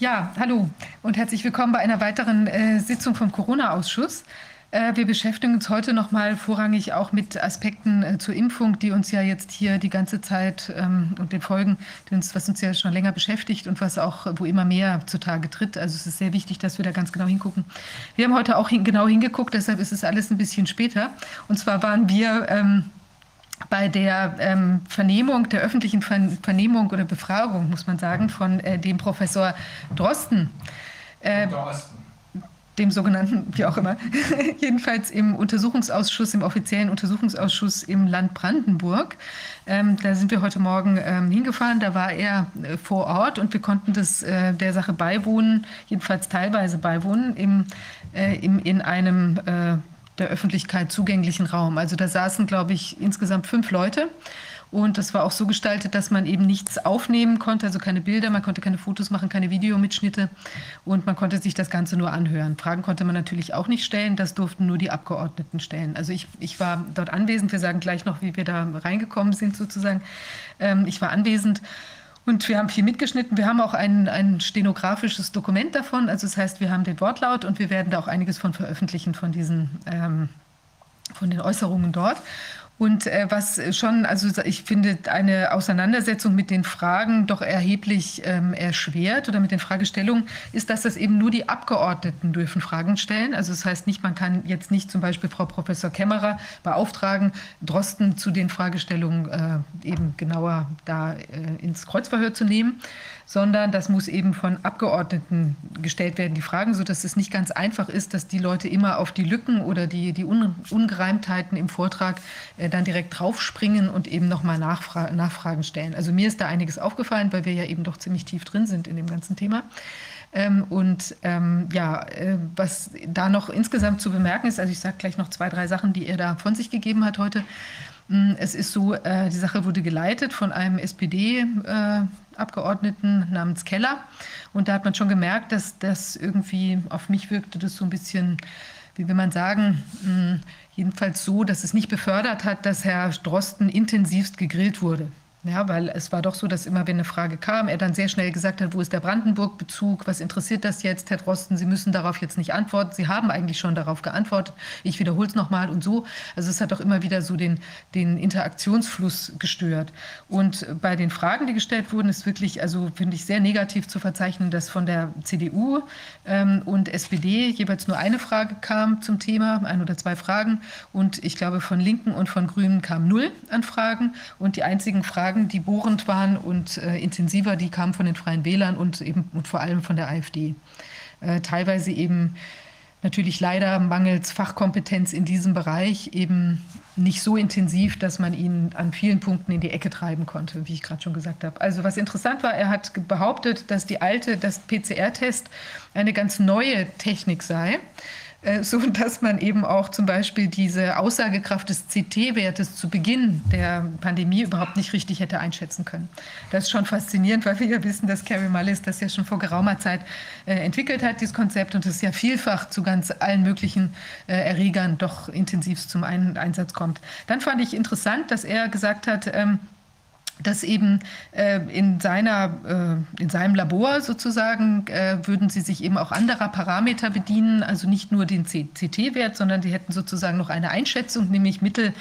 Ja, hallo und herzlich willkommen bei einer weiteren äh, Sitzung vom Corona-Ausschuss. Äh, wir beschäftigen uns heute noch mal vorrangig auch mit Aspekten äh, zur Impfung, die uns ja jetzt hier die ganze Zeit ähm, und den Folgen, uns, was uns ja schon länger beschäftigt und was auch, wo immer mehr zutage tritt. Also es ist sehr wichtig, dass wir da ganz genau hingucken. Wir haben heute auch hin, genau hingeguckt, deshalb ist es alles ein bisschen später. Und zwar waren wir ähm, bei der ähm, Vernehmung, der öffentlichen Vernehmung oder Befragung, muss man sagen, von äh, dem Professor Drosten. Äh, Drosten dem sogenannten, wie auch immer, jedenfalls im Untersuchungsausschuss, im offiziellen Untersuchungsausschuss im Land Brandenburg. Ähm, da sind wir heute Morgen ähm, hingefahren, da war er äh, vor Ort und wir konnten das, äh, der Sache beiwohnen, jedenfalls teilweise beiwohnen, im, äh, im, in einem äh, der Öffentlichkeit zugänglichen Raum. Also da saßen, glaube ich, insgesamt fünf Leute. Und das war auch so gestaltet, dass man eben nichts aufnehmen konnte, also keine Bilder, man konnte keine Fotos machen, keine Videomitschnitte und man konnte sich das Ganze nur anhören. Fragen konnte man natürlich auch nicht stellen, das durften nur die Abgeordneten stellen. Also ich, ich war dort anwesend, wir sagen gleich noch, wie wir da reingekommen sind sozusagen. Ähm, ich war anwesend. Und wir haben viel mitgeschnitten. Wir haben auch ein, ein stenografisches Dokument davon. Also das heißt, wir haben den Wortlaut und wir werden da auch einiges von veröffentlichen von diesen ähm, von den Äußerungen dort. Und äh, was schon, also ich finde, eine Auseinandersetzung mit den Fragen doch erheblich ähm, erschwert oder mit den Fragestellungen, ist, dass das eben nur die Abgeordneten dürfen Fragen stellen. Also das heißt nicht, man kann jetzt nicht zum Beispiel Frau Professor Kämmerer beauftragen, Drosten zu den Fragestellungen äh, eben genauer da äh, ins Kreuzverhör zu nehmen sondern das muss eben von Abgeordneten gestellt werden, die Fragen, sodass es nicht ganz einfach ist, dass die Leute immer auf die Lücken oder die, die Ungereimtheiten im Vortrag äh, dann direkt draufspringen und eben nochmal Nachfra Nachfragen stellen. Also mir ist da einiges aufgefallen, weil wir ja eben doch ziemlich tief drin sind in dem ganzen Thema. Ähm, und ähm, ja, äh, was da noch insgesamt zu bemerken ist, also ich sage gleich noch zwei, drei Sachen, die er da von sich gegeben hat heute. Mm, es ist so, äh, die Sache wurde geleitet von einem SPD-Abgeordneten äh, namens Keller. Und da hat man schon gemerkt, dass das irgendwie auf mich wirkte, das so ein bisschen, wie will man sagen, mm, jedenfalls so, dass es nicht befördert hat, dass Herr Drosten intensivst gegrillt wurde. Ja, weil es war doch so, dass immer, wenn eine Frage kam, er dann sehr schnell gesagt hat, wo ist der Brandenburg-Bezug, was interessiert das jetzt, Herr Drosten, Sie müssen darauf jetzt nicht antworten. Sie haben eigentlich schon darauf geantwortet. Ich wiederhole es nochmal und so. Also es hat doch immer wieder so den, den Interaktionsfluss gestört. Und bei den Fragen, die gestellt wurden, ist wirklich, also finde ich sehr negativ zu verzeichnen, dass von der CDU ähm, und SPD jeweils nur eine Frage kam zum Thema, ein oder zwei Fragen. Und ich glaube, von Linken und von Grünen kam null an Fragen. Und die einzigen Fragen, Fragen, die bohrend waren und äh, intensiver, die kamen von den Freien Wählern und eben und vor allem von der AfD. Äh, teilweise eben natürlich leider mangels Fachkompetenz in diesem Bereich eben nicht so intensiv, dass man ihn an vielen Punkten in die Ecke treiben konnte, wie ich gerade schon gesagt habe. Also was interessant war, er hat behauptet, dass die alte, das PCR-Test eine ganz neue Technik sei so dass man eben auch zum Beispiel diese Aussagekraft des CT-Wertes zu Beginn der Pandemie überhaupt nicht richtig hätte einschätzen können. Das ist schon faszinierend, weil wir ja wissen, dass Carrie Mullis das ja schon vor geraumer Zeit äh, entwickelt hat, dieses Konzept, und es ja vielfach zu ganz allen möglichen äh, Erregern doch intensivst zum Einsatz kommt. Dann fand ich interessant, dass er gesagt hat, ähm, dass eben äh, in, seiner, äh, in seinem Labor sozusagen äh, würden sie sich eben auch anderer Parameter bedienen, also nicht nur den CT-Wert, sondern sie hätten sozusagen noch eine Einschätzung, nämlich mittel,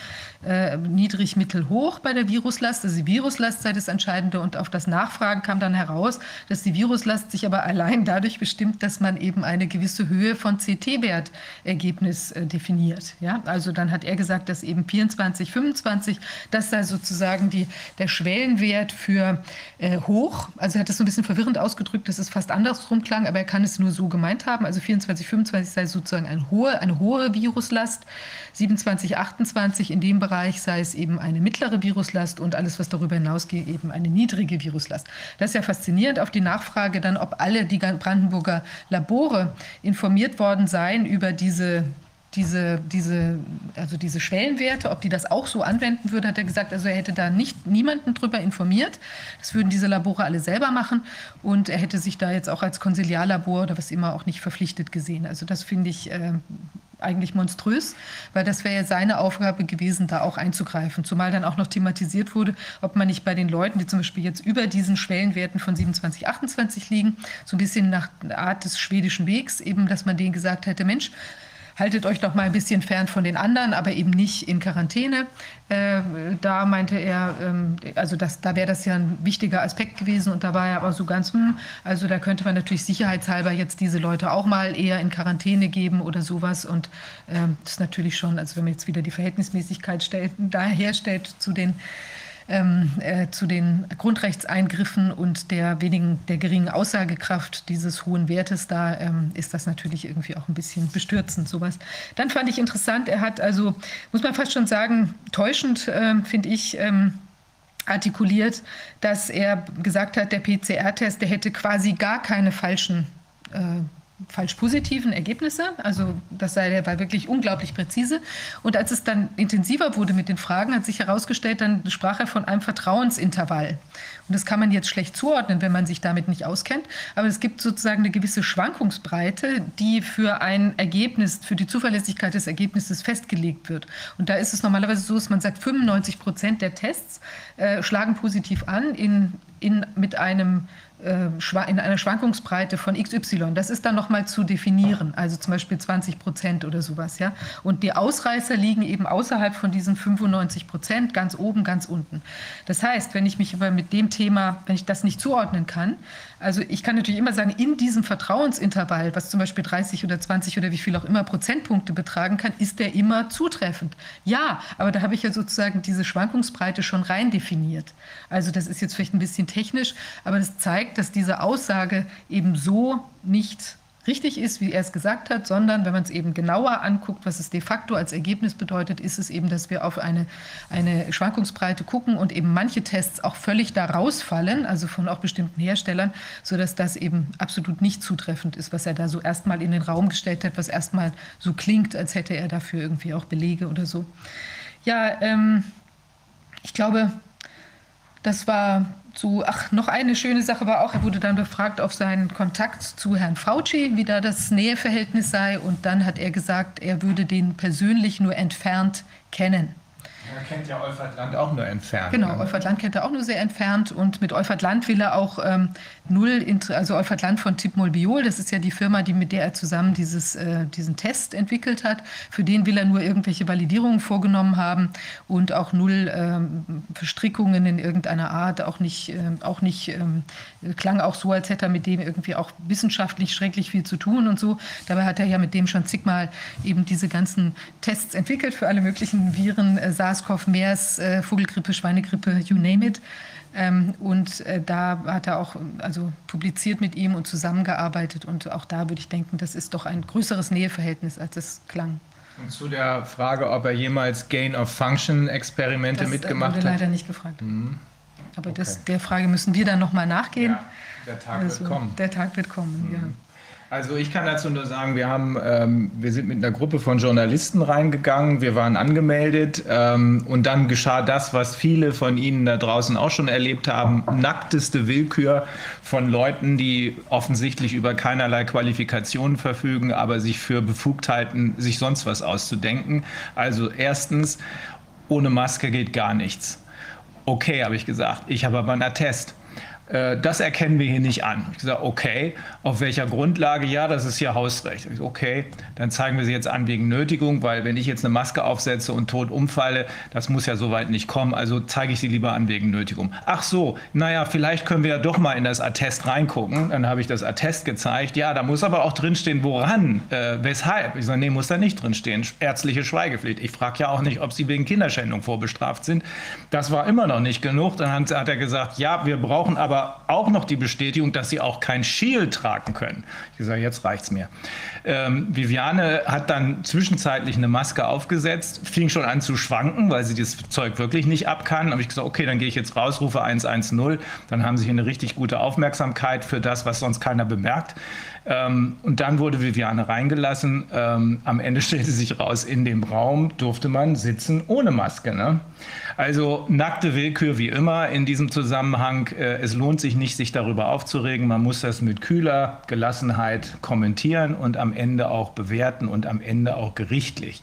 äh, niedrig, mittel, hoch bei der Viruslast. Also die Viruslast sei das Entscheidende und auf das Nachfragen kam dann heraus, dass die Viruslast sich aber allein dadurch bestimmt, dass man eben eine gewisse Höhe von CT-Wertergebnis äh, definiert. Ja? Also dann hat er gesagt, dass eben 24, 25, das sei sozusagen die, der Schwellenwert für äh, hoch. Also er hat das so ein bisschen verwirrend ausgedrückt, dass es fast andersrum klang, aber er kann es nur so gemeint haben. Also 24, 25 sei sozusagen eine hohe, eine hohe Viruslast. 27, 28 in dem Bereich sei es eben eine mittlere Viruslast und alles, was darüber hinausgeht, eben eine niedrige Viruslast. Das ist ja faszinierend auf die Nachfrage dann, ob alle die Brandenburger Labore informiert worden seien über diese diese, diese, also diese Schwellenwerte, ob die das auch so anwenden würden, hat er gesagt, also er hätte da nicht niemanden drüber informiert. Das würden diese Labore alle selber machen und er hätte sich da jetzt auch als Konsiliarlabor oder was immer auch nicht verpflichtet gesehen. Also das finde ich äh, eigentlich monströs, weil das wäre ja seine Aufgabe gewesen, da auch einzugreifen. Zumal dann auch noch thematisiert wurde, ob man nicht bei den Leuten, die zum Beispiel jetzt über diesen Schwellenwerten von 27, 28 liegen, so ein bisschen nach Art des schwedischen Wegs, eben, dass man denen gesagt hätte, Mensch, haltet euch doch mal ein bisschen fern von den anderen, aber eben nicht in Quarantäne. Äh, da meinte er, ähm, also das, da wäre das ja ein wichtiger Aspekt gewesen und da war er aber so ganz, hm, also da könnte man natürlich sicherheitshalber jetzt diese Leute auch mal eher in Quarantäne geben oder sowas und äh, das ist natürlich schon, also wenn man jetzt wieder die Verhältnismäßigkeit stellt, da herstellt zu den ähm, äh, zu den Grundrechtseingriffen und der wenigen, der geringen Aussagekraft dieses hohen Wertes, da ähm, ist das natürlich irgendwie auch ein bisschen bestürzend, sowas. Dann fand ich interessant, er hat also, muss man fast schon sagen, täuschend, äh, finde ich, ähm, artikuliert, dass er gesagt hat, der PCR-Test, der hätte quasi gar keine falschen äh, falsch positiven Ergebnisse. Also das sei der war wirklich unglaublich präzise. Und als es dann intensiver wurde mit den Fragen, hat sich herausgestellt, dann sprach er von einem Vertrauensintervall. Und das kann man jetzt schlecht zuordnen, wenn man sich damit nicht auskennt. Aber es gibt sozusagen eine gewisse Schwankungsbreite, die für ein Ergebnis, für die Zuverlässigkeit des Ergebnisses festgelegt wird. Und da ist es normalerweise so, dass man sagt, 95 Prozent der Tests äh, schlagen positiv an in, in, mit einem in einer Schwankungsbreite von XY. Das ist dann nochmal zu definieren, also zum Beispiel 20 Prozent oder sowas. Ja? Und die Ausreißer liegen eben außerhalb von diesen 95 Prozent, ganz oben, ganz unten. Das heißt, wenn ich mich aber mit dem Thema, wenn ich das nicht zuordnen kann, also ich kann natürlich immer sagen, in diesem Vertrauensintervall, was zum Beispiel 30 oder 20 oder wie viel auch immer Prozentpunkte betragen kann, ist der immer zutreffend. Ja, aber da habe ich ja sozusagen diese Schwankungsbreite schon rein definiert. Also das ist jetzt vielleicht ein bisschen technisch, aber das zeigt, dass diese Aussage eben so nicht richtig ist, wie er es gesagt hat, sondern wenn man es eben genauer anguckt, was es de facto als Ergebnis bedeutet, ist es eben, dass wir auf eine, eine Schwankungsbreite gucken und eben manche Tests auch völlig da rausfallen, also von auch bestimmten Herstellern, sodass das eben absolut nicht zutreffend ist, was er da so erstmal in den Raum gestellt hat, was erstmal so klingt, als hätte er dafür irgendwie auch Belege oder so. Ja, ähm, ich glaube, das war zu, ach, noch eine schöne Sache war auch, er wurde dann befragt auf seinen Kontakt zu Herrn Fauci, wie da das Näheverhältnis sei. Und dann hat er gesagt, er würde den persönlich nur entfernt kennen. Er kennt ja Euphrat Land auch nur entfernt. Genau, ne? Euphrat Land kennt er auch nur sehr entfernt. Und mit Euphrat Land will er auch ähm, null, also Euphrat Land von Tipmol Biol, das ist ja die Firma, die, mit der er zusammen dieses, äh, diesen Test entwickelt hat. Für den will er nur irgendwelche Validierungen vorgenommen haben und auch null ähm, Verstrickungen in irgendeiner Art, auch nicht, ähm, auch nicht ähm, klang auch so, als hätte er mit dem irgendwie auch wissenschaftlich schrecklich viel zu tun und so. Dabei hat er ja mit dem schon zigmal eben diese ganzen Tests entwickelt für alle möglichen Viren, äh, SARS-CoV, MERS, äh, Vogelgrippe, Schweinegrippe, you name it. Ähm, und äh, da hat er auch also publiziert mit ihm und zusammengearbeitet. Und auch da würde ich denken, das ist doch ein größeres Näheverhältnis, als es klang. Und zu der Frage, ob er jemals Gain-of-Function-Experimente mitgemacht hat? Das wurde leider nicht gefragt. Mhm. Aber okay. das, der Frage müssen wir dann nochmal nachgehen. Ja, der Tag also, wird kommen. Der Tag wird kommen, mhm. ja. Also ich kann dazu nur sagen, wir, haben, ähm, wir sind mit einer Gruppe von Journalisten reingegangen, wir waren angemeldet ähm, und dann geschah das, was viele von Ihnen da draußen auch schon erlebt haben, nackteste Willkür von Leuten, die offensichtlich über keinerlei Qualifikationen verfügen, aber sich für befugt halten, sich sonst was auszudenken. Also erstens, ohne Maske geht gar nichts. Okay, habe ich gesagt, ich habe aber einen Attest. Äh, das erkennen wir hier nicht an. Ich sage, okay, auf welcher Grundlage? Ja, das ist hier Hausrecht. Ich sage, okay, dann zeigen wir sie jetzt an wegen Nötigung, weil wenn ich jetzt eine Maske aufsetze und tot umfalle, das muss ja soweit nicht kommen, also zeige ich sie lieber an wegen Nötigung. Ach so, naja, vielleicht können wir ja doch mal in das Attest reingucken. Dann habe ich das Attest gezeigt. Ja, da muss aber auch drinstehen, woran, äh, weshalb. Ich sage, nee, muss da nicht drinstehen. Ärztliche Schweigepflicht. Ich frage ja auch nicht, ob sie wegen Kinderschändung vorbestraft sind. Das war immer noch nicht genug. Dann hat er gesagt, ja, wir brauchen aber aber auch noch die Bestätigung, dass sie auch kein Shield tragen können. Ich sage, jetzt reicht's mir. Ähm, Viviane hat dann zwischenzeitlich eine Maske aufgesetzt, fing schon an zu schwanken, weil sie das Zeug wirklich nicht ab kann. habe ich gesagt, okay, dann gehe ich jetzt raus, rufe 110. Dann haben sie hier eine richtig gute Aufmerksamkeit für das, was sonst keiner bemerkt. Ähm, und dann wurde Viviane reingelassen. Ähm, am Ende stellte sich raus, in dem Raum durfte man sitzen ohne Maske. Ne? Also nackte Willkür wie immer in diesem Zusammenhang. Äh, es lohnt sich nicht, sich darüber aufzuregen. Man muss das mit kühler Gelassenheit kommentieren und am Ende auch bewerten und am Ende auch gerichtlich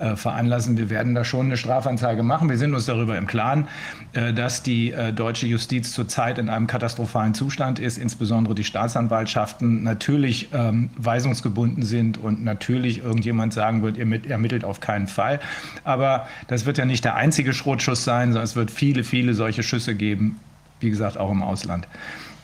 äh, veranlassen. Wir werden da schon eine Strafanzeige machen. Wir sind uns darüber im Klaren, äh, dass die deutsche Justiz zurzeit in einem katastrophalen Zustand ist, insbesondere die Staatsanwaltschaften natürlich ähm, weisungsgebunden sind und natürlich irgendjemand sagen wird, ihr ermittelt auf keinen Fall. Aber das wird ja nicht der einzige Schrotschuss Sein, sondern es wird viele, viele solche Schüsse geben, wie gesagt, auch im Ausland.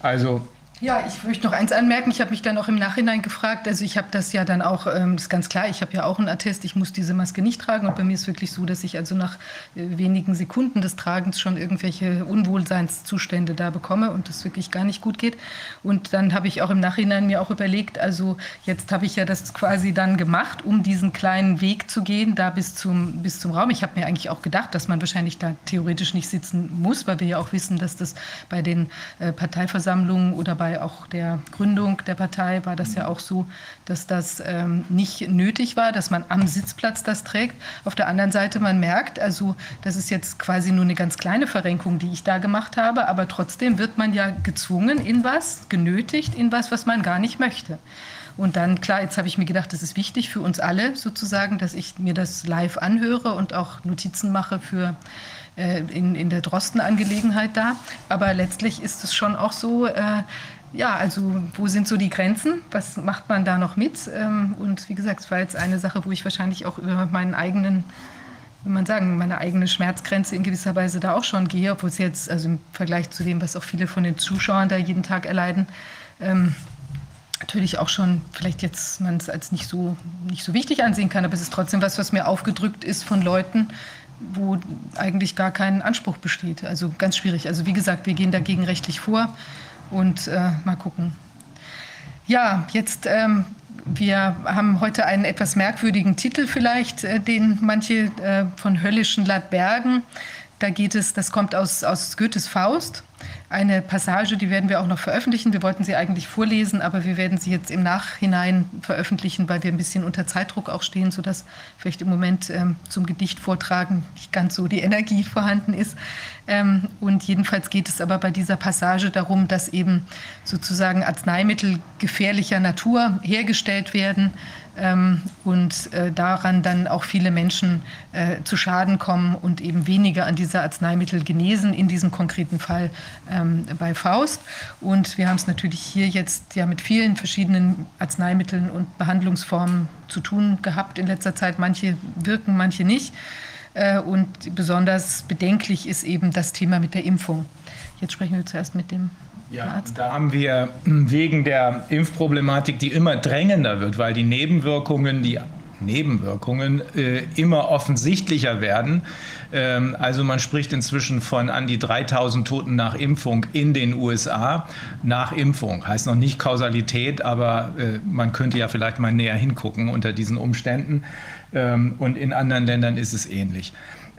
Also ja, ich möchte noch eins anmerken. Ich habe mich dann auch im Nachhinein gefragt. Also ich habe das ja dann auch, ähm, das ist ganz klar, ich habe ja auch einen Attest, ich muss diese Maske nicht tragen. Und bei mir ist wirklich so, dass ich also nach äh, wenigen Sekunden des Tragens schon irgendwelche Unwohlseinszustände da bekomme und das wirklich gar nicht gut geht. Und dann habe ich auch im Nachhinein mir auch überlegt, also jetzt habe ich ja das quasi dann gemacht, um diesen kleinen Weg zu gehen, da bis zum, bis zum Raum. Ich habe mir eigentlich auch gedacht, dass man wahrscheinlich da theoretisch nicht sitzen muss, weil wir ja auch wissen, dass das bei den äh, Parteiversammlungen oder bei bei auch der Gründung der Partei war das ja auch so, dass das ähm, nicht nötig war, dass man am Sitzplatz das trägt. Auf der anderen Seite, man merkt, also das ist jetzt quasi nur eine ganz kleine Verrenkung, die ich da gemacht habe, aber trotzdem wird man ja gezwungen in was, genötigt in was, was man gar nicht möchte. Und dann, klar, jetzt habe ich mir gedacht, das ist wichtig für uns alle sozusagen, dass ich mir das live anhöre und auch Notizen mache für äh, in, in der Drosten-Angelegenheit da. Aber letztlich ist es schon auch so, äh, ja, also wo sind so die Grenzen? Was macht man da noch mit? Ähm, und wie gesagt, es war jetzt eine Sache, wo ich wahrscheinlich auch über meinen eigenen, wie man sagen, meine eigene Schmerzgrenze in gewisser Weise da auch schon gehe, obwohl es jetzt, also im Vergleich zu dem, was auch viele von den Zuschauern da jeden Tag erleiden, ähm, natürlich auch schon vielleicht jetzt man es als nicht so, nicht so wichtig ansehen kann, aber es ist trotzdem was, was mir aufgedrückt ist von Leuten, wo eigentlich gar kein Anspruch besteht. Also ganz schwierig. Also wie gesagt, wir gehen dagegen rechtlich vor. Und äh, mal gucken. Ja, jetzt, ähm, wir haben heute einen etwas merkwürdigen Titel vielleicht, äh, den manche äh, von Höllischen Ladbergen. Da geht es, das kommt aus, aus Goethes Faust eine Passage, die werden wir auch noch veröffentlichen. Wir wollten sie eigentlich vorlesen, aber wir werden sie jetzt im Nachhinein veröffentlichen, weil wir ein bisschen unter Zeitdruck auch stehen, sodass vielleicht im Moment ähm, zum Gedicht vortragen nicht ganz so die Energie vorhanden ist. Ähm, und jedenfalls geht es aber bei dieser Passage darum, dass eben sozusagen Arzneimittel gefährlicher Natur hergestellt werden ähm, und äh, daran dann auch viele Menschen äh, zu Schaden kommen und eben weniger an dieser Arzneimittel genesen, in diesem konkreten Fall ähm, bei Faust. Und wir haben es natürlich hier jetzt ja mit vielen verschiedenen Arzneimitteln und Behandlungsformen zu tun gehabt in letzter Zeit. Manche wirken, manche nicht. Äh, und besonders bedenklich ist eben das Thema mit der Impfung. Jetzt sprechen wir zuerst mit dem ja, da haben wir wegen der Impfproblematik, die immer drängender wird, weil die Nebenwirkungen, die Nebenwirkungen äh, immer offensichtlicher werden. Ähm, also man spricht inzwischen von an die 3000 Toten nach Impfung in den USA. Nach Impfung heißt noch nicht Kausalität, aber äh, man könnte ja vielleicht mal näher hingucken unter diesen Umständen. Ähm, und in anderen Ländern ist es ähnlich.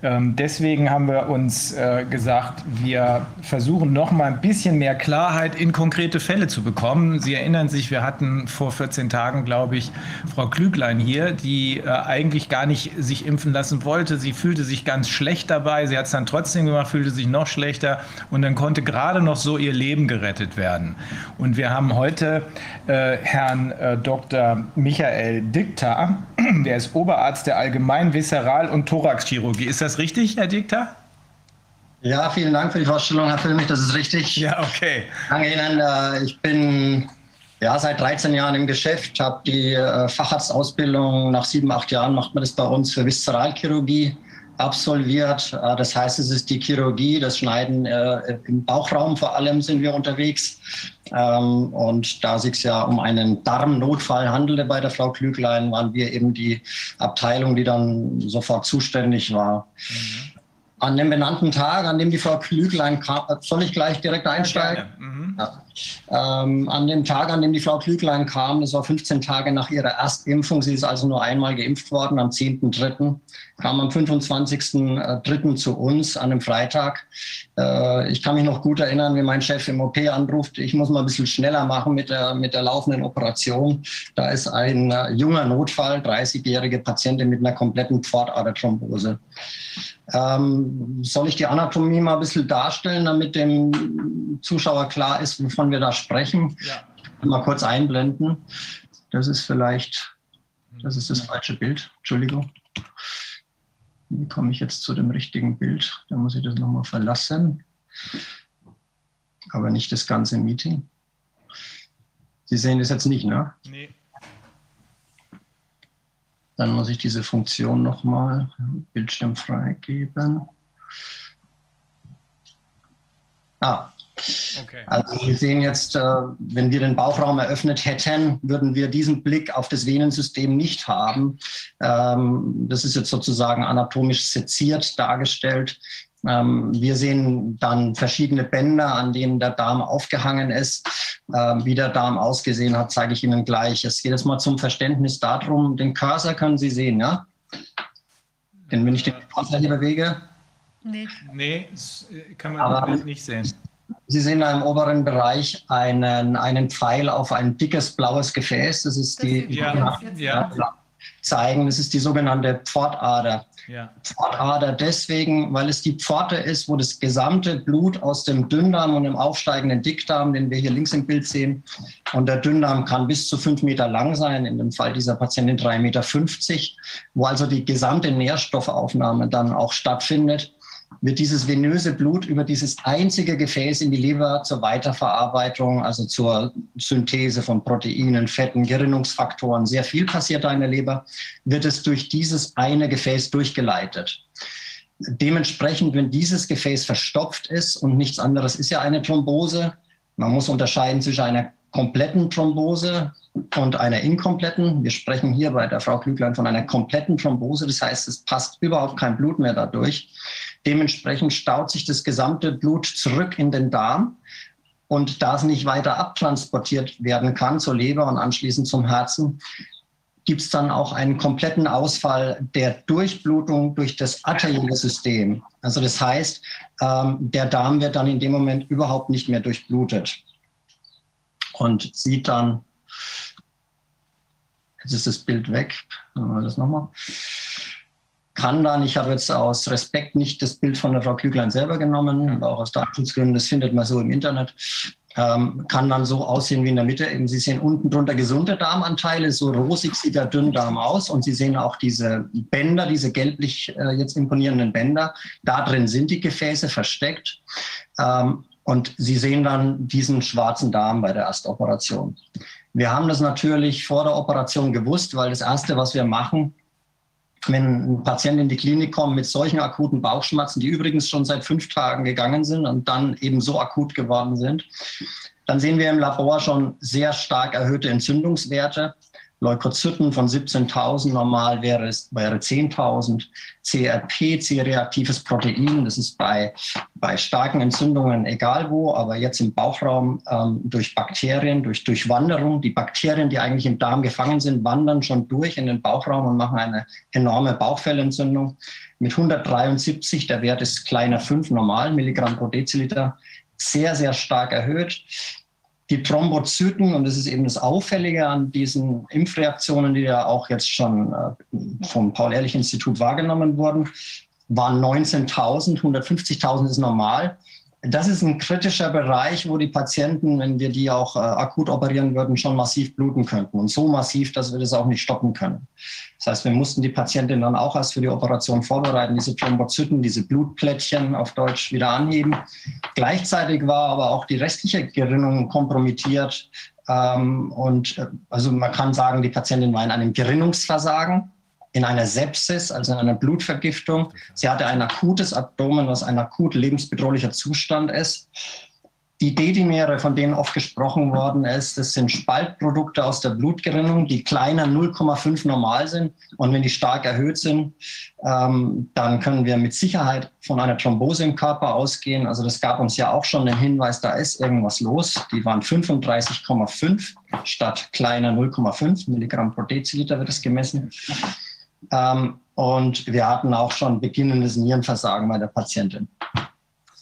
Ähm, deswegen haben wir uns äh, gesagt, wir versuchen noch mal ein bisschen mehr Klarheit in konkrete Fälle zu bekommen. Sie erinnern sich, wir hatten vor 14 Tagen, glaube ich, Frau Klüglein hier, die äh, eigentlich gar nicht sich impfen lassen wollte. Sie fühlte sich ganz schlecht dabei. Sie hat es dann trotzdem gemacht, fühlte sich noch schlechter und dann konnte gerade noch so ihr Leben gerettet werden. Und wir haben heute äh, Herrn Dr. Michael Dikter, der ist Oberarzt der Allgemein Viseral- und Thoraxchirurgie. Ist das das richtig, Herr Dikter? Ja, vielen Dank für die Vorstellung, Herr Filmich, das ist richtig. Ja, okay. Danke Ihnen. Äh, ich bin ja, seit 13 Jahren im Geschäft, habe die äh, Facharztausbildung. Nach sieben, acht Jahren macht man das bei uns für Viszeralchirurgie absolviert. Äh, das heißt, es ist die Chirurgie, das Schneiden im Bauchraum vor allem sind wir unterwegs. Ähm, und da sich ja um einen Darmnotfall handelte bei der Frau Klüglein, waren wir eben die Abteilung, die dann sofort zuständig war. Mhm. an dem benannten Tag, an dem die Frau Klüglein kam, soll ich gleich direkt einsteigen? Ja, mhm. ja. ähm, an dem Tag, an dem die Frau Klüglein kam, das war 15 Tage nach ihrer Erstimpfung, sie ist also nur einmal geimpft worden, am 10.3., kam am 25.3. zu uns an einem Freitag. Äh, ich kann mich noch gut erinnern, wie mein Chef im OP anruft, ich muss mal ein bisschen schneller machen mit der, mit der laufenden Operation. Da ist ein äh, junger Notfall, 30-jährige Patientin mit einer kompletten Pfortaderthrombose. Ähm, soll ich die Anatomie mal ein bisschen darstellen, damit dem Zuschauer klar ist, wovon wir da sprechen? Ja. Mal kurz einblenden. Das ist vielleicht, das ist das falsche Bild. Entschuldigung. Wie komme ich jetzt zu dem richtigen Bild? Da muss ich das nochmal verlassen. Aber nicht das ganze Meeting. Sie sehen das jetzt nicht, ne? Nee. Dann muss ich diese Funktion nochmal Bildschirm freigeben. Ah, Okay. Also wir sehen jetzt, äh, wenn wir den Bauchraum eröffnet hätten, würden wir diesen Blick auf das Venensystem nicht haben. Ähm, das ist jetzt sozusagen anatomisch seziert dargestellt. Ähm, wir sehen dann verschiedene Bänder, an denen der Darm aufgehangen ist. Ähm, wie der Darm ausgesehen hat, zeige ich Ihnen gleich. Es geht jetzt mal zum Verständnis darum, den Cursor können Sie sehen, ja? Denn wenn ich den Cursor hier bewege. Nee, nee äh, kann man Aber, nicht sehen. Sie sehen da im oberen Bereich einen, einen Pfeil auf ein dickes blaues Gefäß. Das ist die, ja, ja. zeigen, das ist die sogenannte Pfortader. Ja. Pfortader deswegen, weil es die Pforte ist, wo das gesamte Blut aus dem Dünndarm und dem aufsteigenden Dickdarm, den wir hier links im Bild sehen, und der Dünndarm kann bis zu fünf Meter lang sein, in dem Fall dieser Patientin drei Meter, fünfzig, wo also die gesamte Nährstoffaufnahme dann auch stattfindet wird dieses venöse Blut über dieses einzige Gefäß in die Leber zur Weiterverarbeitung, also zur Synthese von Proteinen, Fetten, Gerinnungsfaktoren, sehr viel passiert da in der Leber, wird es durch dieses eine Gefäß durchgeleitet. Dementsprechend, wenn dieses Gefäß verstopft ist und nichts anderes ist ja eine Thrombose, man muss unterscheiden zwischen einer kompletten Thrombose und einer inkompletten. Wir sprechen hier bei der Frau Klüglein von einer kompletten Thrombose. Das heißt, es passt überhaupt kein Blut mehr dadurch. Dementsprechend staut sich das gesamte Blut zurück in den Darm. Und da es nicht weiter abtransportiert werden kann zur Leber und anschließend zum Herzen, gibt es dann auch einen kompletten Ausfall der Durchblutung durch das arterielle System. Also das heißt, ähm, der Darm wird dann in dem Moment überhaupt nicht mehr durchblutet und sieht dann, jetzt ist das Bild weg, machen wir das nochmal kann dann, ich habe jetzt aus Respekt nicht das Bild von der Frau Klüglein selber genommen, aber auch aus Datenschutzgründen, das findet man so im Internet, ähm, kann dann so aussehen wie in der Mitte. Eben, Sie sehen unten drunter gesunde Darmanteile, so rosig sieht der Dünndarm aus und Sie sehen auch diese Bänder, diese gelblich äh, jetzt imponierenden Bänder. Da drin sind die Gefäße versteckt ähm, und Sie sehen dann diesen schwarzen Darm bei der Erstoperation. Wir haben das natürlich vor der Operation gewusst, weil das Erste, was wir machen, wenn ein Patient in die Klinik kommt mit solchen akuten Bauchschmerzen, die übrigens schon seit fünf Tagen gegangen sind und dann eben so akut geworden sind, dann sehen wir im Labor schon sehr stark erhöhte Entzündungswerte. Leukozyten von 17.000 normal wäre es wäre 10.000. CRP, C-reaktives Protein, das ist bei, bei starken Entzündungen egal wo, aber jetzt im Bauchraum ähm, durch Bakterien, durch Durchwanderung. Die Bakterien, die eigentlich im Darm gefangen sind, wandern schon durch in den Bauchraum und machen eine enorme Bauchfellentzündung. Mit 173, der Wert ist kleiner 5 normal, Milligramm pro Deziliter, sehr, sehr stark erhöht die Thrombozyten, und das ist eben das Auffällige an diesen Impfreaktionen, die ja auch jetzt schon äh, vom Paul-Ehrlich-Institut wahrgenommen wurden, waren 19.000, 150.000 ist normal das ist ein kritischer Bereich, wo die Patienten, wenn wir die auch äh, akut operieren würden, schon massiv bluten könnten. Und so massiv, dass wir das auch nicht stoppen können. Das heißt, wir mussten die Patientin dann auch erst für die Operation vorbereiten, diese Thrombozyten, diese Blutplättchen auf Deutsch wieder anheben. Gleichzeitig war aber auch die restliche Gerinnung kompromittiert. Ähm, und äh, also man kann sagen, die Patientin war in einem Gerinnungsversagen in einer Sepsis, also in einer Blutvergiftung. Sie hatte ein akutes Abdomen, was ein akut lebensbedrohlicher Zustand ist. Die Dedimere, von denen oft gesprochen worden ist, das sind Spaltprodukte aus der Blutgerinnung, die kleiner 0,5 normal sind. Und wenn die stark erhöht sind, ähm, dann können wir mit Sicherheit von einer Thrombose im Körper ausgehen. Also das gab uns ja auch schon den Hinweis, da ist irgendwas los. Die waren 35,5 statt kleiner 0,5 Milligramm pro Deziliter wird es gemessen. Ähm, und wir hatten auch schon beginnendes Nierenversagen bei der Patientin.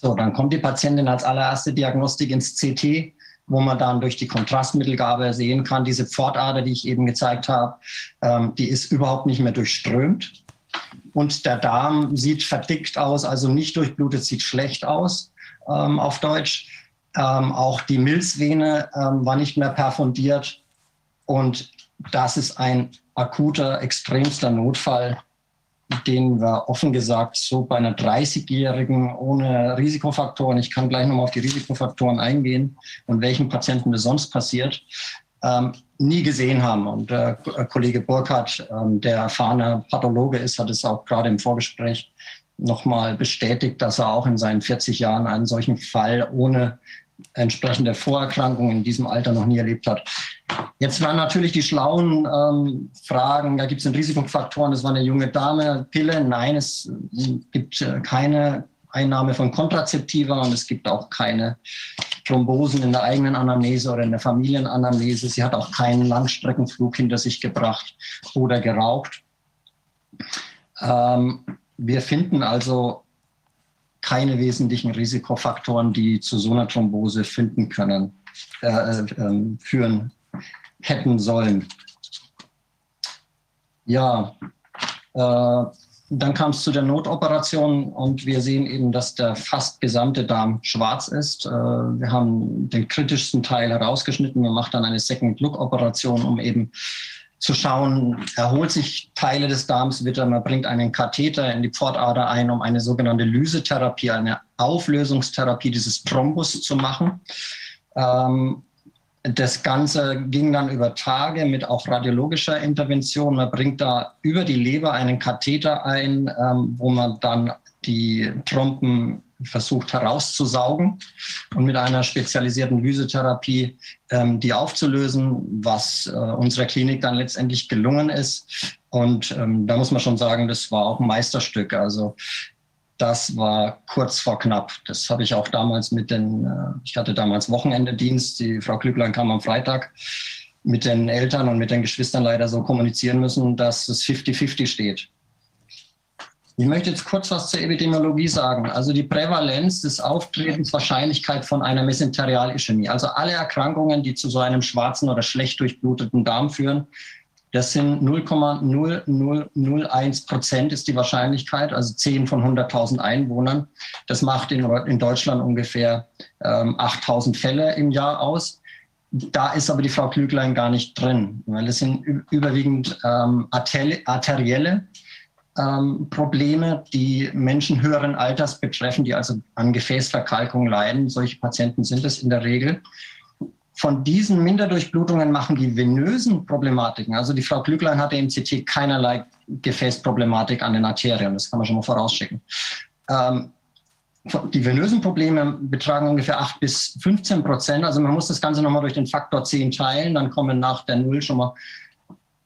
So, dann kommt die Patientin als allererste Diagnostik ins CT, wo man dann durch die Kontrastmittelgabe sehen kann, diese Pfortader, die ich eben gezeigt habe, ähm, die ist überhaupt nicht mehr durchströmt. Und der Darm sieht verdickt aus, also nicht durchblutet, sieht schlecht aus ähm, auf Deutsch. Ähm, auch die Milzvene ähm, war nicht mehr perfundiert. Und das ist ein akuter, extremster Notfall, den wir offen gesagt so bei einer 30-Jährigen ohne Risikofaktoren, ich kann gleich nochmal auf die Risikofaktoren eingehen und welchen Patienten das sonst passiert, ähm, nie gesehen haben. Und äh, Kollege Burkhardt, ähm, der erfahrene Pathologe ist, hat es auch gerade im Vorgespräch nochmal bestätigt, dass er auch in seinen 40 Jahren einen solchen Fall ohne entsprechende Vorerkrankungen in diesem Alter noch nie erlebt hat. Jetzt waren natürlich die schlauen ähm, Fragen, da gibt es Risikofaktoren, das war eine junge Dame, Pille, nein, es gibt äh, keine Einnahme von Kontrazeptiva und es gibt auch keine Thrombosen in der eigenen Anamnese oder in der Familienanamnese. Sie hat auch keinen Langstreckenflug hinter sich gebracht oder geraucht. Ähm, wir finden also keine wesentlichen Risikofaktoren, die zu so einer Thrombose finden können, äh, äh, führen hätten sollen. Ja, äh, dann kam es zu der Notoperation und wir sehen eben, dass der fast gesamte Darm schwarz ist. Äh, wir haben den kritischsten Teil herausgeschnitten. Man macht dann eine Second Look Operation, um eben zu schauen, erholt sich Teile des Darms wieder. Man bringt einen Katheter in die Pfortader ein, um eine sogenannte Lysetherapie, eine Auflösungstherapie dieses Thrombus zu machen. Ähm, das Ganze ging dann über Tage mit auch radiologischer Intervention. Man bringt da über die Leber einen Katheter ein, ähm, wo man dann die Trompen versucht herauszusaugen und mit einer spezialisierten Lysetherapie ähm, die aufzulösen, was äh, unserer Klinik dann letztendlich gelungen ist. Und ähm, da muss man schon sagen, das war auch ein Meisterstück. Also das war kurz vor knapp. Das habe ich auch damals mit den, äh, ich hatte damals Wochenendedienst, die Frau Klüglein kam am Freitag mit den Eltern und mit den Geschwistern leider so kommunizieren müssen, dass es 50-50 steht. Ich möchte jetzt kurz was zur Epidemiologie sagen. Also die Prävalenz des Auftretens Wahrscheinlichkeit von einer Mesenterialischämie, also alle Erkrankungen, die zu so einem schwarzen oder schlecht durchbluteten Darm führen, das sind 0,0001 Prozent ist die Wahrscheinlichkeit, also 10 von 100.000 Einwohnern. Das macht in, in Deutschland ungefähr ähm, 8.000 Fälle im Jahr aus. Da ist aber die Frau Klüglein gar nicht drin, weil es sind überwiegend ähm, arterielle ähm, Probleme, die Menschen höheren Alters betreffen, die also an Gefäßverkalkung leiden. Solche Patienten sind es in der Regel von diesen Minderdurchblutungen machen die venösen Problematiken, also die Frau Glücklein hatte im CT keinerlei Gefäßproblematik an den Arterien, das kann man schon mal vorausschicken. Ähm, die venösen Probleme betragen ungefähr 8 bis 15 Prozent. Also man muss das Ganze nochmal durch den Faktor 10 teilen, dann kommen nach der Null schon mal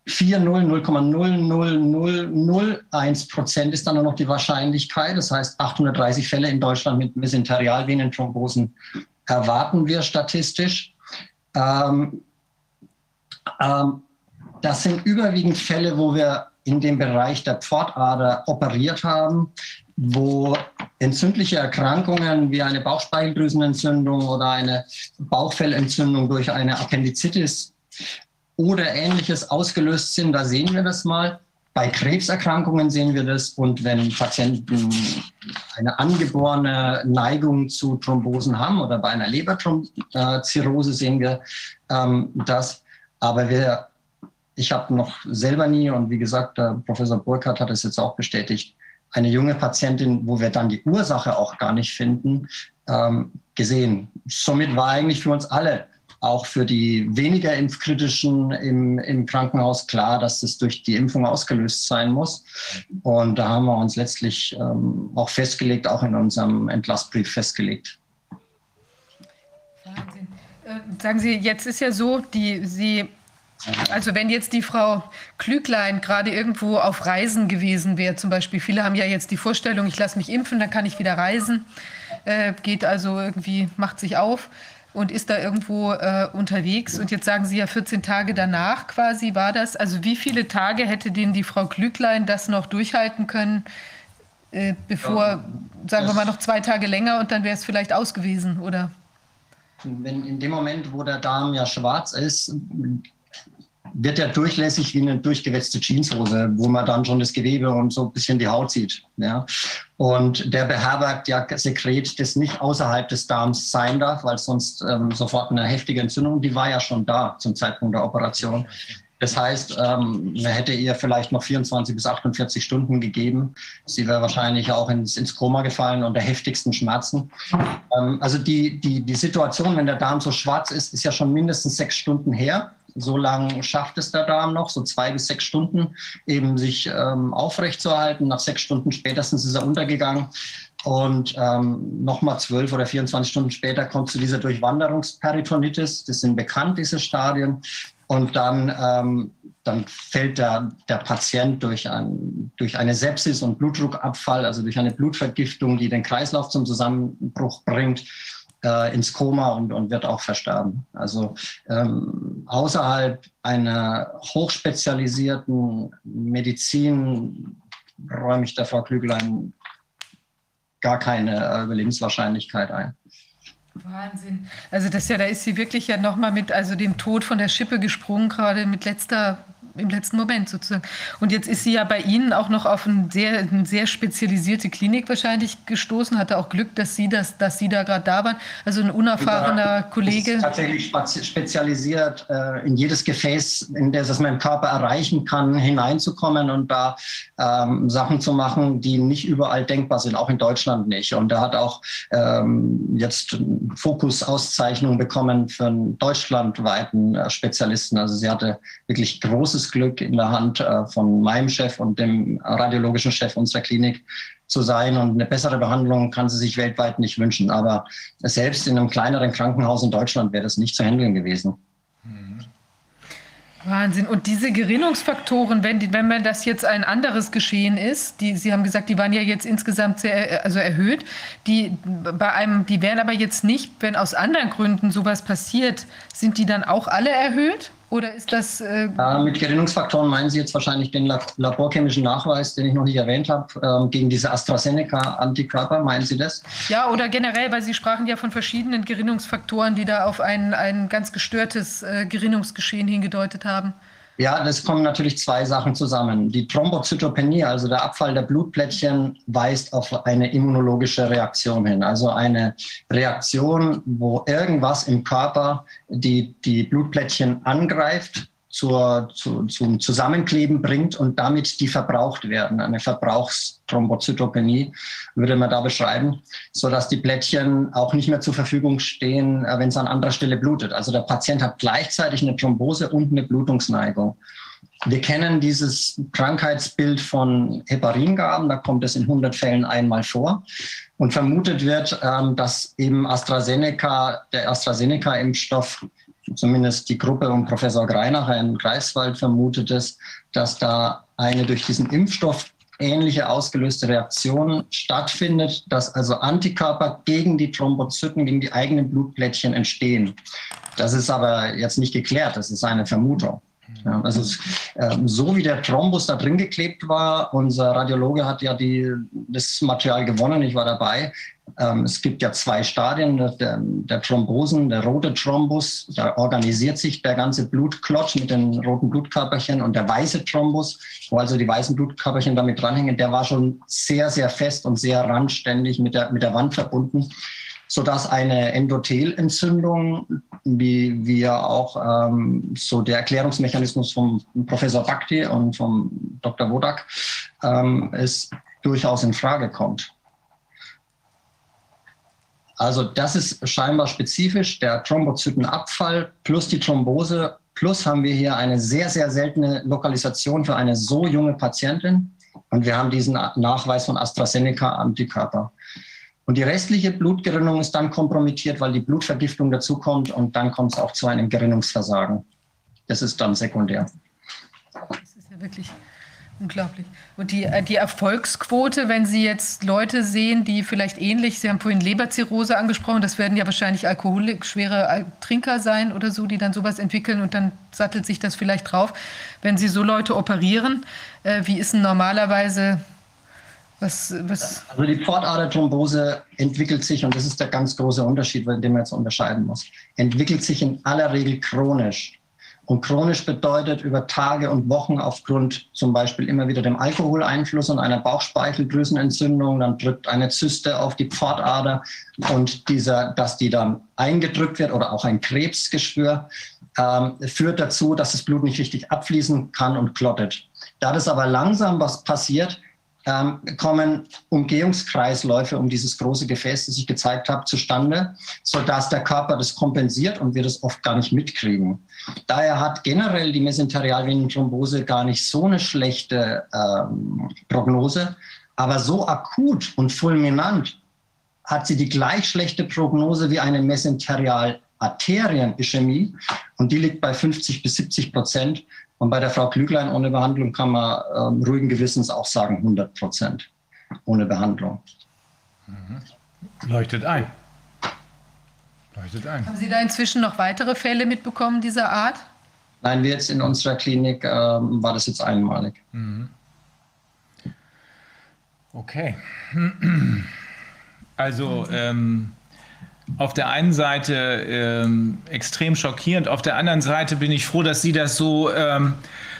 4, 0, 0,00001 Prozent ist dann nur noch die Wahrscheinlichkeit. Das heißt, 830 Fälle in Deutschland mit Mesenterialvenenthrombosen erwarten wir statistisch. Ähm, ähm, das sind überwiegend Fälle, wo wir in dem Bereich der Pfortader operiert haben, wo entzündliche Erkrankungen wie eine Bauchspeicheldrüsenentzündung oder eine Bauchfellentzündung durch eine Appendizitis oder ähnliches ausgelöst sind. Da sehen wir das mal. Bei Krebserkrankungen sehen wir das und wenn Patienten eine angeborene Neigung zu Thrombosen haben oder bei einer Leberzirrhose sehen wir ähm, das. Aber wir, ich habe noch selber nie und wie gesagt, Professor Burkhardt hat es jetzt auch bestätigt, eine junge Patientin, wo wir dann die Ursache auch gar nicht finden, ähm, gesehen. Somit war eigentlich für uns alle auch für die weniger Impfkritischen im, im Krankenhaus klar, dass das durch die Impfung ausgelöst sein muss. Und da haben wir uns letztlich ähm, auch festgelegt, auch in unserem Entlassbrief festgelegt. sagen Sie, jetzt ist ja so, die Sie also wenn jetzt die Frau Klüglein gerade irgendwo auf Reisen gewesen wäre, zum Beispiel, viele haben ja jetzt die Vorstellung, ich lasse mich impfen, dann kann ich wieder reisen, äh, geht also irgendwie, macht sich auf und ist da irgendwo äh, unterwegs. Und jetzt sagen Sie ja 14 Tage danach quasi war das. Also wie viele Tage hätte denn die Frau Klüglein das noch durchhalten können, äh, bevor, ja, sagen wir mal, noch zwei Tage länger und dann wäre es vielleicht aus gewesen, oder? Wenn in dem Moment, wo der Darm ja schwarz ist, wird er durchlässig wie eine durchgewetzte Jeanshose, wo man dann schon das Gewebe und so ein bisschen die Haut sieht. Ja. Und der beherbergt ja Sekret, das nicht außerhalb des Darms sein darf, weil sonst ähm, sofort eine heftige Entzündung, die war ja schon da zum Zeitpunkt der Operation. Das heißt, ähm, man hätte ihr vielleicht noch 24 bis 48 Stunden gegeben. Sie wäre wahrscheinlich auch ins, ins Koma gefallen unter heftigsten Schmerzen. Ähm, also die, die, die Situation, wenn der Darm so schwarz ist, ist ja schon mindestens sechs Stunden her. So lange schafft es der Darm noch, so zwei bis sechs Stunden, eben sich ähm, aufrechtzuerhalten. Nach sechs Stunden spätestens ist er untergegangen. Und ähm, nochmal zwölf oder 24 Stunden später kommt zu dieser Durchwanderungsperitonitis. Das sind bekannt, diese Stadien. Und dann, ähm, dann fällt der, der Patient durch, ein, durch eine Sepsis und Blutdruckabfall, also durch eine Blutvergiftung, die den Kreislauf zum Zusammenbruch bringt, äh, ins Koma und, und wird auch versterben. Also ähm, außerhalb einer hochspezialisierten Medizin räume ich der Frau Klügelein gar keine Überlebenswahrscheinlichkeit ein. Wahnsinn. Also das ja, da ist sie wirklich ja nochmal mit, also dem Tod von der Schippe gesprungen, gerade mit letzter im letzten Moment sozusagen. Und jetzt ist sie ja bei Ihnen auch noch auf eine sehr, eine sehr spezialisierte Klinik wahrscheinlich gestoßen, hatte auch Glück, dass Sie, das, dass Sie da gerade da waren. Also ein unerfahrener ja, Kollege. Ist tatsächlich spezialisiert, äh, in jedes Gefäß, in das es mein Körper erreichen kann, hineinzukommen und da ähm, Sachen zu machen, die nicht überall denkbar sind, auch in Deutschland nicht. Und er hat auch ähm, jetzt Fokus-Auszeichnung bekommen für einen deutschlandweiten äh, Spezialisten. Also sie hatte wirklich großes großes Glück in der Hand äh, von meinem Chef und dem radiologischen Chef unserer Klinik zu sein. Und eine bessere Behandlung kann sie sich weltweit nicht wünschen. Aber selbst in einem kleineren Krankenhaus in Deutschland wäre das nicht zu handeln gewesen. Wahnsinn. Und diese Gerinnungsfaktoren, wenn, die, wenn man das jetzt ein anderes Geschehen ist, die, Sie haben gesagt, die waren ja jetzt insgesamt sehr also erhöht, die, bei einem, die wären aber jetzt nicht, wenn aus anderen Gründen sowas passiert, sind die dann auch alle erhöht? Oder ist das. Äh äh, mit Gerinnungsfaktoren meinen Sie jetzt wahrscheinlich den laborchemischen Nachweis, den ich noch nicht erwähnt habe, äh, gegen diese AstraZeneca-Antikörper. Meinen Sie das? Ja, oder generell, weil Sie sprachen ja von verschiedenen Gerinnungsfaktoren, die da auf ein, ein ganz gestörtes äh, Gerinnungsgeschehen hingedeutet haben. Ja, das kommen natürlich zwei Sachen zusammen. Die Thrombozytopenie, also der Abfall der Blutplättchen, weist auf eine immunologische Reaktion hin. Also eine Reaktion, wo irgendwas im Körper die, die Blutplättchen angreift zur, zu, zum Zusammenkleben bringt und damit die verbraucht werden. Eine Verbrauchsthrombozytopenie würde man da beschreiben, so dass die Plättchen auch nicht mehr zur Verfügung stehen, äh, wenn es an anderer Stelle blutet. Also der Patient hat gleichzeitig eine Thrombose und eine Blutungsneigung. Wir kennen dieses Krankheitsbild von Heparingaben, da kommt es in 100 Fällen einmal vor. Und vermutet wird, ähm, dass eben AstraZeneca, der AstraZeneca-Impfstoff zumindest die Gruppe um Professor Greinacher in Greifswald vermutet es, dass da eine durch diesen Impfstoff ähnliche ausgelöste Reaktion stattfindet, dass also Antikörper gegen die Thrombozyten, gegen die eigenen Blutplättchen entstehen. Das ist aber jetzt nicht geklärt, das ist eine Vermutung. Ja, also äh, so wie der Thrombus da drin geklebt war, unser Radiologe hat ja die, das Material gewonnen, ich war dabei. Ähm, es gibt ja zwei Stadien der, der, Thrombosen, der rote Thrombus, da organisiert sich der ganze Blutklotz mit den roten Blutkörperchen und der weiße Thrombus, wo also die weißen Blutkörperchen damit dranhängen, der war schon sehr, sehr fest und sehr randständig mit der, mit der Wand verbunden sodass eine Endothelentzündung, wie wir auch ähm, so der Erklärungsmechanismus vom Professor Bhakti und vom Dr. Wodak ähm, es durchaus in Frage kommt. Also das ist scheinbar spezifisch, der Thrombozytenabfall plus die Thrombose, plus haben wir hier eine sehr, sehr seltene Lokalisation für eine so junge Patientin und wir haben diesen Nachweis von AstraZeneca-Antikörper. Und die restliche Blutgerinnung ist dann kompromittiert, weil die Blutvergiftung dazukommt und dann kommt es auch zu einem Gerinnungsversagen. Das ist dann sekundär. Das ist ja wirklich unglaublich. Und die, äh, die Erfolgsquote, wenn Sie jetzt Leute sehen, die vielleicht ähnlich, Sie haben vorhin Leberzirrhose angesprochen, das werden ja wahrscheinlich Alkoholik, schwere Trinker sein oder so, die dann sowas entwickeln und dann sattelt sich das vielleicht drauf. Wenn Sie so Leute operieren, äh, wie ist denn normalerweise was, was also die Pfortaderthrombose entwickelt sich, und das ist der ganz große Unterschied, den man jetzt unterscheiden muss, entwickelt sich in aller Regel chronisch. Und chronisch bedeutet über Tage und Wochen aufgrund zum Beispiel immer wieder dem Alkoholeinfluss und einer Bauchspeicheldrüsenentzündung, dann drückt eine Zyste auf die Pfortader und dieser, dass die dann eingedrückt wird oder auch ein Krebsgeschwür, ähm, führt dazu, dass das Blut nicht richtig abfließen kann und klottet. Da das aber langsam was passiert, ähm, kommen Umgehungskreisläufe um dieses große Gefäß, das ich gezeigt habe, zustande, sodass der Körper das kompensiert und wir das oft gar nicht mitkriegen. Daher hat generell die Mesenterialvenenthrombose gar nicht so eine schlechte ähm, Prognose, aber so akut und fulminant hat sie die gleich schlechte Prognose wie eine Mesenterialarterien-Ischämie und die liegt bei 50 bis 70 Prozent. Und bei der Frau Klüglein ohne Behandlung kann man ähm, ruhigen Gewissens auch sagen 100 Prozent ohne Behandlung. Mhm. Leuchtet ein. Leuchtet ein. Haben Sie da inzwischen noch weitere Fälle mitbekommen dieser Art? Nein, wir jetzt in unserer Klinik ähm, war das jetzt einmalig. Mhm. Okay. Also ähm, auf der einen Seite ähm, extrem schockierend, auf der anderen Seite bin ich froh, dass Sie das so ähm,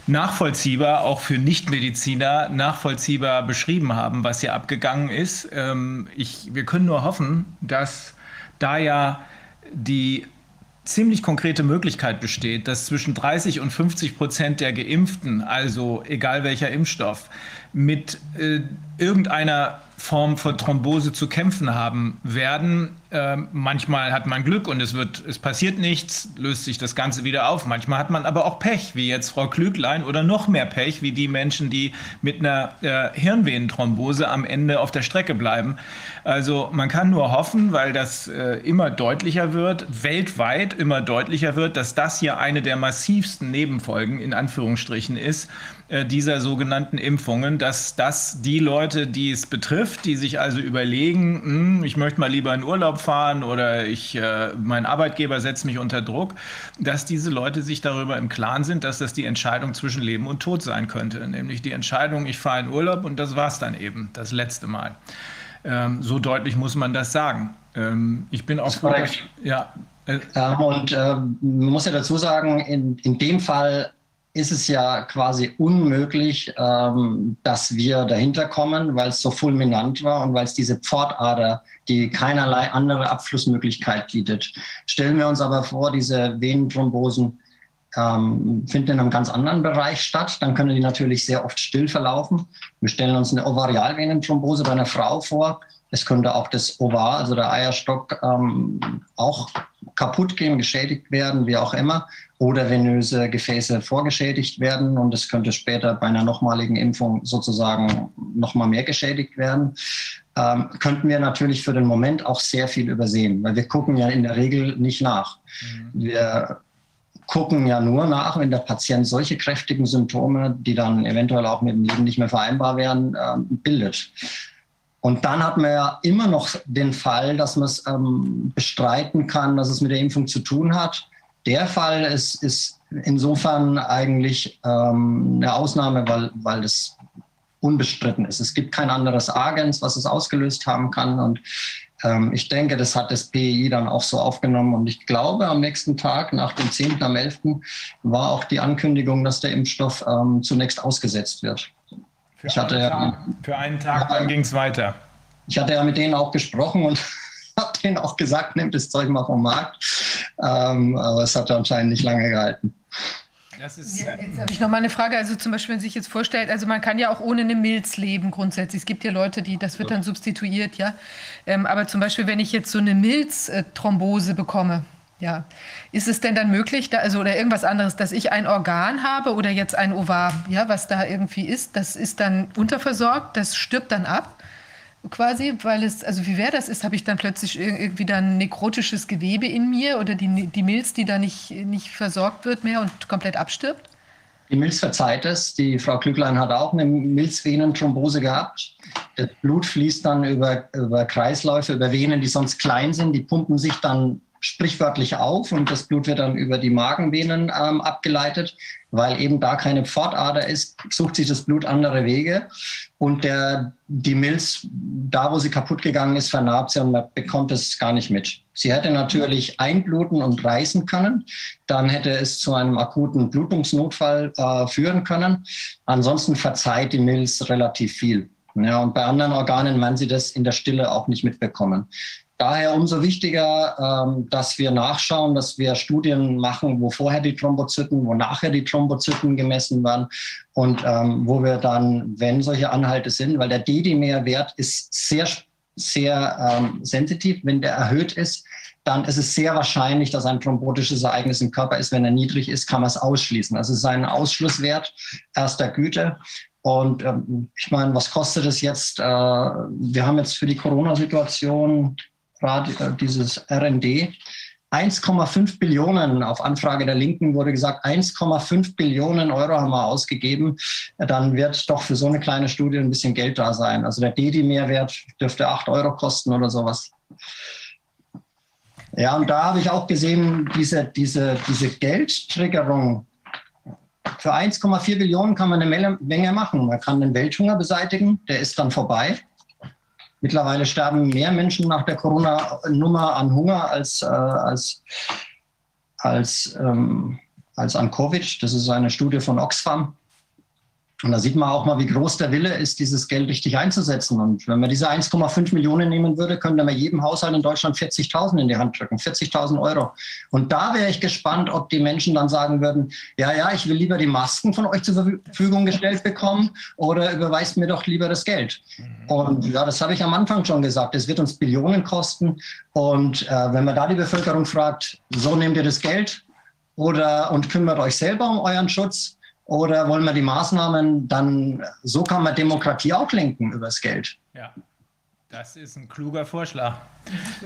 nachvollziehbar, auch für Nichtmediziner, nachvollziehbar beschrieben haben, was hier abgegangen ist. Ähm, ich, wir können nur hoffen, dass da ja die ziemlich konkrete Möglichkeit besteht, dass zwischen 30 und 50 Prozent der Geimpften, also egal welcher Impfstoff, mit äh, irgendeiner Form von Thrombose zu kämpfen haben werden. Ähm, manchmal hat man Glück und es wird, es passiert nichts, löst sich das Ganze wieder auf. Manchmal hat man aber auch Pech, wie jetzt Frau Klüglein, oder noch mehr Pech, wie die Menschen, die mit einer äh, Hirnvenenthrombose am Ende auf der Strecke bleiben. Also man kann nur hoffen, weil das äh, immer deutlicher wird, weltweit immer deutlicher wird, dass das hier eine der massivsten Nebenfolgen in Anführungsstrichen ist dieser sogenannten Impfungen, dass das die Leute, die es betrifft, die sich also überlegen, hm, ich möchte mal lieber in Urlaub fahren oder ich, äh, mein Arbeitgeber setzt mich unter Druck, dass diese Leute sich darüber im Klaren sind, dass das die Entscheidung zwischen Leben und Tod sein könnte. Nämlich die Entscheidung, ich fahre in Urlaub und das war es dann eben, das letzte Mal. Ähm, so deutlich muss man das sagen. Ähm, ich bin auch froh, ja. Äh, ähm, und äh, man muss ja dazu sagen, in, in dem Fall ist es ja quasi unmöglich, ähm, dass wir dahinter kommen, weil es so fulminant war und weil es diese Pfortader, die keinerlei andere Abflussmöglichkeit bietet. Stellen wir uns aber vor, diese Venenthrombosen ähm, finden in einem ganz anderen Bereich statt, dann können die natürlich sehr oft still verlaufen. Wir stellen uns eine Ovarialvenenthrombose bei einer Frau vor. Es könnte auch das Ovar, also der Eierstock, ähm, auch kaputt gehen, geschädigt werden, wie auch immer oder venöse Gefäße vorgeschädigt werden und es könnte später bei einer nochmaligen Impfung sozusagen nochmal mehr geschädigt werden, ähm, könnten wir natürlich für den Moment auch sehr viel übersehen, weil wir gucken ja in der Regel nicht nach. Mhm. Wir gucken ja nur nach, wenn der Patient solche kräftigen Symptome, die dann eventuell auch mit dem Leben nicht mehr vereinbar wären, ähm, bildet. Und dann hat man ja immer noch den Fall, dass man es ähm, bestreiten kann, dass es mit der Impfung zu tun hat. Der Fall ist, ist insofern eigentlich ähm, eine Ausnahme, weil, weil das unbestritten ist. Es gibt kein anderes Agens, was es ausgelöst haben kann. Und ähm, ich denke, das hat das PEI dann auch so aufgenommen. Und ich glaube, am nächsten Tag, nach dem 10. am 11., war auch die Ankündigung, dass der Impfstoff ähm, zunächst ausgesetzt wird. Für, ich hatte, einen, Tag, für einen Tag, dann ging es weiter. Ich hatte ja mit denen auch gesprochen und habe denen auch gesagt, nehmt das Zeug mal vom Markt. Ähm, aber es hat anscheinend nicht lange gehalten. Das ist, ja, jetzt habe ich noch mal eine Frage. Also zum Beispiel, wenn sich jetzt vorstellt, also man kann ja auch ohne eine Milz leben grundsätzlich. Es gibt ja Leute, die, das wird dann substituiert, ja. Ähm, aber zum Beispiel, wenn ich jetzt so eine Milzthrombose bekomme, ja, ist es denn dann möglich, da, also oder irgendwas anderes, dass ich ein Organ habe oder jetzt ein Ovar, ja, was da irgendwie ist, das ist dann unterversorgt, das stirbt dann ab quasi, weil es, also wie wäre das ist, habe ich dann plötzlich irgendwie dann nekrotisches Gewebe in mir oder die, die Milz, die da nicht, nicht versorgt wird mehr und komplett abstirbt? Die Milz verzeiht es. Die Frau Glücklein hat auch eine Milzvenenthrombose gehabt. Das Blut fließt dann über, über Kreisläufe, über Venen, die sonst klein sind. Die pumpen sich dann sprichwörtlich auf und das Blut wird dann über die Magenvenen ähm, abgeleitet. Weil eben da keine Pfortader ist, sucht sich das Blut andere Wege und der, die Milz, da wo sie kaputt gegangen ist, vernarbt sie und man bekommt es gar nicht mit. Sie hätte natürlich einbluten und reißen können, dann hätte es zu einem akuten Blutungsnotfall äh, führen können. Ansonsten verzeiht die Milz relativ viel. Ja, und bei anderen Organen werden sie das in der Stille auch nicht mitbekommen. Daher umso wichtiger, ähm, dass wir nachschauen, dass wir Studien machen, wo vorher die Thrombozyten, wo nachher die Thrombozyten gemessen werden und ähm, wo wir dann, wenn solche Anhalte sind, weil der D-Dimer-Wert ist sehr, sehr ähm, sensitiv. Wenn der erhöht ist, dann ist es sehr wahrscheinlich, dass ein thrombotisches Ereignis im Körper ist. Wenn er niedrig ist, kann man es ausschließen. Also es ist ein Ausschlusswert erster Güte. Und ähm, ich meine, was kostet es jetzt? Äh, wir haben jetzt für die Corona-Situation äh, dieses RND. 1,5 Billionen, auf Anfrage der Linken wurde gesagt, 1,5 Billionen Euro haben wir ausgegeben. Dann wird doch für so eine kleine Studie ein bisschen Geld da sein. Also der DEDI-Mehrwert dürfte 8 Euro kosten oder sowas. Ja, und da habe ich auch gesehen, diese, diese, diese Geldtriggerung. Für 1,4 Billionen kann man eine Menge machen. Man kann den Welthunger beseitigen, der ist dann vorbei. Mittlerweile sterben mehr Menschen nach der Corona-Nummer an Hunger als, äh, als, als, ähm, als an Covid. Das ist eine Studie von Oxfam. Und da sieht man auch mal, wie groß der Wille ist, dieses Geld richtig einzusetzen. Und wenn man diese 1,5 Millionen nehmen würde, könnte man jedem Haushalt in Deutschland 40.000 in die Hand drücken, 40.000 Euro. Und da wäre ich gespannt, ob die Menschen dann sagen würden, ja, ja, ich will lieber die Masken von euch zur Verfügung gestellt bekommen oder überweist mir doch lieber das Geld. Und ja, das habe ich am Anfang schon gesagt. Es wird uns Billionen kosten. Und äh, wenn man da die Bevölkerung fragt, so nehmt ihr das Geld oder und kümmert euch selber um euren Schutz, oder wollen wir die Maßnahmen dann, so kann man Demokratie auch lenken übers Geld. Ja. Das ist ein kluger Vorschlag.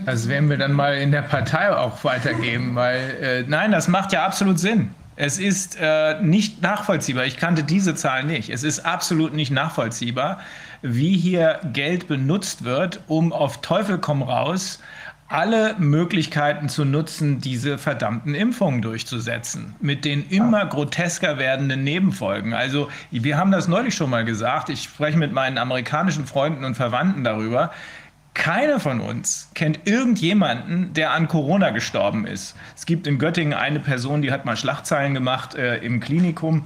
Das werden wir dann mal in der Partei auch weitergeben, weil äh, nein, das macht ja absolut Sinn. Es ist äh, nicht nachvollziehbar. Ich kannte diese Zahl nicht. Es ist absolut nicht nachvollziehbar, wie hier Geld benutzt wird, um auf Teufel komm raus alle Möglichkeiten zu nutzen, diese verdammten Impfungen durchzusetzen, mit den immer grotesker werdenden Nebenfolgen. Also wir haben das neulich schon mal gesagt, ich spreche mit meinen amerikanischen Freunden und Verwandten darüber. Keiner von uns kennt irgendjemanden, der an Corona gestorben ist. Es gibt in Göttingen eine Person, die hat mal Schlachtzeilen gemacht äh, im Klinikum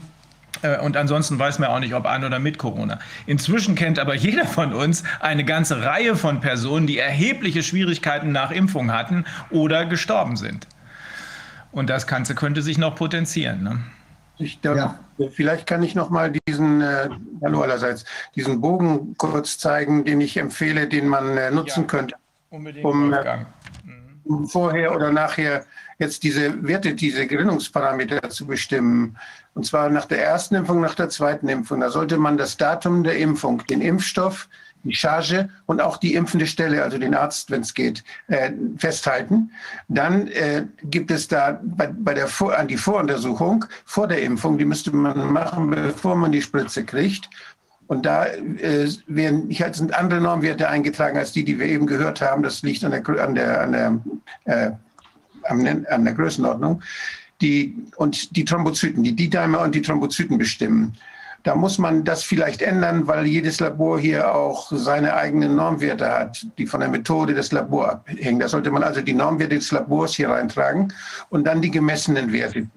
und ansonsten weiß man auch nicht, ob an oder mit Corona. Inzwischen kennt aber jeder von uns eine ganze Reihe von Personen, die erhebliche Schwierigkeiten nach Impfung hatten oder gestorben sind. Und das Ganze könnte sich noch potenzieren. Ne? Ich, da, ja. Vielleicht kann ich noch mal diesen, äh, hallo allerseits, diesen Bogen kurz zeigen, den ich empfehle, den man äh, nutzen ja, könnte, unbedingt um, äh, um vorher oder nachher jetzt diese Werte, diese Gerinnungsparameter zu bestimmen. Und zwar nach der ersten Impfung, nach der zweiten Impfung. Da sollte man das Datum der Impfung, den Impfstoff, die Charge und auch die impfende Stelle, also den Arzt, wenn es geht, äh, festhalten. Dann äh, gibt es da bei, bei der Vor an die Voruntersuchung vor der Impfung, die müsste man machen, bevor man die Spritze kriegt. Und da äh, werden, hier sind andere Normwerte eingetragen als die, die wir eben gehört haben. Das liegt an der, an der, an der an der Größenordnung, die, und die Thrombozyten, die D-Dimer und die Thrombozyten bestimmen. Da muss man das vielleicht ändern, weil jedes Labor hier auch seine eigenen Normwerte hat, die von der Methode des Labors abhängen. Da sollte man also die Normwerte des Labors hier reintragen und dann die gemessenen Werte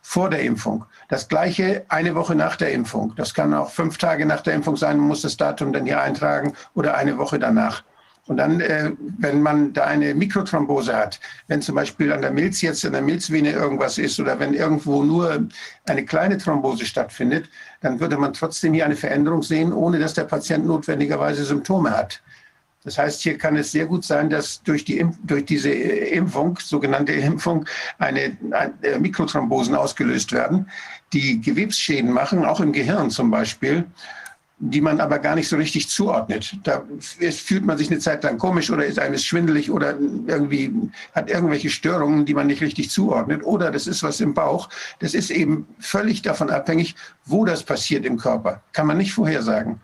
vor der Impfung. Das gleiche eine Woche nach der Impfung. Das kann auch fünf Tage nach der Impfung sein, man muss das Datum dann hier eintragen oder eine Woche danach. Und dann, äh, wenn man da eine Mikrothrombose hat, wenn zum Beispiel an der Milz jetzt, an der Milzvene irgendwas ist oder wenn irgendwo nur eine kleine Thrombose stattfindet, dann würde man trotzdem hier eine Veränderung sehen, ohne dass der Patient notwendigerweise Symptome hat. Das heißt, hier kann es sehr gut sein, dass durch, die, durch diese Impfung, sogenannte Impfung, eine, eine Mikrothrombosen ausgelöst werden, die Gewebsschäden machen, auch im Gehirn zum Beispiel die man aber gar nicht so richtig zuordnet. Da fühlt man sich eine Zeit lang komisch oder ist einem schwindelig oder irgendwie hat irgendwelche Störungen, die man nicht richtig zuordnet. Oder das ist was im Bauch. Das ist eben völlig davon abhängig, wo das passiert im Körper. Kann man nicht vorhersagen.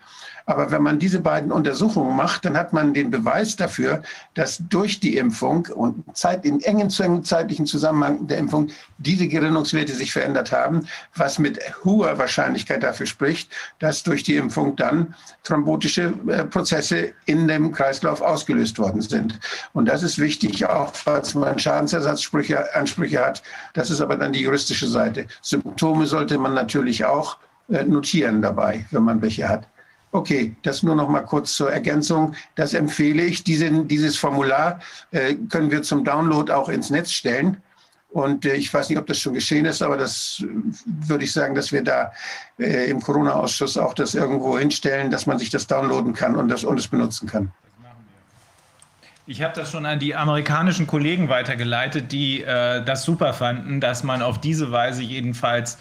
Aber wenn man diese beiden Untersuchungen macht, dann hat man den Beweis dafür, dass durch die Impfung und Zeit, im engen zeitlichen Zusammenhang der Impfung diese Gerinnungswerte sich verändert haben, was mit hoher Wahrscheinlichkeit dafür spricht, dass durch die Impfung dann thrombotische äh, Prozesse in dem Kreislauf ausgelöst worden sind. Und das ist wichtig, auch falls man Schadensersatzansprüche hat. Das ist aber dann die juristische Seite. Symptome sollte man natürlich auch äh, notieren dabei, wenn man welche hat. Okay, das nur noch mal kurz zur Ergänzung. Das empfehle ich. Diese, dieses Formular äh, können wir zum Download auch ins Netz stellen. Und äh, ich weiß nicht, ob das schon geschehen ist, aber das äh, würde ich sagen, dass wir da äh, im Corona-Ausschuss auch das irgendwo hinstellen, dass man sich das downloaden kann und das, und es benutzen kann. Ich habe das schon an die amerikanischen Kollegen weitergeleitet, die äh, das super fanden, dass man auf diese Weise jedenfalls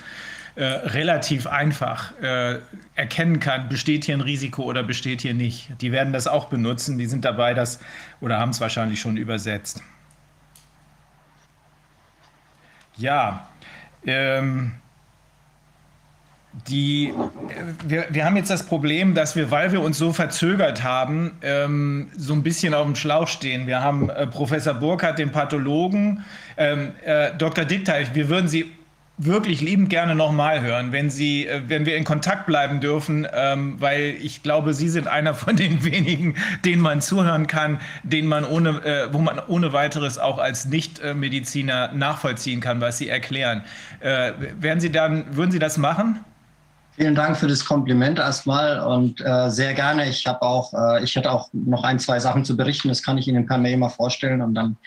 äh, relativ einfach äh, erkennen kann, besteht hier ein Risiko oder besteht hier nicht. Die werden das auch benutzen, die sind dabei, das oder haben es wahrscheinlich schon übersetzt. Ja, ähm, die, wir, wir haben jetzt das Problem, dass wir, weil wir uns so verzögert haben, ähm, so ein bisschen auf dem Schlauch stehen. Wir haben äh, Professor Burkhardt, den Pathologen, ähm, äh, Dr. Dickteich, wir würden Sie wirklich liebend gerne nochmal hören, wenn Sie, äh, wenn wir in Kontakt bleiben dürfen, ähm, weil ich glaube, Sie sind einer von den wenigen, denen man zuhören kann, den man ohne, äh, wo man ohne weiteres auch als Nichtmediziner nachvollziehen kann, was Sie erklären. Äh, werden Sie dann, würden Sie das machen? Vielen Dank für das Kompliment erstmal und äh, sehr gerne. Ich habe auch, äh, ich hätte auch noch ein, zwei Sachen zu berichten. Das kann ich Ihnen per Mail mal vorstellen und dann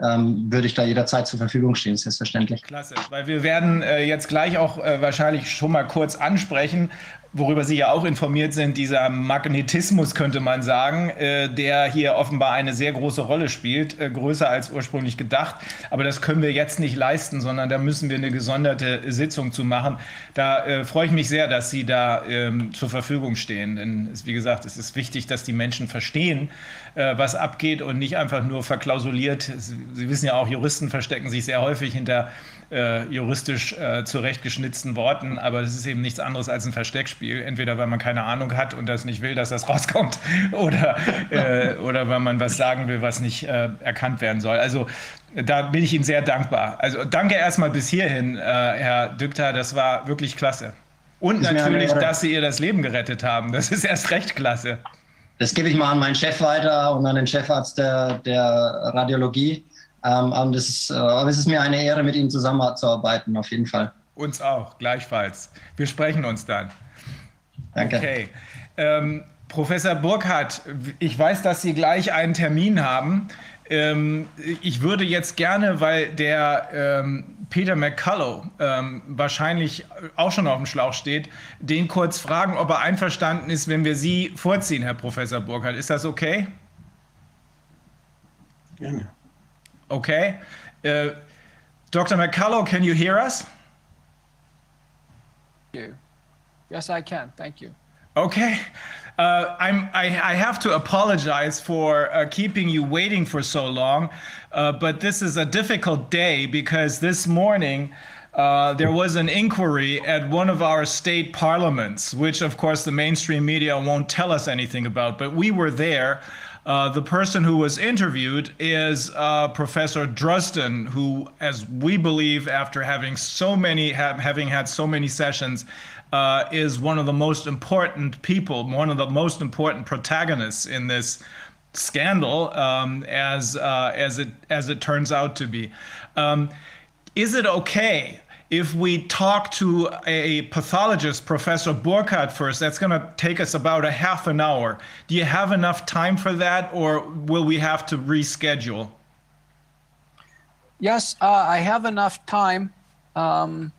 ähm, würde ich da jederzeit zur Verfügung stehen, selbstverständlich. Klasse, weil wir werden äh, jetzt gleich auch äh, wahrscheinlich schon mal kurz ansprechen, worüber Sie ja auch informiert sind, dieser Magnetismus, könnte man sagen, äh, der hier offenbar eine sehr große Rolle spielt, äh, größer als ursprünglich gedacht. Aber das können wir jetzt nicht leisten, sondern da müssen wir eine gesonderte Sitzung zu machen. Da äh, freue ich mich sehr, dass Sie da ähm, zur Verfügung stehen. Denn, wie gesagt, es ist wichtig, dass die Menschen verstehen, äh, was abgeht und nicht einfach nur verklausuliert. Sie wissen ja auch, Juristen verstecken sich sehr häufig hinter äh, juristisch äh, zurechtgeschnitzten Worten, aber es ist eben nichts anderes als ein Versteckspiel. Entweder weil man keine Ahnung hat und das nicht will, dass das rauskommt, oder, äh, oder weil man was sagen will, was nicht äh, erkannt werden soll. Also da bin ich Ihnen sehr dankbar. Also danke erstmal bis hierhin, äh, Herr Dükter, das war wirklich klasse. Und natürlich, dass Sie ihr das Leben gerettet haben. Das ist erst recht klasse. Das gebe ich mal an meinen Chef weiter und an den Chefarzt der, der Radiologie. Ähm, und es ist, äh, aber es ist mir eine Ehre, mit Ihnen zusammenzuarbeiten, auf jeden Fall. Uns auch, gleichfalls. Wir sprechen uns dann. Danke. Okay. Ähm, Professor Burkhardt, ich weiß, dass Sie gleich einen Termin haben. Ähm, ich würde jetzt gerne, weil der ähm, Peter McCullough ähm, wahrscheinlich auch schon auf dem Schlauch steht, den kurz fragen, ob er einverstanden ist, wenn wir Sie vorziehen, Herr Professor Burkhardt. Ist das okay? Gerne. Okay. Uh, Dr. McCullough, can you hear us? you. Yes, I can. Thank you. Okay. Uh, I'm, I, I, have to apologize for uh, keeping you waiting for so long, uh, but this is a difficult day because this morning uh, there was an inquiry at one of our state parliaments, which of course the mainstream media won't tell us anything about, but we were there. Uh, the person who was interviewed is uh, Professor Drosten, who, as we believe, after having so many, ha- having had so many sessions, uh, is one of the most important people, one of the most important protagonists in this scandal, um, as uh, as it as it turns out to be. Um, is it okay if we talk to a pathologist, Professor Burkhardt, first, that's going to take us about a half an hour. Do you have enough time for that, or will we have to reschedule? Yes, uh, I have enough time um,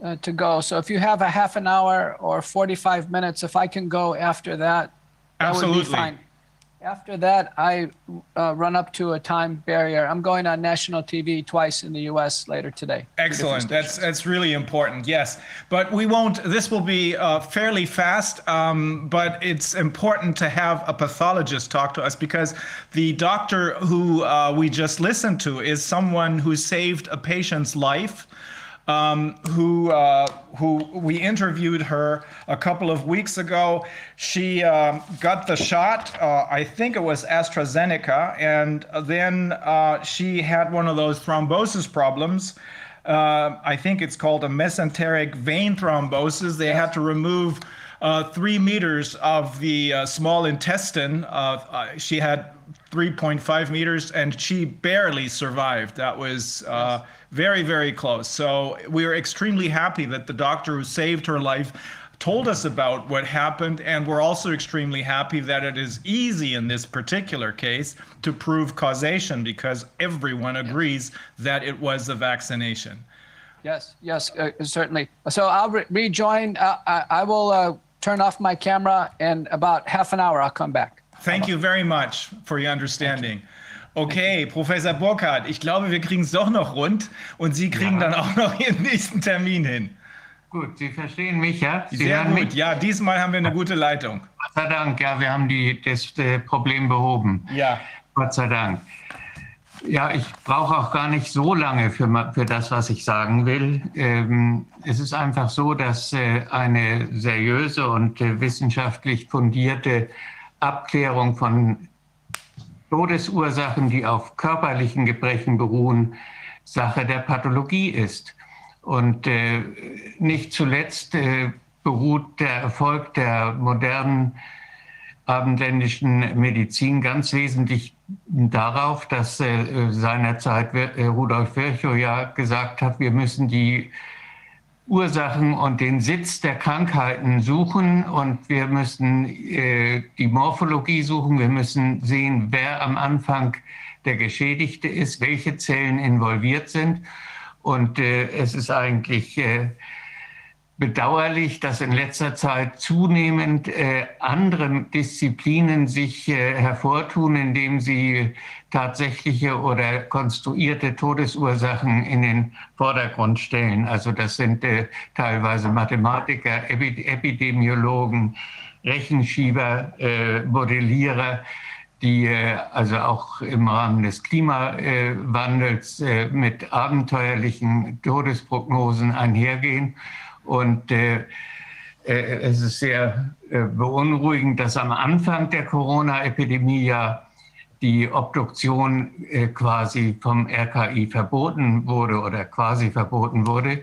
uh, to go. So if you have a half an hour or 45 minutes, if I can go after that, that Absolutely. would be fine. After that, I uh, run up to a time barrier. I'm going on national TV twice in the U.S. later today. Excellent. That's that's really important. Yes, but we won't. This will be uh, fairly fast. Um, but it's important to have a pathologist talk to us because the doctor who uh, we just listened to is someone who saved a patient's life um, who uh, who we interviewed her a couple of weeks ago. She um, got the shot. Uh, I think it was AstraZeneca, and then uh, she had one of those thrombosis problems. Uh, I think it's called a mesenteric vein thrombosis. They had to remove. Uh, three meters of the uh, small intestine. she had 3.5 meters, and she barely survived. That was yes very, very close. So we are extremely happy that the doctor who saved her life told us about what happened, and we're also extremely happy that it is easy in this particular case to prove causation because everyone agrees yes. that it was the vaccination. Yes, yes, uh, certainly. So I'll re- rejoin. Uh, I, I, will uh, turn off my camera, and about half an hour I'll come back. Thank you very much for your understanding. Okay, Professor Burkhardt, ich glaube, wir kriegen es doch noch rund und Sie kriegen ja. dann auch noch Ihren nächsten Termin hin. Gut, Sie verstehen mich, ja? Sie Sehr gut, mich? ja, diesmal haben wir eine gute Leitung. Gott sei Dank, ja, wir haben die, das äh, Problem behoben. Ja. Gott sei Dank. Ja, ich brauche auch gar nicht so lange für, für das, was ich sagen will. Ähm, es ist einfach so, dass äh, eine seriöse und äh, wissenschaftlich fundierte Abklärung von Todesursachen, die auf körperlichen Gebrechen beruhen, Sache der Pathologie ist. Und äh, nicht zuletzt äh, beruht der Erfolg der modernen abendländischen Medizin ganz wesentlich darauf, dass äh, seinerzeit äh, Rudolf Virchow ja gesagt hat, wir müssen die Ursachen und den Sitz der Krankheiten suchen und wir müssen äh, die Morphologie suchen. Wir müssen sehen, wer am Anfang der Geschädigte ist, welche Zellen involviert sind. Und äh, es ist eigentlich äh, bedauerlich, dass in letzter Zeit zunehmend äh, andere Disziplinen sich äh, hervortun, indem sie tatsächliche oder konstruierte Todesursachen in den Vordergrund stellen. Also das sind äh, teilweise Mathematiker, Epi Epidemiologen, Rechenschieber, äh, Modellierer, die äh, also auch im Rahmen des Klimawandels äh, mit abenteuerlichen Todesprognosen einhergehen. Und äh, äh, es ist sehr beunruhigend, dass am Anfang der Corona-Epidemie ja die Obduktion äh, quasi vom RKI verboten wurde oder quasi verboten wurde.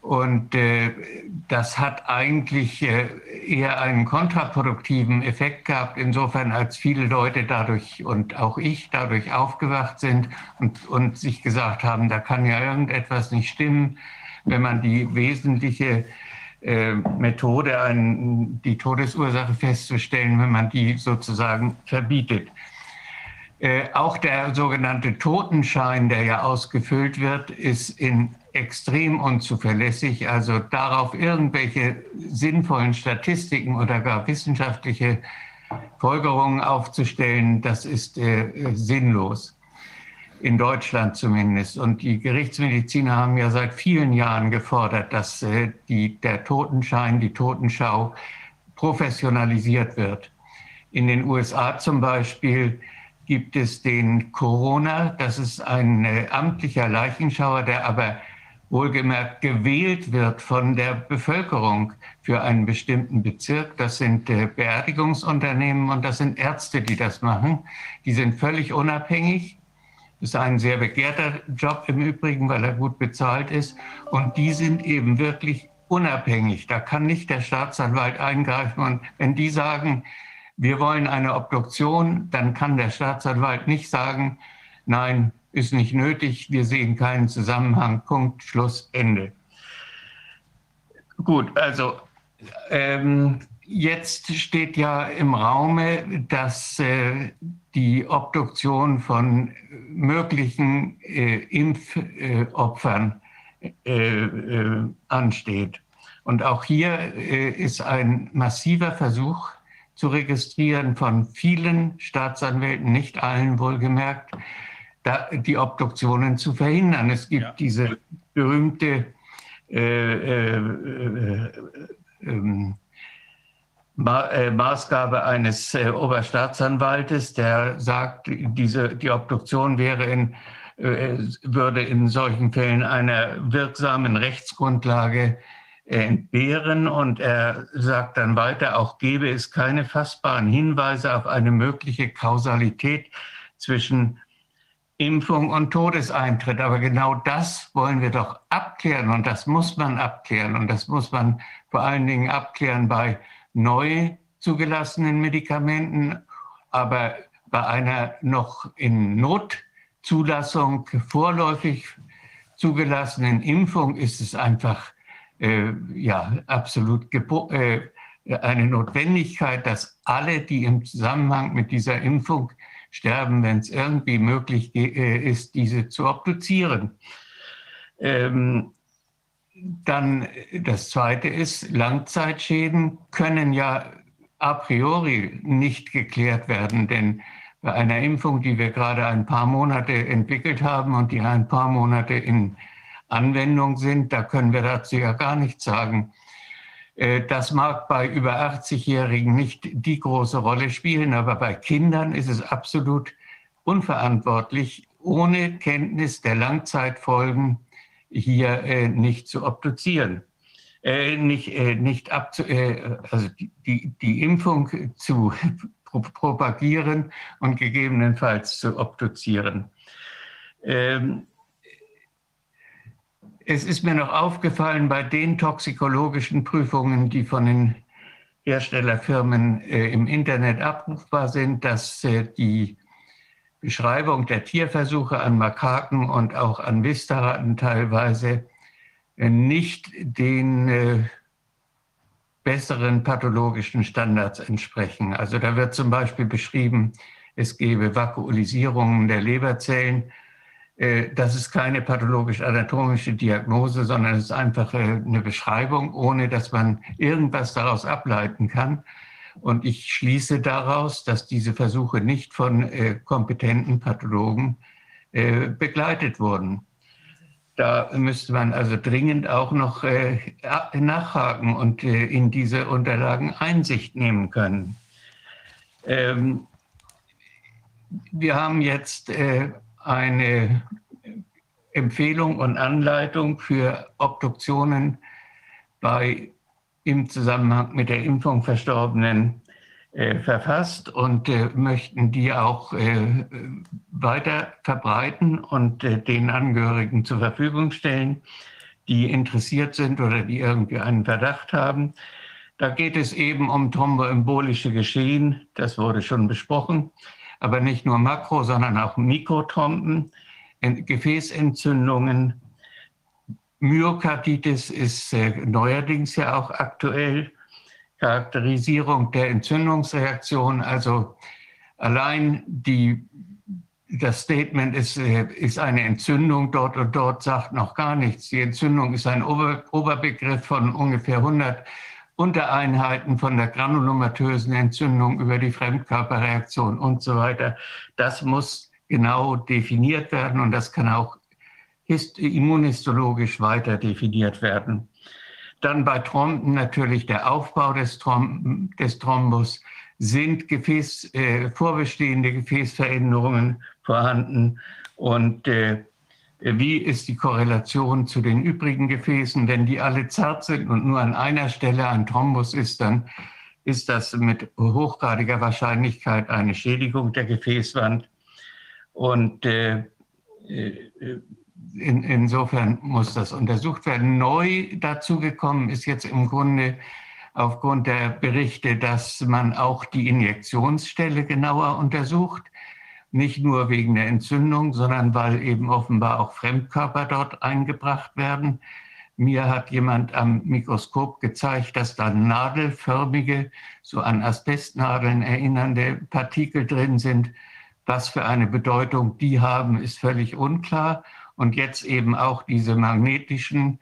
Und äh, das hat eigentlich äh, eher einen kontraproduktiven Effekt gehabt, insofern als viele Leute dadurch und auch ich dadurch aufgewacht sind und, und sich gesagt haben, da kann ja irgendetwas nicht stimmen, wenn man die wesentliche äh, Methode, einen, die Todesursache festzustellen, wenn man die sozusagen verbietet. Äh, auch der sogenannte Totenschein, der ja ausgefüllt wird, ist in extrem unzuverlässig. Also darauf irgendwelche sinnvollen Statistiken oder gar wissenschaftliche Folgerungen aufzustellen, das ist äh, sinnlos. In Deutschland zumindest. Und die Gerichtsmediziner haben ja seit vielen Jahren gefordert, dass äh, die, der Totenschein, die Totenschau professionalisiert wird. In den USA zum Beispiel gibt es den Corona. Das ist ein äh, amtlicher Leichenschauer, der aber wohlgemerkt gewählt wird von der Bevölkerung für einen bestimmten Bezirk. Das sind äh, Beerdigungsunternehmen und das sind Ärzte, die das machen. Die sind völlig unabhängig. Ist ein sehr begehrter Job im Übrigen, weil er gut bezahlt ist. Und die sind eben wirklich unabhängig. Da kann nicht der Staatsanwalt eingreifen. Und wenn die sagen, wir wollen eine Obduktion, dann kann der Staatsanwalt nicht sagen, nein, ist nicht nötig, wir sehen keinen Zusammenhang, Punkt, Schluss, Ende. Gut, also ähm, jetzt steht ja im Raume, dass äh, die Obduktion von möglichen äh, Impfopfern äh, äh ansteht. Und auch hier äh, ist ein massiver Versuch zu registrieren von vielen Staatsanwälten, nicht allen wohlgemerkt, die Obduktionen zu verhindern. Es gibt ja. diese berühmte äh, äh, äh, ähm, äh, Maßgabe eines äh, Oberstaatsanwaltes, der sagt, diese, die Obduktion wäre in, äh, würde in solchen Fällen einer wirksamen Rechtsgrundlage entbehren. Und er sagt dann weiter, auch gäbe es keine fassbaren Hinweise auf eine mögliche Kausalität zwischen Impfung und Todeseintritt. Aber genau das wollen wir doch abklären und das muss man abklären und das muss man vor allen Dingen abklären bei neu zugelassenen Medikamenten, aber bei einer noch in Notzulassung vorläufig zugelassenen Impfung ist es einfach äh, ja, absolut äh, eine Notwendigkeit, dass alle, die im Zusammenhang mit dieser Impfung sterben, wenn es irgendwie möglich äh, ist, diese zu obduzieren. Ähm, dann das Zweite ist, Langzeitschäden können ja a priori nicht geklärt werden, denn bei einer Impfung, die wir gerade ein paar Monate entwickelt haben und die ein paar Monate in Anwendung sind, da können wir dazu ja gar nichts sagen. Äh, das mag bei über 80-Jährigen nicht die große Rolle spielen, aber bei Kindern ist es absolut unverantwortlich, ohne Kenntnis der Langzeitfolgen hier äh, nicht zu obduzieren. Äh, nicht, äh, nicht abzu, äh, also die, die Impfung zu propagieren und gegebenenfalls zu obduzieren. Ähm, es ist mir noch aufgefallen bei den toxikologischen Prüfungen, die von den Herstellerfirmen äh, im Internet abrufbar sind, dass äh, die Beschreibung der Tierversuche an Makaken und auch an Vistaraten teilweise äh, nicht den äh, besseren pathologischen Standards entsprechen. Also da wird zum Beispiel beschrieben, es gebe Vakuolisierungen der Leberzellen äh, das ist keine pathologisch-anatomische Diagnose, sondern es ist einfach eine Beschreibung, ohne dass man irgendwas daraus ableiten kann. Und ich schließe daraus, dass diese Versuche nicht von äh, kompetenten Pathologen begleitet wurden. Da müsste man also dringend auch noch nachhaken und in diese Unterlagen Einsicht nehmen können. Ähm, wir haben jetzt eine Empfehlung und Anleitung für Obduktionen bei im Zusammenhang mit der Impfung Verstorbenen äh, verfasst und äh, möchten die auch äh, weiter verbreiten und äh, den Angehörigen zur Verfügung stellen, die interessiert sind oder die irgendwie einen Verdacht haben. Da geht es eben um thromboembolische Geschehen, das wurde schon besprochen aber nicht nur Makro, sondern auch Mikrotrompen, Gefäßentzündungen. Myokarditis ist äh, neuerdings ja auch aktuell. Charakterisierung der Entzündungsreaktion, also allein die, das Statement ist, äh, ist eine Entzündung dort und dort, sagt noch gar nichts. Die Entzündung ist ein Ober, Oberbegriff von ungefähr 100 Untereinheiten von der granulomatösen Entzündung über die Fremdkörperreaktion und so weiter. Das muss genau definiert werden und das kann auch immunhistologisch weiter definiert werden. Dann bei Tromben natürlich der Aufbau des, Trom des Thrombus. Sind Gefäß, äh, vorbestehende Gefäßveränderungen vorhanden und äh, wie ist die Korrelation zu den übrigen Gefäßen. Wenn die alle zart sind und nur an einer Stelle ein Thrombus ist, dann ist das mit hochgradiger Wahrscheinlichkeit eine Schädigung der Gefäßwand. Und äh, äh in, insofern muss das untersucht werden. Neu dazugekommen ist jetzt im Grunde aufgrund der Berichte, dass man auch die Injektionsstelle genauer untersucht nicht nur wegen der Entzündung, sondern weil eben offenbar auch Fremdkörper dort eingebracht werden. Mir hat jemand am Mikroskop gezeigt, dass da nadelförmige, so an Asbestnadeln erinnernde Partikel drin sind. Was für eine Bedeutung die haben, ist völlig unklar. Und jetzt eben auch diese magnetischen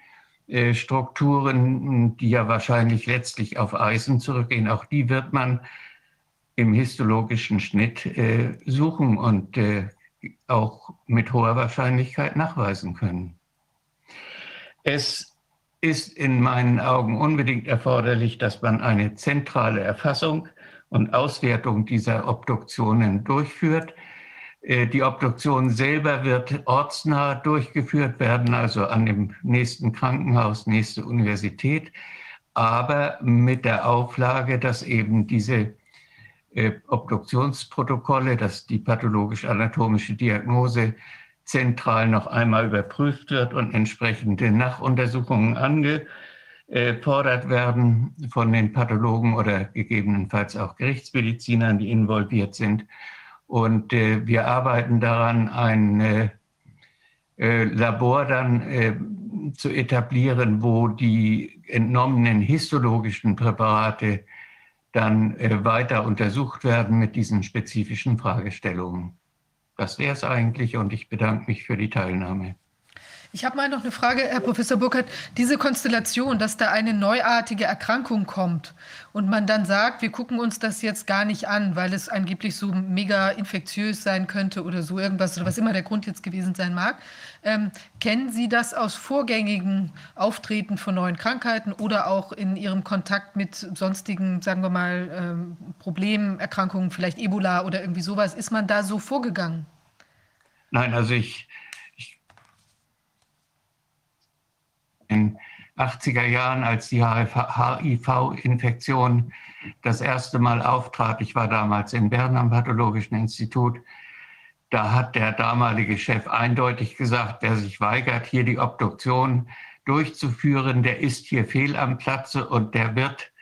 äh, Strukturen, die ja wahrscheinlich letztlich auf Eisen zurückgehen, auch die wird man im histologischen Schnitt äh, suchen und äh, auch mit hoher Wahrscheinlichkeit nachweisen können. Es ist in meinen Augen unbedingt erforderlich, dass man eine zentrale Erfassung und Auswertung dieser Obduktionen durchführt. Äh, die Obduktion selber wird ortsnah durchgeführt werden, also an dem nächsten Krankenhaus, nächste Universität, aber mit der Auflage, dass eben diese äh, Obduktionsprotokolle, dass die pathologisch-anatomische Diagnose zentral noch einmal überprüft wird und entsprechende Nachuntersuchungen angefordert werden von den Pathologen oder gegebenenfalls auch Gerichtsmedizinern, die involviert sind. Und äh, wir arbeiten daran, ein äh, äh, Labor dann äh, zu etablieren, wo die entnommenen histologischen Präparate dann äh, weiter untersucht werden mit diesen spezifischen Fragestellungen. Das wäre es eigentlich und ich bedanke mich für die Teilnahme. Ich habe mal noch eine Frage, Herr Professor Burkhardt. Diese Konstellation, dass da eine neuartige Erkrankung kommt und man dann sagt, wir gucken uns das jetzt gar nicht an, weil es angeblich so mega infektiös sein könnte oder so irgendwas oder was immer der Grund jetzt gewesen sein mag. Ähm, kennen Sie das aus vorgängigen Auftreten von neuen Krankheiten oder auch in Ihrem Kontakt mit sonstigen, sagen wir mal, ähm, Problemerkrankungen, vielleicht Ebola oder irgendwie sowas? Ist man da so vorgegangen? Nein, also ich in 80er Jahren, als die HIV-Infektion das erste Mal auftrat. Ich war damals in Bern am Pathologischen Institut. Da hat der damalige Chef eindeutig gesagt, wer sich weigert, hier die Obduktion durchzuführen, der ist hier fehl am Platze und der wird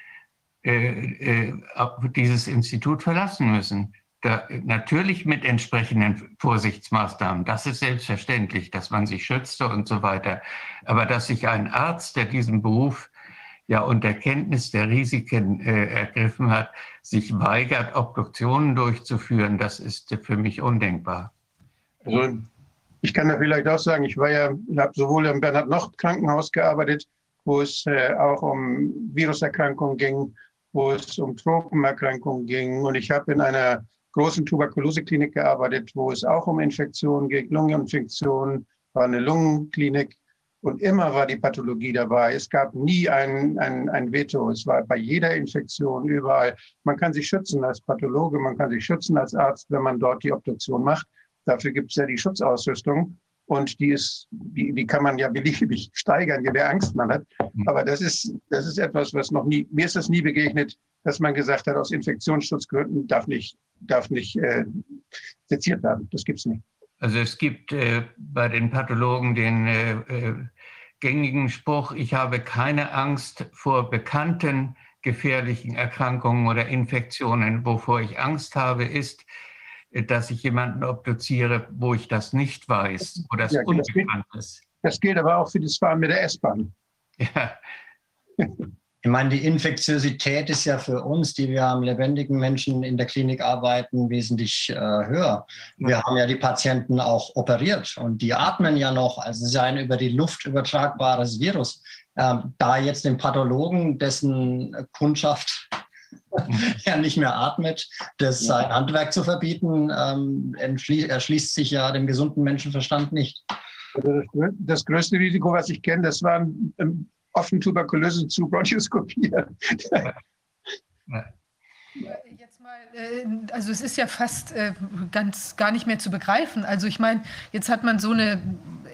äh, äh, dieses Institut verlassen müssen. Da, natürlich mit entsprechenden Vorsichtsmaßnahmen. Das ist selbstverständlich, dass man sich schützte und so weiter. Aber dass sich ein Arzt, der diesen Beruf ja unter Kenntnis der Risiken äh, ergriffen hat, sich weigert, Obduktionen durchzuführen, das ist für mich undenkbar. Also ich kann da vielleicht auch sagen, ich war ja, habe sowohl im Bernhard Nocht Krankenhaus gearbeitet, wo es äh, auch um Viruserkrankungen ging, wo es um Tropenerkrankungen ging. Und ich habe in einer großen Tuberkuloseklinik gearbeitet, wo es auch um Infektionen geht, Lungeninfektionen, war eine Lungenklinik. Und immer war die Pathologie dabei. Es gab nie ein, ein, ein Veto. Es war bei jeder Infektion überall. Man kann sich schützen als Pathologe, man kann sich schützen als Arzt, wenn man dort die Obduktion macht. Dafür gibt es ja die Schutzausrüstung. Und die ist, die, die kann man ja beliebig steigern, je mehr Angst man hat. Mhm. Aber das ist, das ist etwas, was noch nie, mir ist das nie begegnet, dass man gesagt hat, aus Infektionsschutzgründen darf nicht, darf nicht äh, seziert werden. Das gibt es nicht. Also es gibt äh, bei den Pathologen den äh, äh, gängigen Spruch, ich habe keine Angst vor bekannten gefährlichen Erkrankungen oder Infektionen. Wovor ich Angst habe, ist, äh, dass ich jemanden obduziere, wo ich das nicht weiß, wo das ja, unbekannt das ist. Das gilt aber auch für das Fahren mit der S-Bahn. Ja. Ich meine, die Infektiosität ist ja für uns, die wir am lebendigen Menschen in der Klinik arbeiten, wesentlich äh, höher. Wir haben ja die Patienten auch operiert und die atmen ja noch. Also es ist ja ein über die Luft übertragbares Virus. Ähm, da jetzt den Pathologen, dessen Kundschaft ja nicht mehr atmet, das sein Handwerk zu verbieten, ähm, erschließt sich ja dem gesunden Menschenverstand nicht. Also das größte Risiko, was ich kenne, das waren offen Tuberkulose zu bronchoskopieren. Jetzt mal, äh, also es ist ja fast äh, ganz gar nicht mehr zu begreifen. Also ich meine, jetzt hat man so eine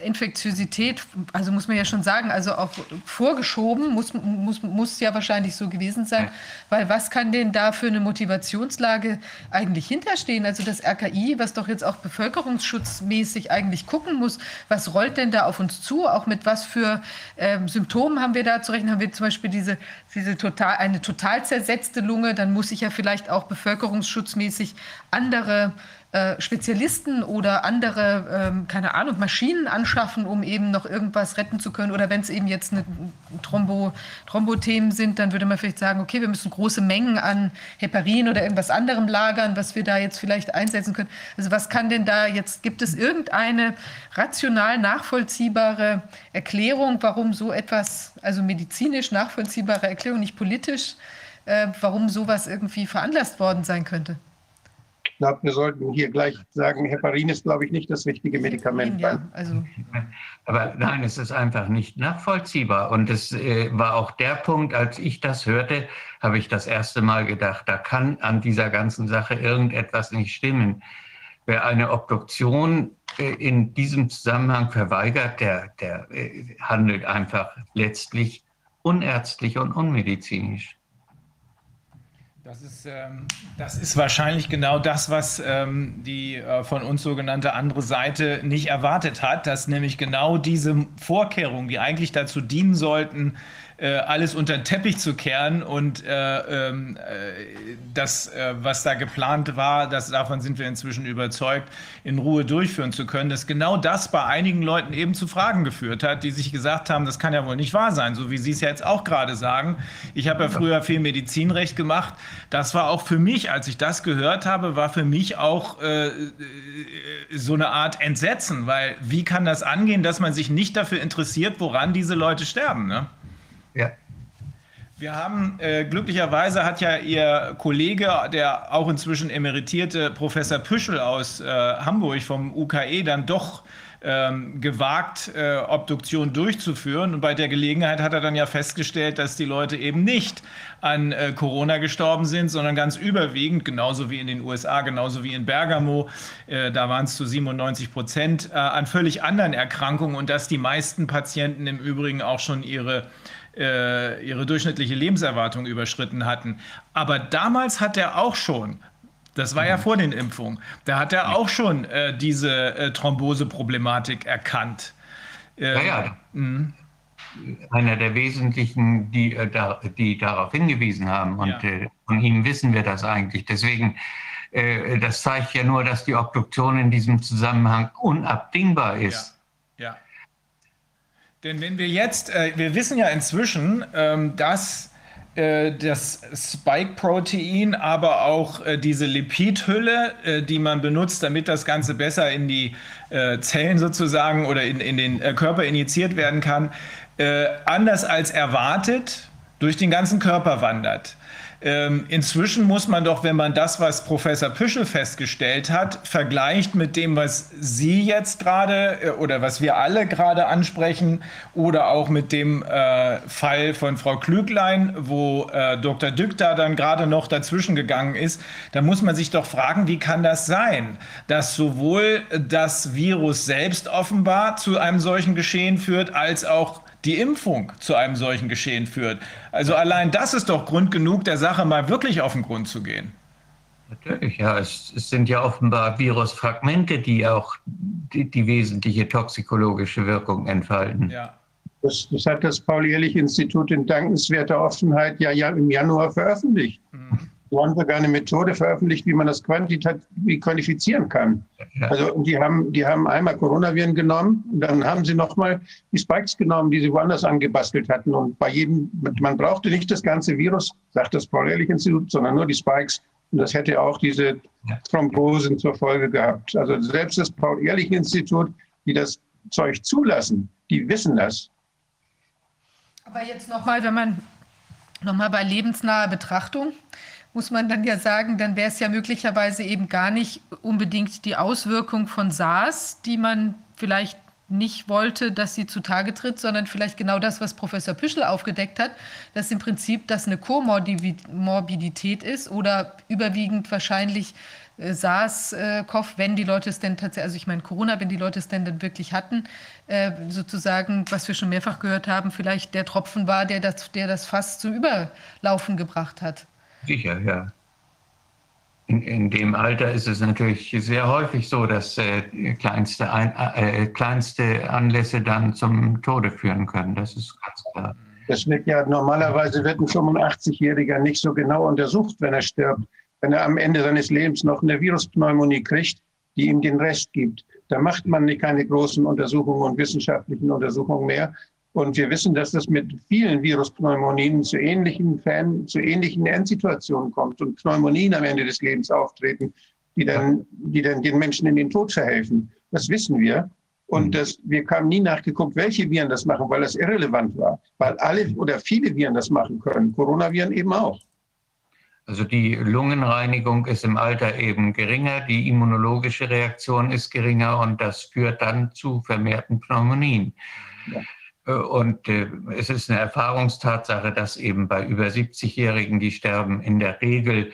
Infektiosität, also muss man ja schon sagen, also auch vorgeschoben, muss, muss, muss ja wahrscheinlich so gewesen sein, weil was kann denn da für eine Motivationslage eigentlich hinterstehen? Also das RKI, was doch jetzt auch bevölkerungsschutzmäßig eigentlich gucken muss, was rollt denn da auf uns zu? Auch mit was für ähm, Symptomen haben wir da zu rechnen? Haben wir zum Beispiel diese, diese total, eine total zersetzte Lunge, dann muss ich ja vielleicht auch bevölkerungsschutzmäßig andere äh, Spezialisten oder andere, ähm, keine Ahnung, Maschinen anschaffen, um eben noch irgendwas retten zu können. Oder wenn es eben jetzt eine Thrombo, Thrombothemen sind, dann würde man vielleicht sagen, okay, wir müssen große Mengen an Heparin oder irgendwas anderem lagern, was wir da jetzt vielleicht einsetzen können. Also was kann denn da jetzt, gibt es irgendeine rational nachvollziehbare Erklärung, warum so etwas, also medizinisch nachvollziehbare Erklärung, nicht politisch, äh, warum sowas irgendwie veranlasst worden sein könnte. Ich glaube, wir sollten hier gleich sagen, Heparin ist, glaube ich, nicht das richtige Medikament. Ja, also. Aber nein, es ist einfach nicht nachvollziehbar. Und es äh, war auch der Punkt, als ich das hörte, habe ich das erste Mal gedacht, da kann an dieser ganzen Sache irgendetwas nicht stimmen. Wer eine Obduktion äh, in diesem Zusammenhang verweigert, der, der äh, handelt einfach letztlich unärztlich und unmedizinisch. Das ist, ähm, das ist wahrscheinlich genau das, was ähm, die äh, von uns sogenannte andere Seite nicht erwartet hat, dass nämlich genau diese Vorkehrungen, die eigentlich dazu dienen sollten, äh, alles unter den Teppich zu kehren und äh, ähm, äh, das, äh, was da geplant war, das, davon sind wir inzwischen überzeugt, in Ruhe durchführen zu können, dass genau das bei einigen Leuten eben zu Fragen geführt hat, die sich gesagt haben, das kann ja wohl nicht wahr sein, so wie Sie es ja jetzt auch gerade sagen. Ich habe ja früher viel Medizinrecht gemacht. Das war auch für mich, als ich das gehört habe, war für mich auch äh, äh so eine Art Entsetzen, weil wie kann das angehen, dass man sich nicht dafür interessiert, woran diese Leute sterben? Ne? Ja. Wir haben, äh, glücklicherweise hat ja Ihr Kollege, der auch inzwischen emeritierte Professor Püschel aus äh, Hamburg vom UKE, dann doch ähm, gewagt, äh, Obduktion durchzuführen. Und bei der Gelegenheit hat er dann ja festgestellt, dass die Leute eben nicht an äh, Corona gestorben sind, sondern ganz überwiegend, genauso wie in den USA, genauso wie in Bergamo, äh, da waren es zu 97 Prozent, äh, an völlig anderen Erkrankungen und dass die meisten Patienten im Übrigen auch schon ihre äh, ihre durchschnittliche Lebenserwartung überschritten hatten. Aber damals hat er auch schon, das war ja mhm. vor den Impfungen, da hat er auch schon äh, diese äh, Thrombose-Problematik erkannt. Äh, ja, ja. Mhm. Einer der wesentlichen, die, äh, da, die darauf hingewiesen haben. Und ja. Äh, von ihm wissen wir das eigentlich. Deswegen, das zeigt ja nur, dass die Obduktion in diesem Zusammenhang unabdingbar ist. Ja. Denn wenn wir jetzt, äh, wir wissen ja inzwischen, ähm, dass äh, das Spike-Protein, aber auch äh, diese Lipidhülle, äh, die man benutzt, damit das Ganze besser in die äh, Zellen sozusagen oder in, in den äh, Körper injiziert werden kann, anders als erwartet durch den ganzen Körper wandert. Ähm, inzwischen muss man doch, wenn man das, was Professor Püschel festgestellt hat, vergleicht mit dem, was Sie jetzt gerade äh, oder was wir alle gerade ansprechen oder auch mit dem äh, Fall von Frau Klüglein, wo äh, Dr. Dück da dann gerade noch dazwischen gegangen ist, da muss man sich doch fragen, wie kann das sein, dass sowohl das Virus selbst offenbar zu einem solchen Geschehen führt, als auch die Impfung zu einem solchen Geschehen führt. Also allein das ist doch Grund genug, der Sache mal wirklich auf den Grund zu gehen. Natürlich, ja. Es, es sind ja offenbar Virusfragmente, die auch die, die wesentliche toxikologische Wirkung entfalten. Ja. Das, das hat das Paul-Ehrlich-Institut in dankenswerter Offenheit ja, ja im Januar veröffentlicht. Mhm. So haben sogar eine Methode veröffentlicht, wie man das quantitativ quantifizieren kann. Also die haben, die haben einmal Coronaviren genommen und dann haben sie nochmal die Spikes genommen, die sie woanders angebastelt hatten. Und bei jedem, man brauchte nicht das ganze Virus, sagt das Paul-Ehrlich-Institut, sondern nur die Spikes. Und das hätte auch diese Thrombosen zur Folge gehabt. Also selbst das Paul-Ehrlich-Institut, die das Zeug zulassen, die wissen das. Aber jetzt nochmal, wenn man nochmal bei lebensnaher Betrachtung, muss man dann ja sagen, dann wäre es ja möglicherweise eben gar nicht unbedingt die Auswirkung von SARS, die man vielleicht nicht wollte, dass sie zutage tritt, sondern vielleicht genau das, was Professor Püschel aufgedeckt hat, dass im Prinzip das eine Komorbidität ist oder überwiegend wahrscheinlich äh, SARS-CoV, wenn die Leute es denn tatsächlich, also ich meine Corona, wenn die Leute es denn dann wirklich hatten, äh, sozusagen, was wir schon mehrfach gehört haben, vielleicht der Tropfen war, der das, der das fast zum Überlaufen gebracht hat. Sicher, ja. In, in dem Alter ist es natürlich sehr häufig so, dass äh, kleinste, Ein äh, kleinste Anlässe dann zum Tode führen können. Das ist ganz klar. Das wird ja normalerweise wird ein 85-Jähriger nicht so genau untersucht, wenn er stirbt. Wenn er am Ende seines Lebens noch eine Viruspneumonie kriegt, die ihm den Rest gibt, da macht man keine großen Untersuchungen und wissenschaftlichen Untersuchungen mehr, und wir wissen, dass das mit vielen Viruspneumonien zu ähnlichen Fällen, zu ähnlichen Endsituationen kommt und Pneumonien am Ende des Lebens auftreten, die dann, die dann den Menschen in den Tod verhelfen. Das wissen wir. Und mhm. das, wir haben nie nachgeguckt, welche Viren das machen, weil das irrelevant war. Weil alle oder viele Viren das machen können. Coronaviren eben auch. Also die Lungenreinigung ist im Alter eben geringer, die immunologische Reaktion ist geringer und das führt dann zu vermehrten Pneumonien. Ja. Äh, und äh, es ist eine Erfahrungstatsache, dass eben bei über 70-Jährigen, die sterben, in der Regel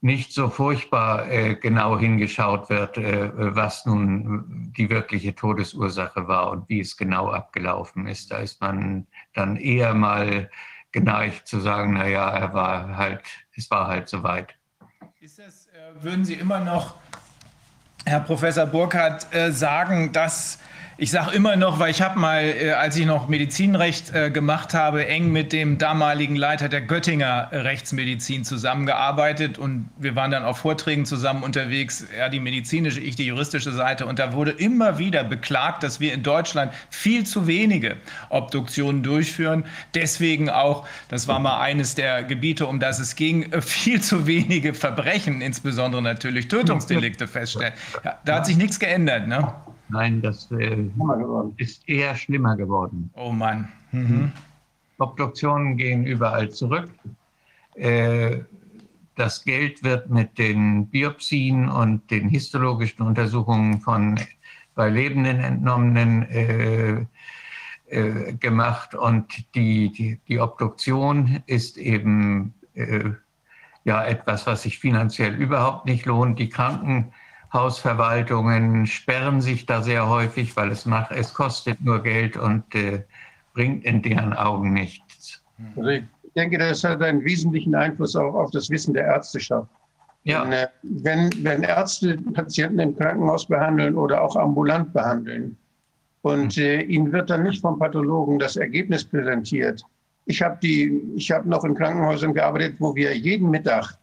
nicht so furchtbar äh, genau hingeschaut wird, was nun die wirkliche Todesursache war und wie es genau abgelaufen ist. Da ist man dann eher mal geneigt zu sagen, naja, er war halt, es war halt soweit. Ist das, würden Sie immer noch, Herr Professor Burkhardt, sagen, dass ich sage immer noch, weil ich habe mal, äh, als ich noch Medizinrecht äh, gemacht habe, eng mit dem damaligen Leiter der Göttinger Rechtsmedizin zusammengearbeitet und wir waren dann auf Vorträgen zusammen unterwegs, er die medizinische, ich die juristische Seite und da wurde immer wieder beklagt, dass wir in Deutschland viel zu wenige Obduktionen durchführen. Deswegen auch, das war mal eines der Gebiete, um das es ging, viel zu wenige Verbrechen, insbesondere natürlich Tötungsdelikte feststellen. Ja, da hat sich nichts geändert, ne? Nein, das äh, ist eher schlimmer geworden. Oh Mann. Mhm. Obduktionen gehen überall zurück. Äh, das Geld wird mit den Biopsien und den histologischen Untersuchungen von bei lebenden Entnommenen äh, äh, gemacht und die, die, die, Obduktion ist eben äh, ja etwas, was sich finanziell überhaupt nicht lohnt. Die Kranken Hausverwaltungen sperren sich da sehr häufig, weil es macht, es kostet nur Geld und äh, bringt in deren Augen nichts. Also ich denke, das hat einen wesentlichen Einfluss auch auf das Wissen der Ärzteschaft. Ja. Wenn, äh, wenn, wenn Ärzte Patienten im Krankenhaus behandeln oder auch ambulant behandeln und äh, ihnen wird dann nicht vom Pathologen das Ergebnis präsentiert. Ich habe hab noch in Krankenhäusern gearbeitet, wo wir jeden Mittag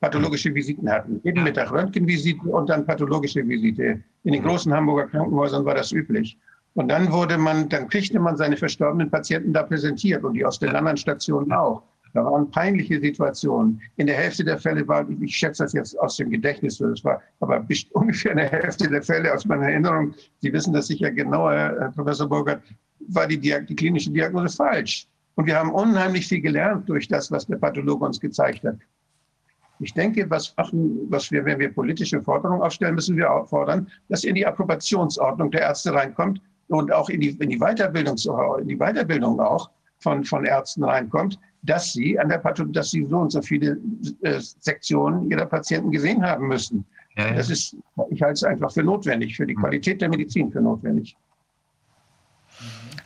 pathologische Visiten hatten. Jeden. Mittag Röntgenvisiten und dann pathologische Visite. In den großen Hamburger Krankenhäusern war das üblich. Und dann wurde man, dann kriegte man seine verstorbenen Patienten da präsentiert und die aus den anderen Stationen auch. Da waren peinliche Situationen. In der Hälfte der Fälle war, ich schätze das jetzt aus dem Gedächtnis, das war aber ungefähr eine Hälfte der Fälle aus meiner Erinnerung. Sie wissen das sicher genauer, Herr Professor Burgert, war die, die klinische Diagnose falsch. Und wir haben unheimlich viel gelernt durch das, was der Pathologe uns gezeigt hat. Ich denke, was, machen, was wir, wenn wir politische Forderungen aufstellen, müssen wir auch fordern, dass in die Approbationsordnung der Ärzte reinkommt und auch in die, in die, Weiterbildung, in die Weiterbildung auch von, von Ärzten reinkommt, dass sie an der Pathologie, dass sie so und so viele äh, Sektionen ihrer Patienten gesehen haben müssen. Ja, ja. Das ist, ich halte es einfach für notwendig, für die Qualität der Medizin für notwendig.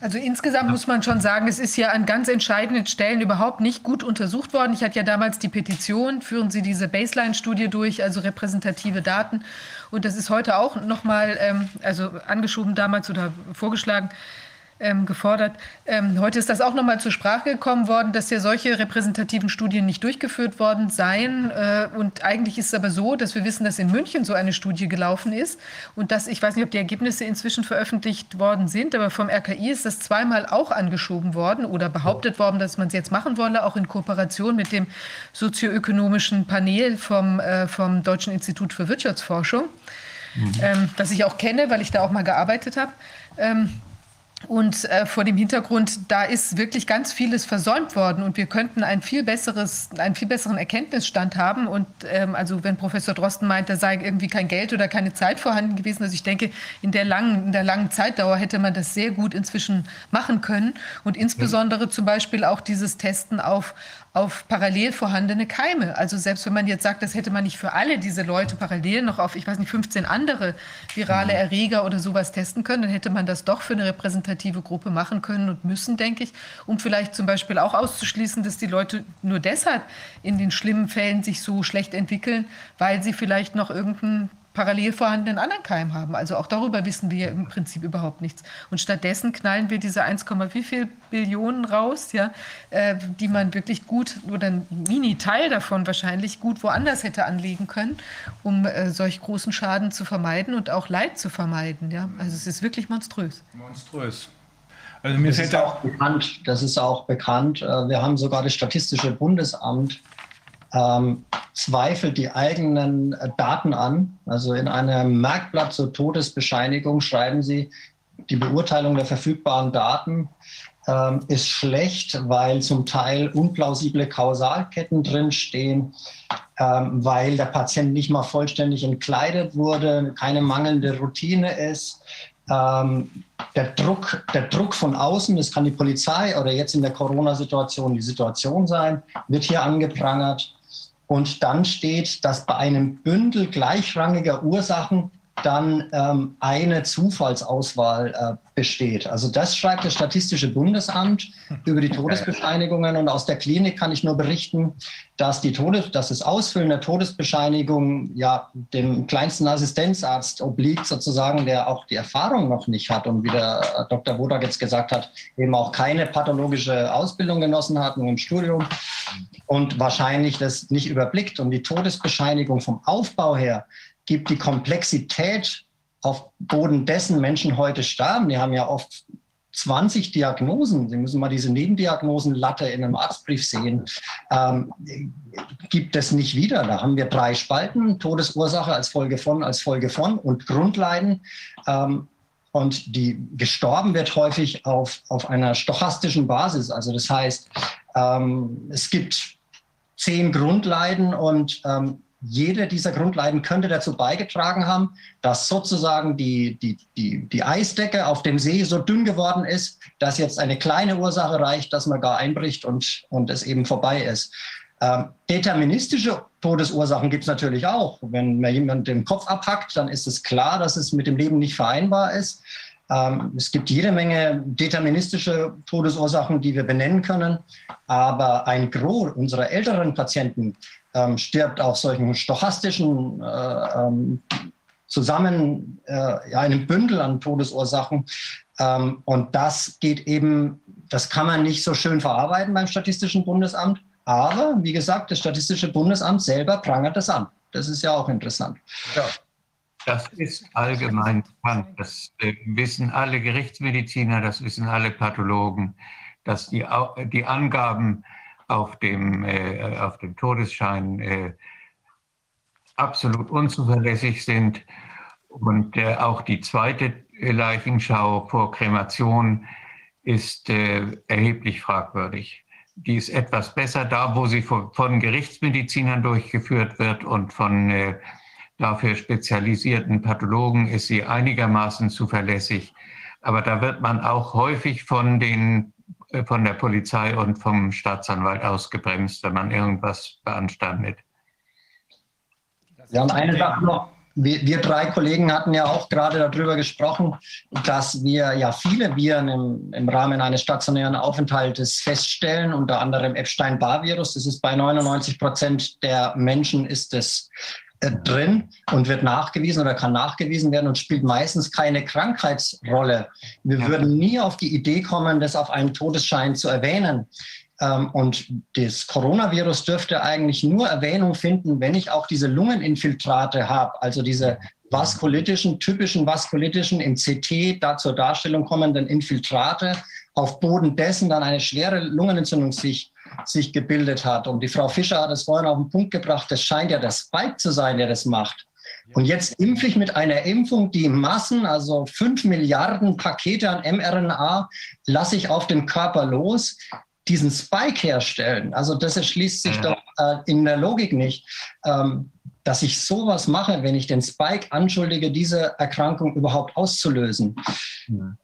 Also insgesamt muss man schon sagen, es ist ja an ganz entscheidenden Stellen überhaupt nicht gut untersucht worden. Ich hatte ja damals die Petition, führen Sie diese Baseline-Studie durch, also repräsentative Daten. Und das ist heute auch nochmal, ähm, also angeschoben damals oder vorgeschlagen, ähm, gefordert. Ähm, heute ist das auch noch mal zur Sprache gekommen worden, dass ja solche repräsentativen Studien nicht durchgeführt worden seien. Äh, und eigentlich ist es aber so, dass wir wissen, dass in München so eine Studie gelaufen ist und dass, ich weiß nicht, ob die Ergebnisse inzwischen veröffentlicht worden sind, aber vom RKI ist das zweimal auch angeschoben worden oder behauptet worden, dass man es jetzt machen wolle, auch in Kooperation mit dem sozioökonomischen Panel vom, äh, vom Deutschen Institut für Wirtschaftsforschung, mhm. ähm, das ich auch kenne, weil ich da auch mal gearbeitet habe. Ähm, und äh, vor dem Hintergrund, da ist wirklich ganz vieles versäumt worden und wir könnten ein viel besseres, einen viel besseren Erkenntnisstand haben. Und ähm, also wenn Professor Drosten meint, da sei irgendwie kein Geld oder keine Zeit vorhanden gewesen, also ich denke, in der langen, in der langen Zeitdauer hätte man das sehr gut inzwischen machen können. Und insbesondere zum Beispiel auch dieses Testen auf auf parallel vorhandene Keime. Also selbst wenn man jetzt sagt, das hätte man nicht für alle diese Leute parallel noch auf, ich weiß nicht, 15 andere virale mhm. Erreger oder sowas testen können, dann hätte man das doch für eine repräsentative Gruppe machen können und müssen, denke ich, um vielleicht zum Beispiel auch auszuschließen, dass die Leute nur deshalb in den schlimmen Fällen sich so schlecht entwickeln, weil sie vielleicht noch irgendein parallel vorhandenen anderen Keim haben. Also auch darüber wissen wir im Prinzip überhaupt nichts. Und stattdessen knallen wir diese 1, wie viel Billionen raus, ja, äh, die man wirklich gut oder ein Mini-Teil davon wahrscheinlich gut woanders hätte anlegen können, um äh, solch großen Schaden zu vermeiden und auch Leid zu vermeiden. Ja. Also es ist wirklich monströs. Monströs. Also mir das ist auch bekannt. Das ist auch bekannt. Äh, wir haben sogar das Statistische Bundesamt ähm, zweifelt die eigenen äh, Daten an. Also in einem Merkblatt zur Todesbescheinigung schreiben sie die Beurteilung der verfügbaren Daten. ähm, ist schlecht, weil zum Teil unplausible Kausalketten drinstehen, ähm, weil der Patient nicht mal vollständig entkleidet wurde, keine mangelnde Routine ist. Ähm, der, Druck, der Druck von außen, das kann die Polizei oder jetzt in der Corona-Situation die Situation sein, wird hier angeprangert. Und dann steht, dass bei einem Bündel gleichrangiger Ursachen dann ähm, eine Zufallsauswahl äh, besteht. Also das schreibt das Statistische Bundesamt über die Todesbescheinigungen und aus der Klinik kann ich nur berichten, dass, die Todes dass das Ausfüllen der Todesbescheinigung ja dem kleinsten Assistenzarzt obliegt sozusagen, der auch die Erfahrung noch nicht hat und wie der äh, Dr. Wodak jetzt gesagt hat, eben auch keine pathologische Ausbildung genossen hat, nur im Studium und wahrscheinlich das nicht überblickt. Und die Todesbescheinigung vom Aufbau her gibt die Komplexität auf Boden dessen Menschen heute sterben. Die haben ja oft 20 Diagnosen. Sie müssen mal diese Nebendiagnosenlatte in einem Arztbrief sehen. Ähm, gibt es nicht wieder. Da haben wir drei Spalten: Todesursache als Folge von, als Folge von und Grundleiden. Ähm, und die gestorben wird häufig auf, auf einer stochastischen Basis. Also das heißt, ähm, es gibt zehn Grundleiden und ähm, jede dieser Grundleiden könnte dazu beigetragen haben, dass sozusagen die, die, die, die Eisdecke auf dem See so dünn geworden ist, dass jetzt eine kleine Ursache reicht, dass man gar einbricht und, und es eben vorbei ist. Ähm, deterministische Todesursachen gibt es natürlich auch. Wenn mir jemand den Kopf abhackt, dann ist es klar, dass es mit dem Leben nicht vereinbar ist. Ähm, es gibt jede Menge deterministische Todesursachen, die wir benennen können. Aber ein Gros unserer älteren Patienten ähm, stirbt auf solchen stochastischen äh, ähm, zusammen äh, ja, einem Bündel an Todesursachen. Ähm, und das geht eben, das kann man nicht so schön verarbeiten beim Statistischen Bundesamt. Aber wie gesagt, das Statistische Bundesamt selber prangert das an. Das ist ja auch interessant. Ja. Das ist allgemein bekannt. Das äh, wissen alle Gerichtsmediziner, das wissen alle Pathologen, dass die, die Angaben auf dem, äh, auf dem Todesschein äh, absolut unzuverlässig sind. Und äh, auch die zweite Leichenschau vor Kremation ist äh, erheblich fragwürdig. Die ist etwas besser da, wo sie von, von Gerichtsmedizinern durchgeführt wird und von äh, dafür spezialisierten Pathologen ist sie einigermaßen zuverlässig. Aber da wird man auch häufig von den äh, von der Polizei und vom Staatsanwalt ausgebremst, wenn man irgendwas beanstandet. Wir haben eine Sache noch. Wir, wir, drei Kollegen hatten ja auch gerade darüber gesprochen, dass wir ja viele Viren im, im Rahmen eines stationären Aufenthaltes feststellen, unter anderem Epstein-Barr-Virus. Das ist bei 99 Prozent der Menschen ist es äh, drin und wird nachgewiesen oder kann nachgewiesen werden und spielt meistens keine Krankheitsrolle. Wir ja. würden nie auf die Idee kommen, das auf einem Todesschein zu erwähnen. Ähm, und das Coronavirus dürfte eigentlich nur Erwähnung finden, wenn ich auch diese Lungeninfiltrate habe, also diese vaskulitischen, typischen vaskulitischen im CT da zur Darstellung kommenden Infiltrate, auf Boden dessen dann eine schwere Lungenentzündung sich sich gebildet hat. Und die Frau Fischer hat es vorhin auf den Punkt gebracht, das scheint ja der Spike zu sein, der das macht. Und jetzt impfe ich mit einer Impfung die Massen, also fünf Milliarden Pakete an mRNA, lasse ich auf den Körper los, diesen Spike herstellen. Also das erschließt sich doch äh, in der Logik nicht, ähm, dass ich sowas mache, wenn ich den Spike anschuldige, diese Erkrankung überhaupt auszulösen. Ja.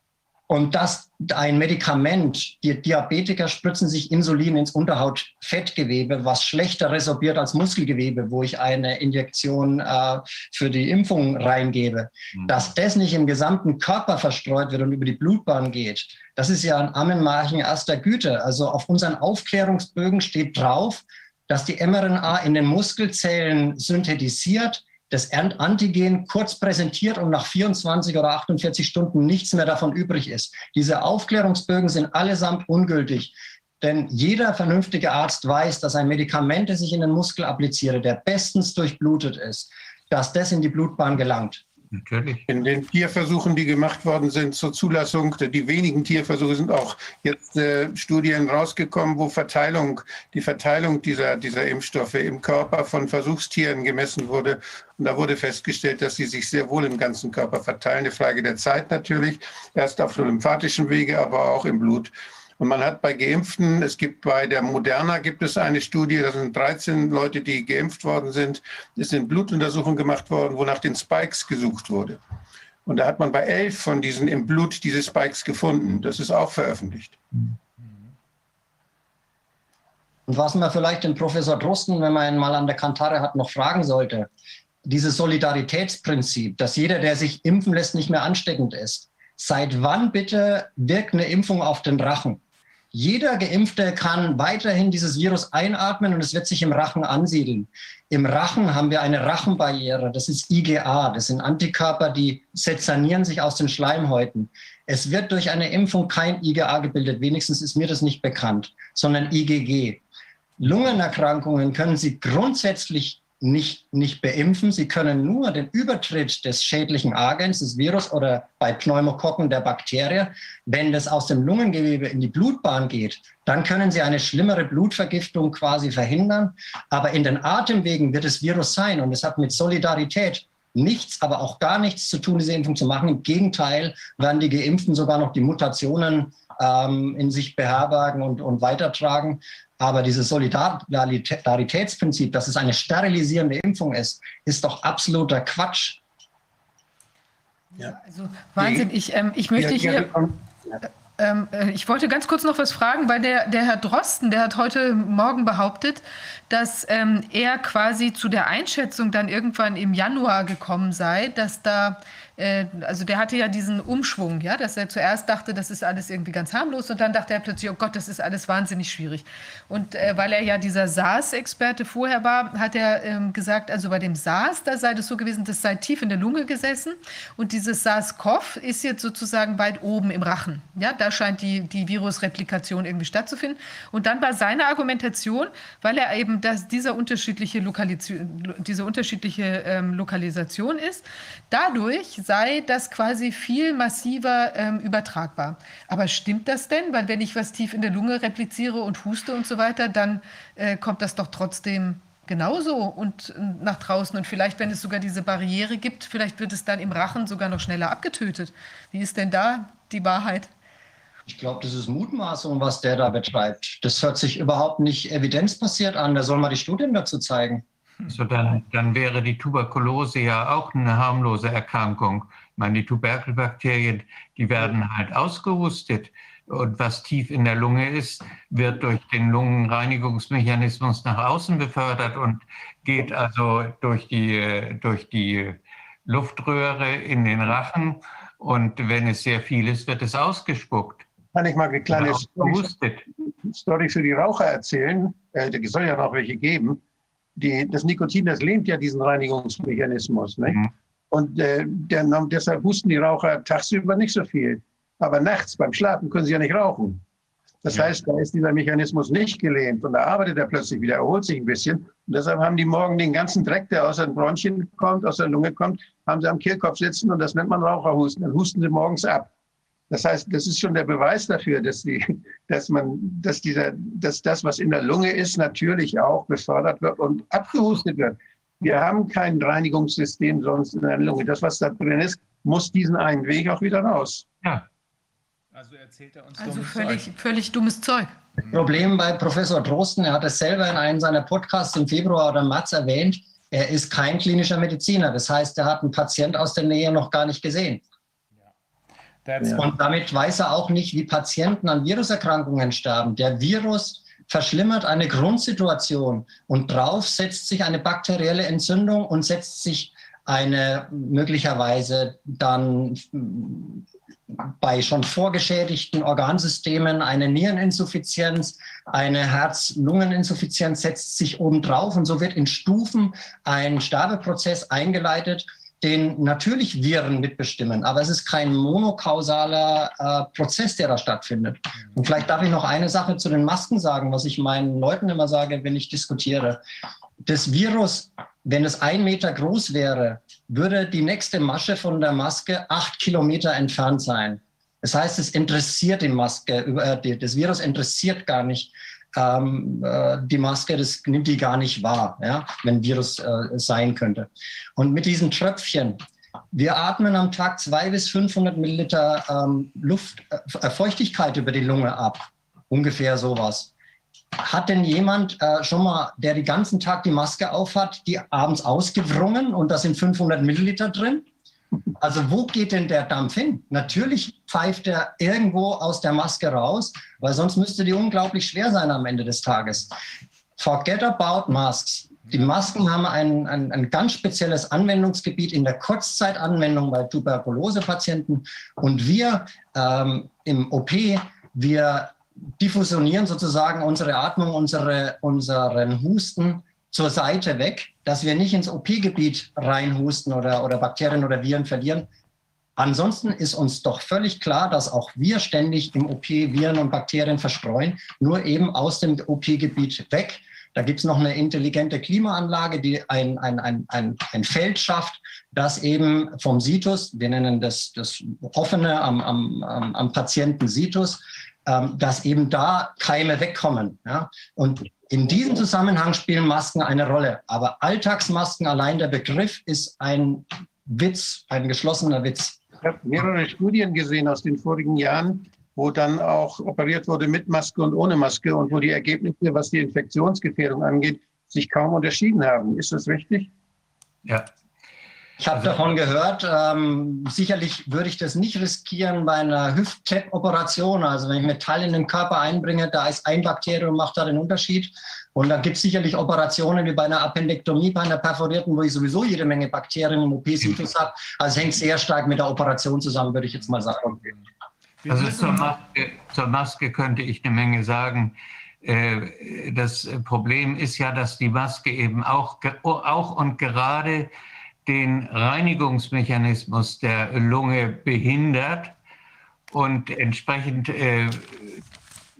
Und dass ein Medikament, die Diabetiker spritzen sich Insulin ins Unterhautfettgewebe, was schlechter resorbiert als Muskelgewebe, wo ich eine Injektion äh, für die Impfung reingebe. Mhm. Dass das nicht im gesamten Körper verstreut wird und über die Blutbahn geht, das ist ja ein Ammenmärchen erster Güte. Also auf unseren Aufklärungsbögen steht drauf, dass die mRNA in den Muskelzellen synthetisiert das Antigen kurz präsentiert und nach 24 oder 48 Stunden nichts mehr davon übrig ist. Diese Aufklärungsbögen sind allesamt ungültig. Denn jeder vernünftige Arzt weiß, dass ein Medikament, das ich in den Muskel appliziere, der bestens durchblutet ist, dass das in die Blutbahn gelangt. Natürlich. In den Tierversuchen, die gemacht worden sind zur Zulassung, die wenigen Tierversuche sind auch jetzt äh, Studien rausgekommen, wo Verteilung, die Verteilung dieser, dieser Impfstoffe im Körper von Versuchstieren gemessen wurde. Und da wurde festgestellt, dass sie sich sehr wohl im ganzen Körper verteilen. Eine Frage der Zeit natürlich, erst auf dem lymphatischen Wege, aber auch im Blut. Und man hat bei Geimpften, es gibt bei der Moderna gibt es eine Studie, da sind 13 Leute, die geimpft worden sind. Es sind Blutuntersuchungen gemacht worden, wo nach den Spikes gesucht wurde. Und da hat man bei elf von diesen im Blut diese Spikes gefunden. Das ist auch veröffentlicht. Und was man vielleicht den Professor Drosten, wenn man ihn mal an der Kantare hat, noch fragen sollte, dieses Solidaritätsprinzip, dass jeder, der sich impfen lässt, nicht mehr ansteckend ist. Seit wann bitte wirkt eine Impfung auf den Rachen? Jeder Geimpfte kann weiterhin dieses Virus einatmen und es wird sich im Rachen ansiedeln. Im Rachen haben wir eine Rachenbarriere, das ist IgA, das sind Antikörper, die sezernieren sich aus den Schleimhäuten. Es wird durch eine Impfung kein IgA gebildet, wenigstens ist mir das nicht bekannt, sondern IgG. Lungenerkrankungen können Sie grundsätzlich nicht, nicht beimpfen. Sie können nur den Übertritt des schädlichen Agens, des Virus oder bei Pneumokokken der Bakterie, wenn das aus dem Lungengewebe in die Blutbahn geht, dann können Sie eine schlimmere Blutvergiftung quasi verhindern. Aber in den Atemwegen wird das Virus sein und es hat mit Solidarität nichts, aber auch gar nichts zu tun, diese Impfung zu machen. Im Gegenteil werden die Geimpften sogar noch die Mutationen ähm, in sich beherbergen und, und weitertragen. Aber dieses Solidaritätsprinzip, dass es eine sterilisierende Impfung ist, ist doch absoluter Quatsch. Ja. Also Wahnsinn. Ich, ähm, ich möchte hier. Ähm, äh, ich wollte ganz kurz noch was fragen, weil der, der Herr Drosten, der hat heute Morgen behauptet, dass ähm, er quasi zu der Einschätzung dann irgendwann im Januar gekommen sei, dass da also der hatte ja diesen Umschwung, ja, dass er zuerst dachte, das ist alles irgendwie ganz harmlos und dann dachte er plötzlich, oh Gott, das ist alles wahnsinnig schwierig. Und äh, weil er ja dieser SARS-Experte vorher war, hat er ähm, gesagt, also bei dem SARS, da sei das so gewesen, das sei tief in der Lunge gesessen und dieses SARS-CoV ist jetzt sozusagen weit oben im Rachen. Ja, da scheint die, die Virusreplikation irgendwie stattzufinden. Und dann war seine Argumentation, weil er eben das, dieser unterschiedliche diese unterschiedliche ähm, Lokalisation ist, dadurch sei das quasi viel massiver ähm, übertragbar. Aber stimmt das denn? Weil wenn ich was tief in der Lunge repliziere und huste und so weiter, dann äh, kommt das doch trotzdem genauso und äh, nach draußen. Und vielleicht, wenn es sogar diese Barriere gibt, vielleicht wird es dann im Rachen sogar noch schneller abgetötet. Wie ist denn da die Wahrheit? Ich glaube, das ist Mutmaßung, was der da betreibt. Das hört sich überhaupt nicht evidenzbasiert an. Da soll mal die Studien dazu zeigen. So dann, dann wäre die Tuberkulose ja auch eine harmlose Erkrankung. Ich meine, die Tuberkelbakterien, die werden halt ausgehustet. Und was tief in der Lunge ist, wird durch den Lungenreinigungsmechanismus nach außen befördert und geht also durch die, durch die Luftröhre in den Rachen. Und wenn es sehr viel ist, wird es ausgespuckt. Kann ich mal eine kleine Story, für die Raucher erzählen? Es äh, soll ja noch welche geben die, das Nikotin, das lehnt ja diesen Reinigungsmechanismus. Nicht? Mhm. Und äh, der, deshalb husten die Raucher tagsüber nicht so viel. Aber nachts beim Schlafen können sie ja nicht rauchen. Das ja. heißt, da ist dieser Mechanismus nicht gelähmt und da arbeitet er plötzlich wieder, erholt sich ein bisschen. Und deshalb haben die morgen den ganzen Dreck, der aus den Bronchien kommt, aus der Lunge kommt, haben sie am Kehlkopf sitzen und das nennt man Raucherhusten. Dann husten sie morgens ab. Das heißt, das ist schon der Beweis dafür, dass, die, dass, man, dass, dieser, dass das, was in der Lunge ist, natürlich auch befördert wird und abgehustet wird. Wir haben kein Reinigungssystem sonst in der Lunge. Das, was da drin ist, muss diesen einen Weg auch wieder raus. Ja. Also erzählt er uns also völlig, Zeug. völlig dummes Zeug. Problem bei Professor Drosten, er hat es selber in einem seiner Podcasts im Februar oder März erwähnt, er ist kein klinischer Mediziner. Das heißt, er hat einen Patient aus der Nähe noch gar nicht gesehen. Und damit weiß er auch nicht, wie Patienten an Viruserkrankungen sterben. Der Virus verschlimmert eine Grundsituation und drauf setzt sich eine bakterielle Entzündung und setzt sich eine möglicherweise dann bei schon vorgeschädigten Organsystemen eine Niereninsuffizienz, eine Herz-Lungeninsuffizienz setzt sich obendrauf. Und so wird in Stufen ein Sterbeprozess eingeleitet, den natürlich Viren mitbestimmen, aber es ist kein monokausaler äh, Prozess, der da stattfindet. Und vielleicht darf ich noch eine Sache zu den Masken sagen, was ich meinen Leuten immer sage, wenn ich diskutiere. Das Virus, wenn es ein Meter groß wäre, würde die nächste Masche von der Maske acht Kilometer entfernt sein. Das heißt, es interessiert die Maske, äh, das Virus interessiert gar nicht ähm, äh, die Maske, das nimmt die gar nicht wahr, ja, wenn Virus äh, sein könnte. Und mit diesen Tröpfchen, wir atmen am Tag 200 bis 500 Milliliter ähm, Luft, äh, Feuchtigkeit über die Lunge ab. ungefähr sowas. Hat denn jemand äh, schon mal, der den ganzen Tag die Maske aufhat, die abends ausgewrungen und da sind 500 Milliliter drin? Also wo geht denn der Dampf hin? Natürlich pfeift er irgendwo aus der Maske raus, weil sonst müsste die unglaublich schwer sein am Ende des Tages. Forget about masks. Die Masken haben ein, ein, ein ganz spezielles Anwendungsgebiet in der Kurzzeitanwendung bei Tuberkulosepatienten. Und wir ähm, im OP, wir diffusionieren sozusagen unsere Atmung, unsere, unseren Husten zur Seite weg, dass wir nicht ins OP-Gebiet reinhusten oder, oder Bakterien oder Viren verlieren. Ansonsten ist uns doch völlig klar, dass auch wir ständig im OP Viren und Bakterien verstreuen, nur eben aus dem OP-Gebiet weg. Da gibt es noch eine intelligente Klimaanlage, die ein, ein, ein, ein, ein Feld schafft, das eben vom Situs, wir nennen das, das offene am, am, am Patienten Situs, ähm, dass eben da Keime wegkommen. Ja? Und in diesem Zusammenhang spielen Masken eine Rolle. Aber Alltagsmasken allein, der Begriff ist ein Witz, ein geschlossener Witz. Ich habe mehrere Studien gesehen aus den vorigen Jahren, wo dann auch operiert wurde mit Maske und ohne Maske und wo die Ergebnisse, was die Infektionsgefährdung angeht, sich kaum unterschieden haben. Ist das richtig? Ja, ich habe davon gehört, ähm, sicherlich würde ich das nicht riskieren bei einer Hüft-Tap-Operation. Also wenn ich Metall in den Körper einbringe, da ist ein Bakterium, macht da den Unterschied. Und dann gibt es sicherlich Operationen wie bei einer Appendektomie, bei einer perforierten, wo ich sowieso jede Menge Bakterien im OP-Situs habe. Also hängt sehr stark mit der Operation zusammen, würde ich jetzt mal sagen. Also zur Maske, zur Maske könnte ich eine Menge sagen. Äh, das Problem ist ja, dass die Maske eben auch, auch und gerade den Reinigungsmechanismus der Lunge behindert und entsprechend äh,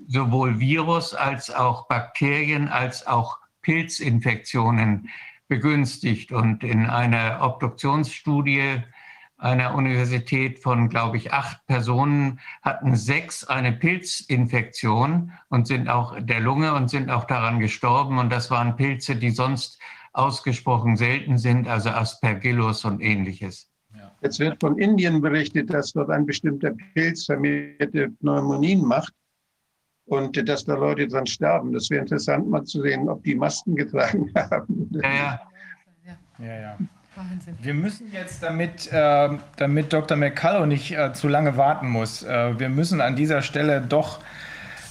sowohl Virus als auch Bakterien als auch Pilzinfektionen begünstigt. Und in einer Obduktionsstudie einer Universität von, glaube ich, acht Personen hatten sechs eine Pilzinfektion und sind auch der Lunge und sind auch daran gestorben. Und das waren Pilze, die sonst ausgesprochen selten sind, also Aspergillus und ähnliches. Jetzt wird von Indien berichtet, dass dort ein bestimmter Pilz vermehrte Pneumonien macht und dass da Leute dran sterben. Das wäre interessant mal zu sehen, ob die Masken getragen haben. Ja, ja. ja, ja. Wir müssen jetzt, damit, äh, damit Dr. McCullough nicht äh, zu lange warten muss, äh, wir müssen an dieser Stelle doch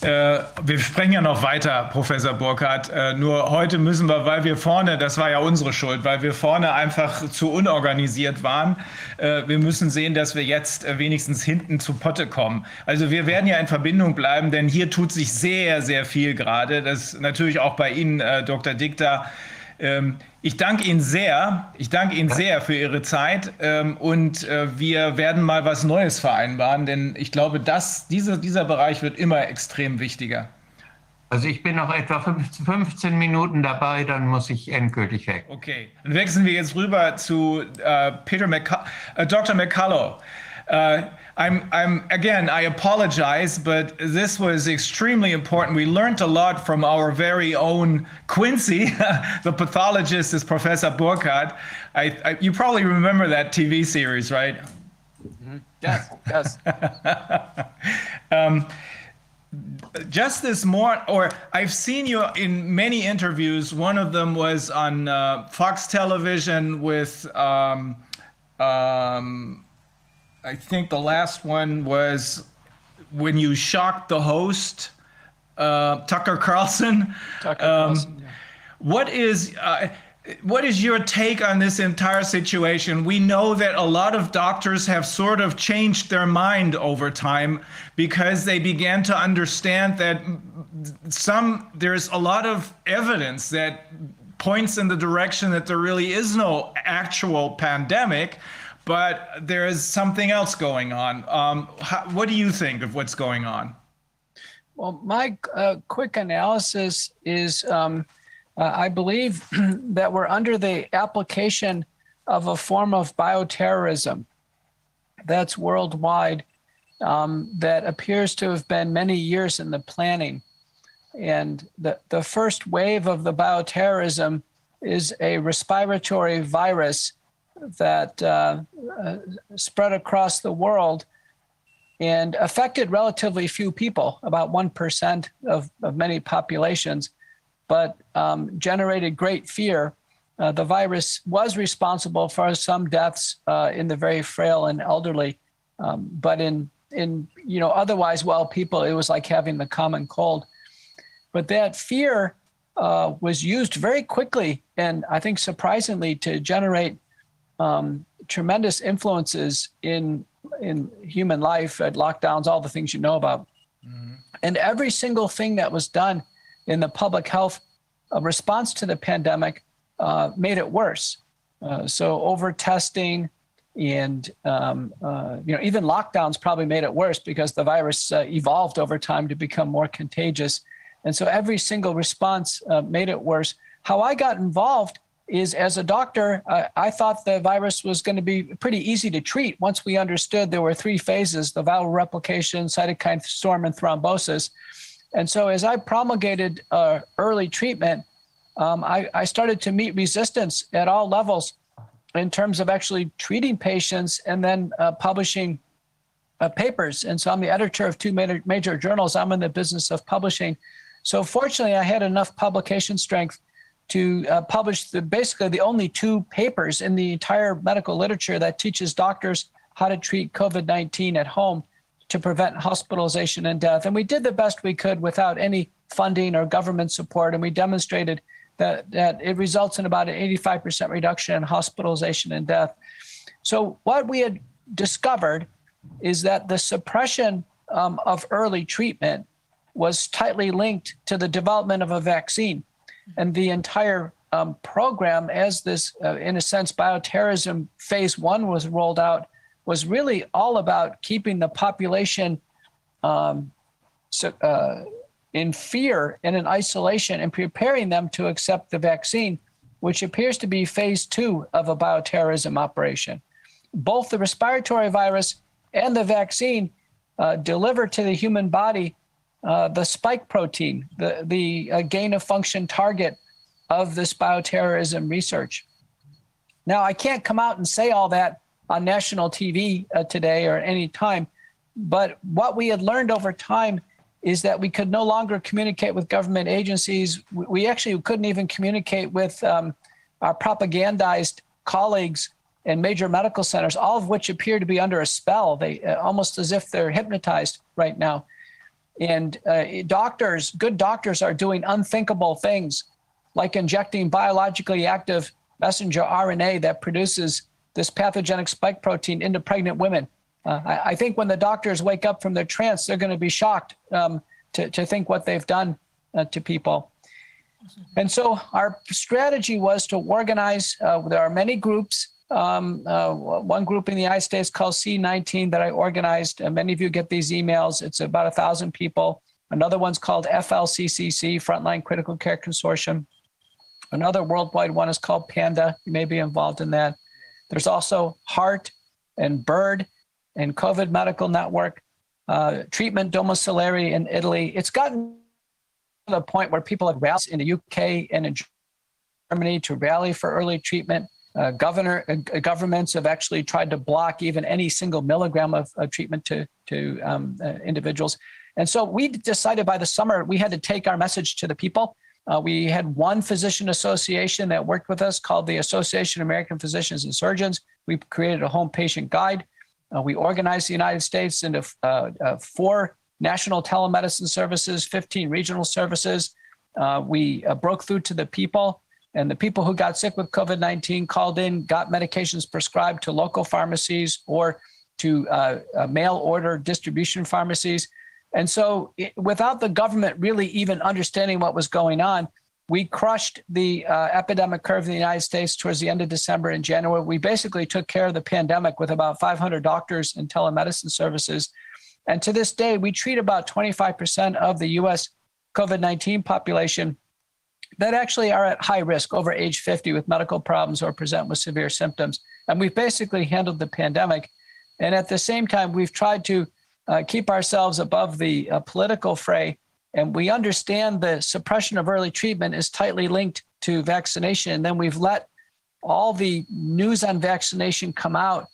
äh, wir sprechen ja noch weiter, Professor Burkhardt. Äh, nur heute müssen wir, weil wir vorne, das war ja unsere Schuld, weil wir vorne einfach zu unorganisiert waren. Äh, wir müssen sehen, dass wir jetzt äh, wenigstens hinten zu Potte kommen. Also wir werden ja in Verbindung bleiben, denn hier tut sich sehr, sehr viel gerade. Das natürlich auch bei Ihnen, äh, Dr. Dichter. Ähm, ich danke Ihnen sehr. Ich danke Ihnen sehr für Ihre Zeit. Ähm, und äh, wir werden mal was Neues vereinbaren, denn ich glaube, dass diese, dieser Bereich wird immer extrem wichtiger. Also ich bin noch etwa 15 Minuten dabei, dann muss ich endgültig weg. Okay, dann wechseln wir jetzt rüber zu uh, Peter McC uh, Dr. McCullough. Uh, I'm, I'm again, I apologize, but this was extremely important. We learned a lot from our very own Quincy. the pathologist is Professor Burkhardt. I, I, you probably remember that TV series, right? Mm-hmm. Yes, yes. um, just this morning, or I've seen you in many interviews. One of them was on uh, Fox Television with. Um, um, I think the last one was when you shocked the host, uh, Tucker Carlson. Tucker Um, Carlson, yeah. What is uh, what is your take on this entire situation? We know that a lot of doctors have sort of changed their mind over time because they began to understand that some there's a lot of evidence that points in the direction that there really is no actual pandemic, but there is something else going on. Um, how, what do you think of what's going on? Well, my uh, quick analysis is um, uh, I believe that we're under the application of a form of bioterrorism that's worldwide um, that appears to have been many years in the planning. And the, the first wave of the bioterrorism is a respiratory virus that uh, uh, spread across the world and affected relatively few people, about 1% of, of many populations, but um, generated great fear. Uh, the virus was responsible for some deaths uh, in the very frail and elderly, um, but in in you know otherwise well people, it was like having the common cold. But that fear uh, was used very quickly and I think surprisingly to generate um, tremendous influences in in human life, at lockdowns, all the things you know about. And every single thing that was done in the public health uh, response to the pandemic uh, made it worse. Uh, so over testing and um, uh, you know even lockdowns probably made it worse because the virus uh, evolved over time to become more contagious. And so every single response uh, made it worse. How I got involved is as a doctor, uh, I thought the virus was going to be pretty easy to treat once we understood there were three phases the viral replication, cytokine storm, and thrombosis. And so as I promulgated uh, early treatment, um, I, I started to meet resistance at all levels in terms of actually treating patients and then uh, publishing uh, papers. And so I'm the editor of two major, major journals. I'm in the business of publishing. So fortunately, I had enough publication strength to uh, publish the, basically the only two papers in the entire medical literature that teaches doctors how to treat COVID 19 at home to prevent hospitalization and death. And we did the best we could without any funding or government support. And we demonstrated that, that it results in about an 85% reduction in hospitalization and death. So, what we had discovered is that the suppression um, of early treatment was tightly linked to the development of a vaccine and the entire um, program, as this, uh, in a sense, bioterrorism phase one was rolled out, was really all about keeping the population um, so, uh, in fear and in isolation and preparing them to accept the vaccine, which appears to be phase two of a bioterrorism operation. Both the respiratory virus and the vaccine uh, deliver to the human body uh, the spike protein, the, the uh, gain of function target of this bioterrorism research. Now, I can't come out and say all that on national TV uh, today or any time, but what we had learned over time is that we could no longer communicate with government agencies. We actually couldn't even communicate with um, our propagandized colleagues in major medical centers, all of which appear to be under a spell. They uh, almost as if they're hypnotized right now. And uh, doctors, good doctors, are doing unthinkable things, like injecting biologically active messenger RNA that produces this pathogenic spike protein into pregnant women. Uh, I, I, think when the doctors wake up from their trance, they're going to be shocked um, to, to think what they've done uh, to people. And so our strategy was to organize. Uh, there are many groups um, uh, one group in the United States called C19 that I organized. And many of you get these emails. It's about a thousand people. Another one's called FLCCC, Frontline Critical Care Consortium. Another worldwide one is called PANDA. You may be involved in that. There's also HEART and BIRD and COVID Medical Network, uh, Treatment Domiciliary in Italy. It's gotten to the point where people have rallied in the UK and in Germany to rally for early treatment. Uh, governor uh, governments have actually tried to block even any single milligram of, of treatment to to um, uh, individuals, and so we decided by the summer we had to take our message to the people. Uh, we had one physician association that worked with us called the Association of American Physicians and Surgeons. We created a home patient guide. Uh, we organized the United States into four national telemedicine services, 15 regional services. we broke through to the people and the people who got sick with COVID 19 called in, got medications prescribed to local pharmacies or to uh, uh, mail order distribution pharmacies. And so, it, without the government really even understanding what was going on, we crushed the uh, epidemic curve in the United States towards the end of December and January. We basically took care of the pandemic with about 500 doctors and telemedicine services. And to this day, we treat about 25% of the US COVID 19 population that actually are at high risk over age 50 with medical problems or present with severe symptoms. And we've basically handled the pandemic. And at the same time, we've tried to uh, keep ourselves above the uh, political fray. And we understand the suppression of early treatment is tightly linked to vaccination. And then we've let all the news on vaccination come out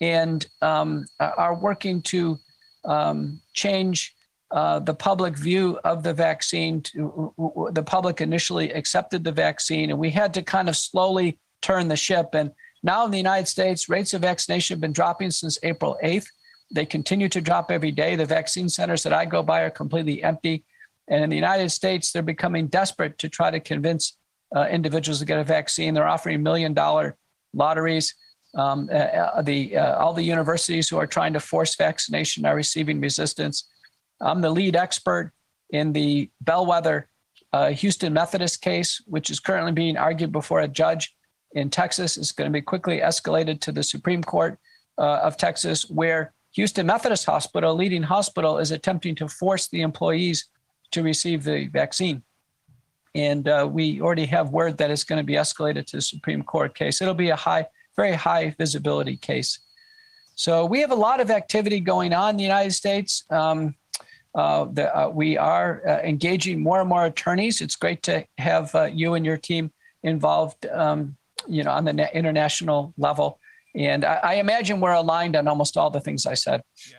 and um, are working to um, change uh, the public view of the vaccine. The public initially accepted the vaccine, and we had to kind of slowly turn the ship. And now in the United States, rates of vaccination have been dropping since April 8th. They continue to drop every day. The vaccine centers that I go by are completely empty. And in the United States, they're becoming desperate to try to convince uh, individuals to get a vaccine. They're offering million dollar lotteries. Um, uh, uh, the uh, all the universities who are trying to force vaccination are receiving resistance. I'm the lead expert in the bellwether uh, Houston Methodist case, which is currently being argued before a judge in Texas. It's going to be quickly escalated to the Supreme Court uh, of Texas, where Houston Methodist Hospital, leading hospital, is attempting to force the employees to receive the vaccine. And uh, we already have word that it's going to be escalated to the Supreme Court case. It'll be a high, very high visibility case. So we have a lot of activity going on in the United States. Um, uh, the, uh, we are uh, engaging more and more attorneys. It's great to have uh, you and your team involved, um, you know, on the international level. And I, I, imagine we're aligned on almost all the things I said. Yeah.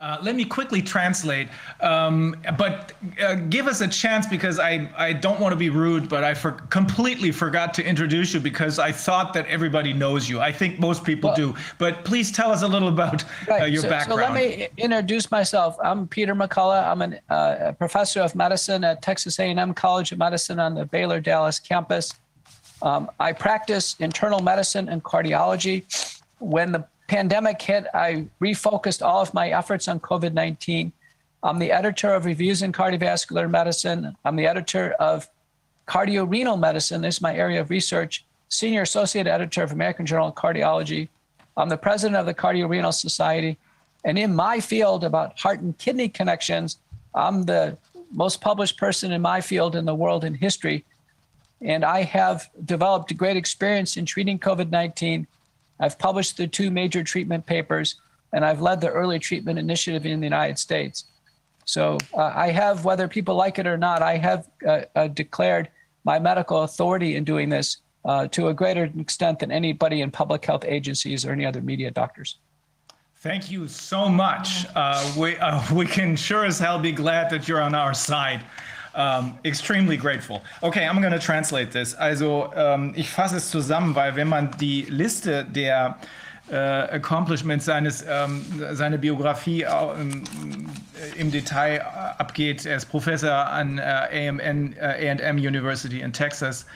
Uh, let me quickly translate, um, but uh, give us a chance because I, I don't want to be rude, but I for, completely forgot to introduce you because I thought that everybody knows you. I think most people well, do, but please tell us a little about uh, right. uh, your so, background. So let me introduce myself. I'm Peter McCullough. I'm an, uh, a professor of medicine at Texas A&M College of Medicine on the Baylor Dallas campus. Um, I practice internal medicine and cardiology. When the pandemic hit, I refocused all of my efforts on COVID 19. I'm the editor of Reviews in Cardiovascular Medicine. I'm the editor of Cardiorenal Medicine. This is my area of research. Senior Associate Editor of American Journal of Cardiology. I'm the president of the Cardiorenal Society. And in my field about heart and kidney connections, I'm the most published person in my field in the world in history. And I have developed a great experience in treating COVID 19 I've published the two major treatment papers, and I've led the early treatment initiative in the United States. So uh, I have, whether people like it or not, I have uh, uh, declared my medical authority in doing this uh, to a greater extent than anybody in public health agencies or any other media doctors. Thank you so much. Uh, we, uh, we can sure as hell be glad that you're on our side. Um, extremely grateful. Okay, I'm going to translate this. Also, ähm, ich fasse es zusammen, weil wenn man die Liste der äh, Accomplishments seines, ähm, seine Biografie ähm, im Detail abgeht, er ist Professor an äh, AMN, äh, A&M University in Texas.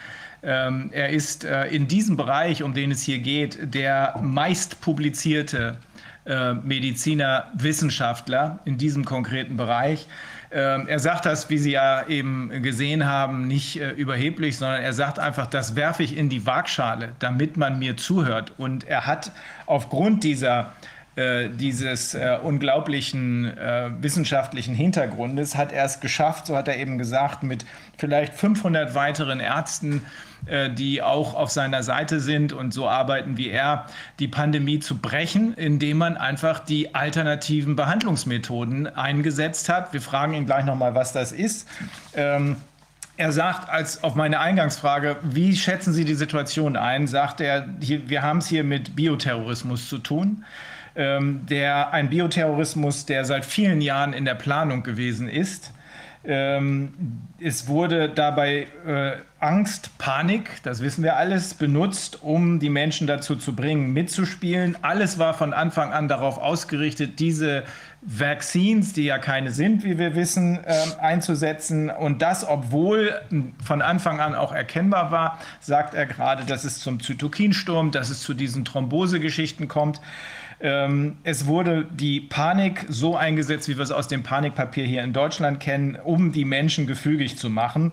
Ähm, er ist äh, in diesem Bereich, um den es hier geht, der meist publizierte äh, Mediziner, Wissenschaftler in diesem konkreten Bereich. Ähm, er sagt das, wie Sie ja eben gesehen haben, nicht äh, überheblich, sondern er sagt einfach, das werfe ich in die Waagschale, damit man mir zuhört. Und er hat aufgrund dieser äh, dieses äh, unglaublichen äh, wissenschaftlichen Hintergrundes hat er es geschafft, so hat er eben gesagt, mit vielleicht 500 weiteren Ärzten, äh, die auch auf seiner Seite sind und so arbeiten wie er, die Pandemie zu brechen, indem man einfach die alternativen Behandlungsmethoden eingesetzt hat. Wir fragen ihn gleich nochmal, was das ist. Ähm, er sagt als auf meine Eingangsfrage, wie schätzen Sie die Situation ein, sagt er, hier, wir haben es hier mit Bioterrorismus zu tun ähm, der ein Bioterrorismus, der seit vielen Jahren in der Planung gewesen ist. Ähm, es wurde dabei äh, Angst, Panik, das wissen wir alles, benutzt, um die Menschen dazu zu bringen, mitzuspielen. Alles war von Anfang an darauf ausgerichtet, diese Vaccines, die ja keine sind, wie wir wissen, äh, einzusetzen. Und das, obwohl von Anfang an auch erkennbar war, sagt er gerade, dass es zum Zytokinsturm, dass es zu diesen Thrombosegeschichten kommt. Ähm, es wurde die Panik so eingesetzt, wie wir es aus dem Panikpapier hier in Deutschland kennen, um die Menschen gefügig zu machen.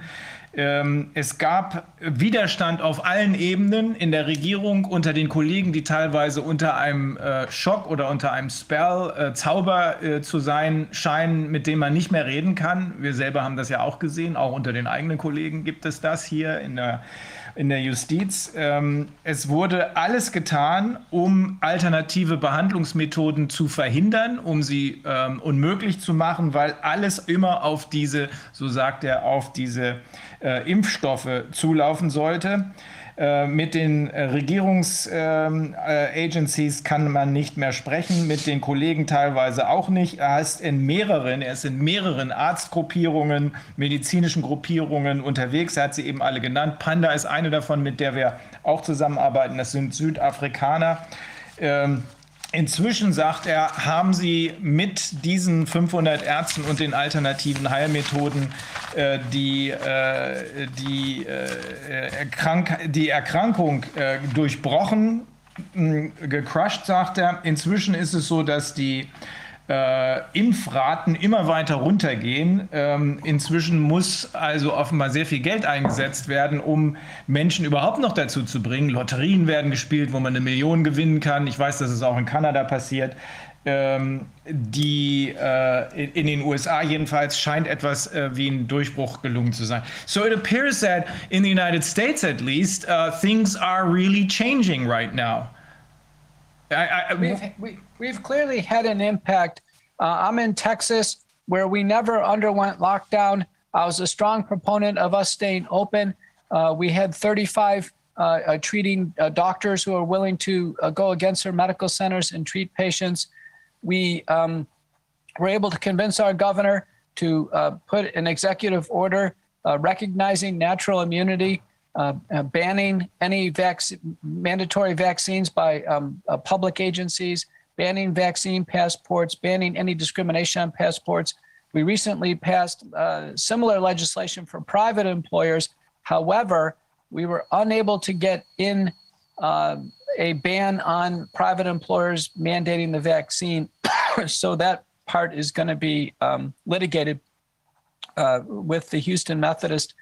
Ähm, es gab Widerstand auf allen Ebenen in der Regierung unter den Kollegen, die teilweise unter einem äh, Schock oder unter einem Spell, äh, Zauber äh, zu sein scheinen, mit dem man nicht mehr reden kann. Wir selber haben das ja auch gesehen, auch unter den eigenen Kollegen gibt es das hier in der in der Justiz. Ähm, es wurde alles getan, um alternative Behandlungsmethoden zu verhindern, um sie ähm, unmöglich zu machen, weil alles immer auf diese, so sagt er, auf diese äh, Impfstoffe zulaufen sollte. Äh, mit den Regierungsagencies ähm, äh, kann man nicht mehr sprechen, mit den Kollegen teilweise auch nicht. Er ist in mehreren, er ist in mehreren Arztgruppierungen, medizinischen Gruppierungen unterwegs. Er hat sie eben alle genannt. Panda ist eine davon, mit der wir auch zusammenarbeiten. Das sind Südafrikaner. Ähm, Inzwischen, sagt er, haben sie mit diesen 500 Ärzten und den alternativen Heilmethoden äh, die, äh, die, äh, Erkrank die Erkrankung äh, durchbrochen, gecrushed, sagt er. Inzwischen ist es so, dass die äh, Impfraten immer weiter runtergehen. Ähm, inzwischen muss also offenbar sehr viel Geld eingesetzt werden, um Menschen überhaupt noch dazu zu bringen. Lotterien werden gespielt, wo man eine Million gewinnen kann. Ich weiß, dass es auch in Kanada passiert. Ähm, die äh, in den USA jedenfalls scheint etwas äh, wie ein Durchbruch gelungen zu sein. So it appears that in the United States at least uh, things are really changing right now. I, I, we've, we, we've clearly had an impact. Uh, I'm in Texas where we never underwent lockdown. I was a strong proponent of us staying open. Uh, we had 35 uh, uh treating uh, doctors who are willing to uh, go against their medical centers and treat patients. We um, were able to convince our governor to put an executive order recognizing natural immunity banning any vac- mandatory vaccines by um, public agencies, banning vaccine passports, banning any discrimination on passports. We recently passed uh, similar legislation for private employers. However, we were unable to get in uh, a ban on private employers mandating the vaccine. so that part is going to be um, litigated uh, with the Houston Methodist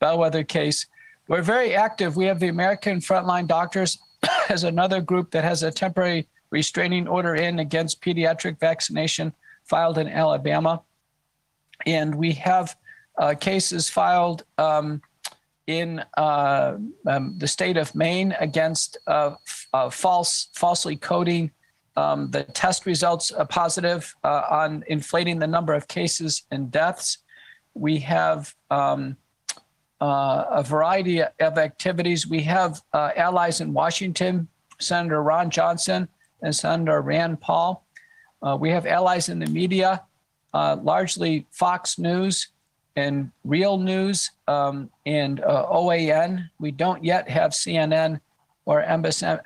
bellwether case. We're very active. We have the American Frontline Doctors as another group that has a temporary restraining order in against pediatric vaccination filed in Alabama. And we have uh, cases filed um, in uh, um, the state of Maine against uh, uh, false, falsely coding um, the test results positive uh, on inflating the number of cases and deaths. We have um, uh, a variety of activities. We have uh, allies in Washington, Senator Ron Johnson and Senator Rand Paul. Uh, we have allies in the media, uh, largely Fox News and Real News um, and uh, OAN. We don't yet have CNN or MSNBC,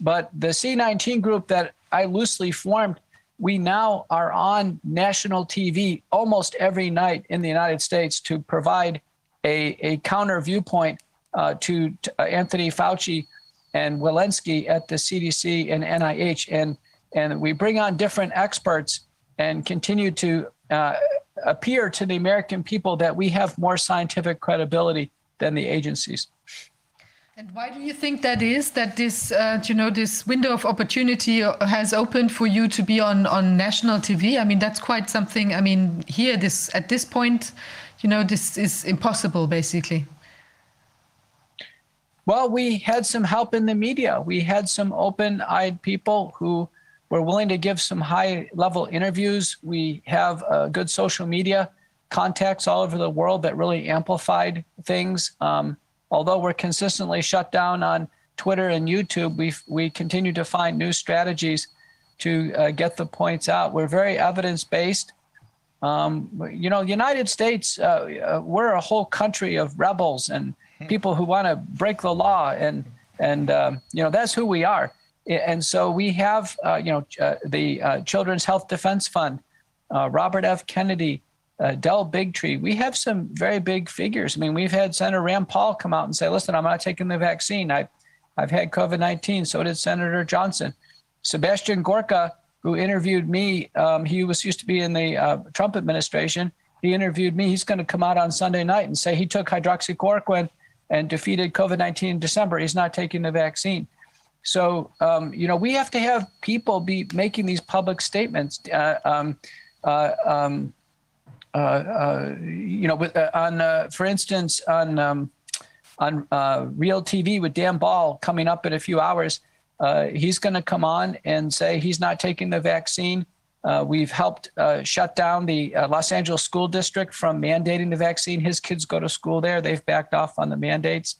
but the C19 group that I loosely formed we now are on national TV almost every night in the United States to provide a, a counter viewpoint uh, to, to uh, Anthony Fauci and Walensky at the CDC and NIH. And, and we bring on different experts and continue to uh, appear to the American people that we have more scientific credibility than the agencies. And why do you think that is? That this, uh, you know, this window of opportunity has opened for you to be on on national TV. I mean, that's quite something. I mean, here, this at this point, you know, this is impossible, basically. Well, we had some help in the media. We had some open-eyed people who were willing to give some high-level interviews. We have uh, good social media contacts all over the world that really amplified things. Um, although we're consistently shut down on Twitter and YouTube, we we continue to find new strategies to uh, get the points out. We're very evidence based. Um, you know, United States, uh, uh, we're a whole country of rebels and. People who want to break the law, and and um, you know that's who we are. And so we have, uh, you know, uh, the uh, Children's Health Defense Fund, Robert F. Kennedy, uh, Del Bigtree, we have some very big figures. I mean, we've had Senator Rand Paul come out and say, listen, I'm not taking the vaccine. I, I've had COVID 19. So did Senator Johnson. Sebastian Gorka, who interviewed me, um, he was used to be in the uh, Trump administration. He interviewed me. He's going to come out on Sunday night and say he took hydroxychloroquine and defeated COVID 19 in December. He's not taking the vaccine. So, um, you know, we have to have people be making these public statements. Uh, um, uh, um, uh, uh, you know, with, uh, on, for instance, on um, on Real TV with Dan Ball coming up in a few hours, he's going to come on and say he's not taking the vaccine. Uh, we've helped uh, shut down the uh, Los Angeles School District from mandating the vaccine. His kids go to school there. They've backed off on the mandates.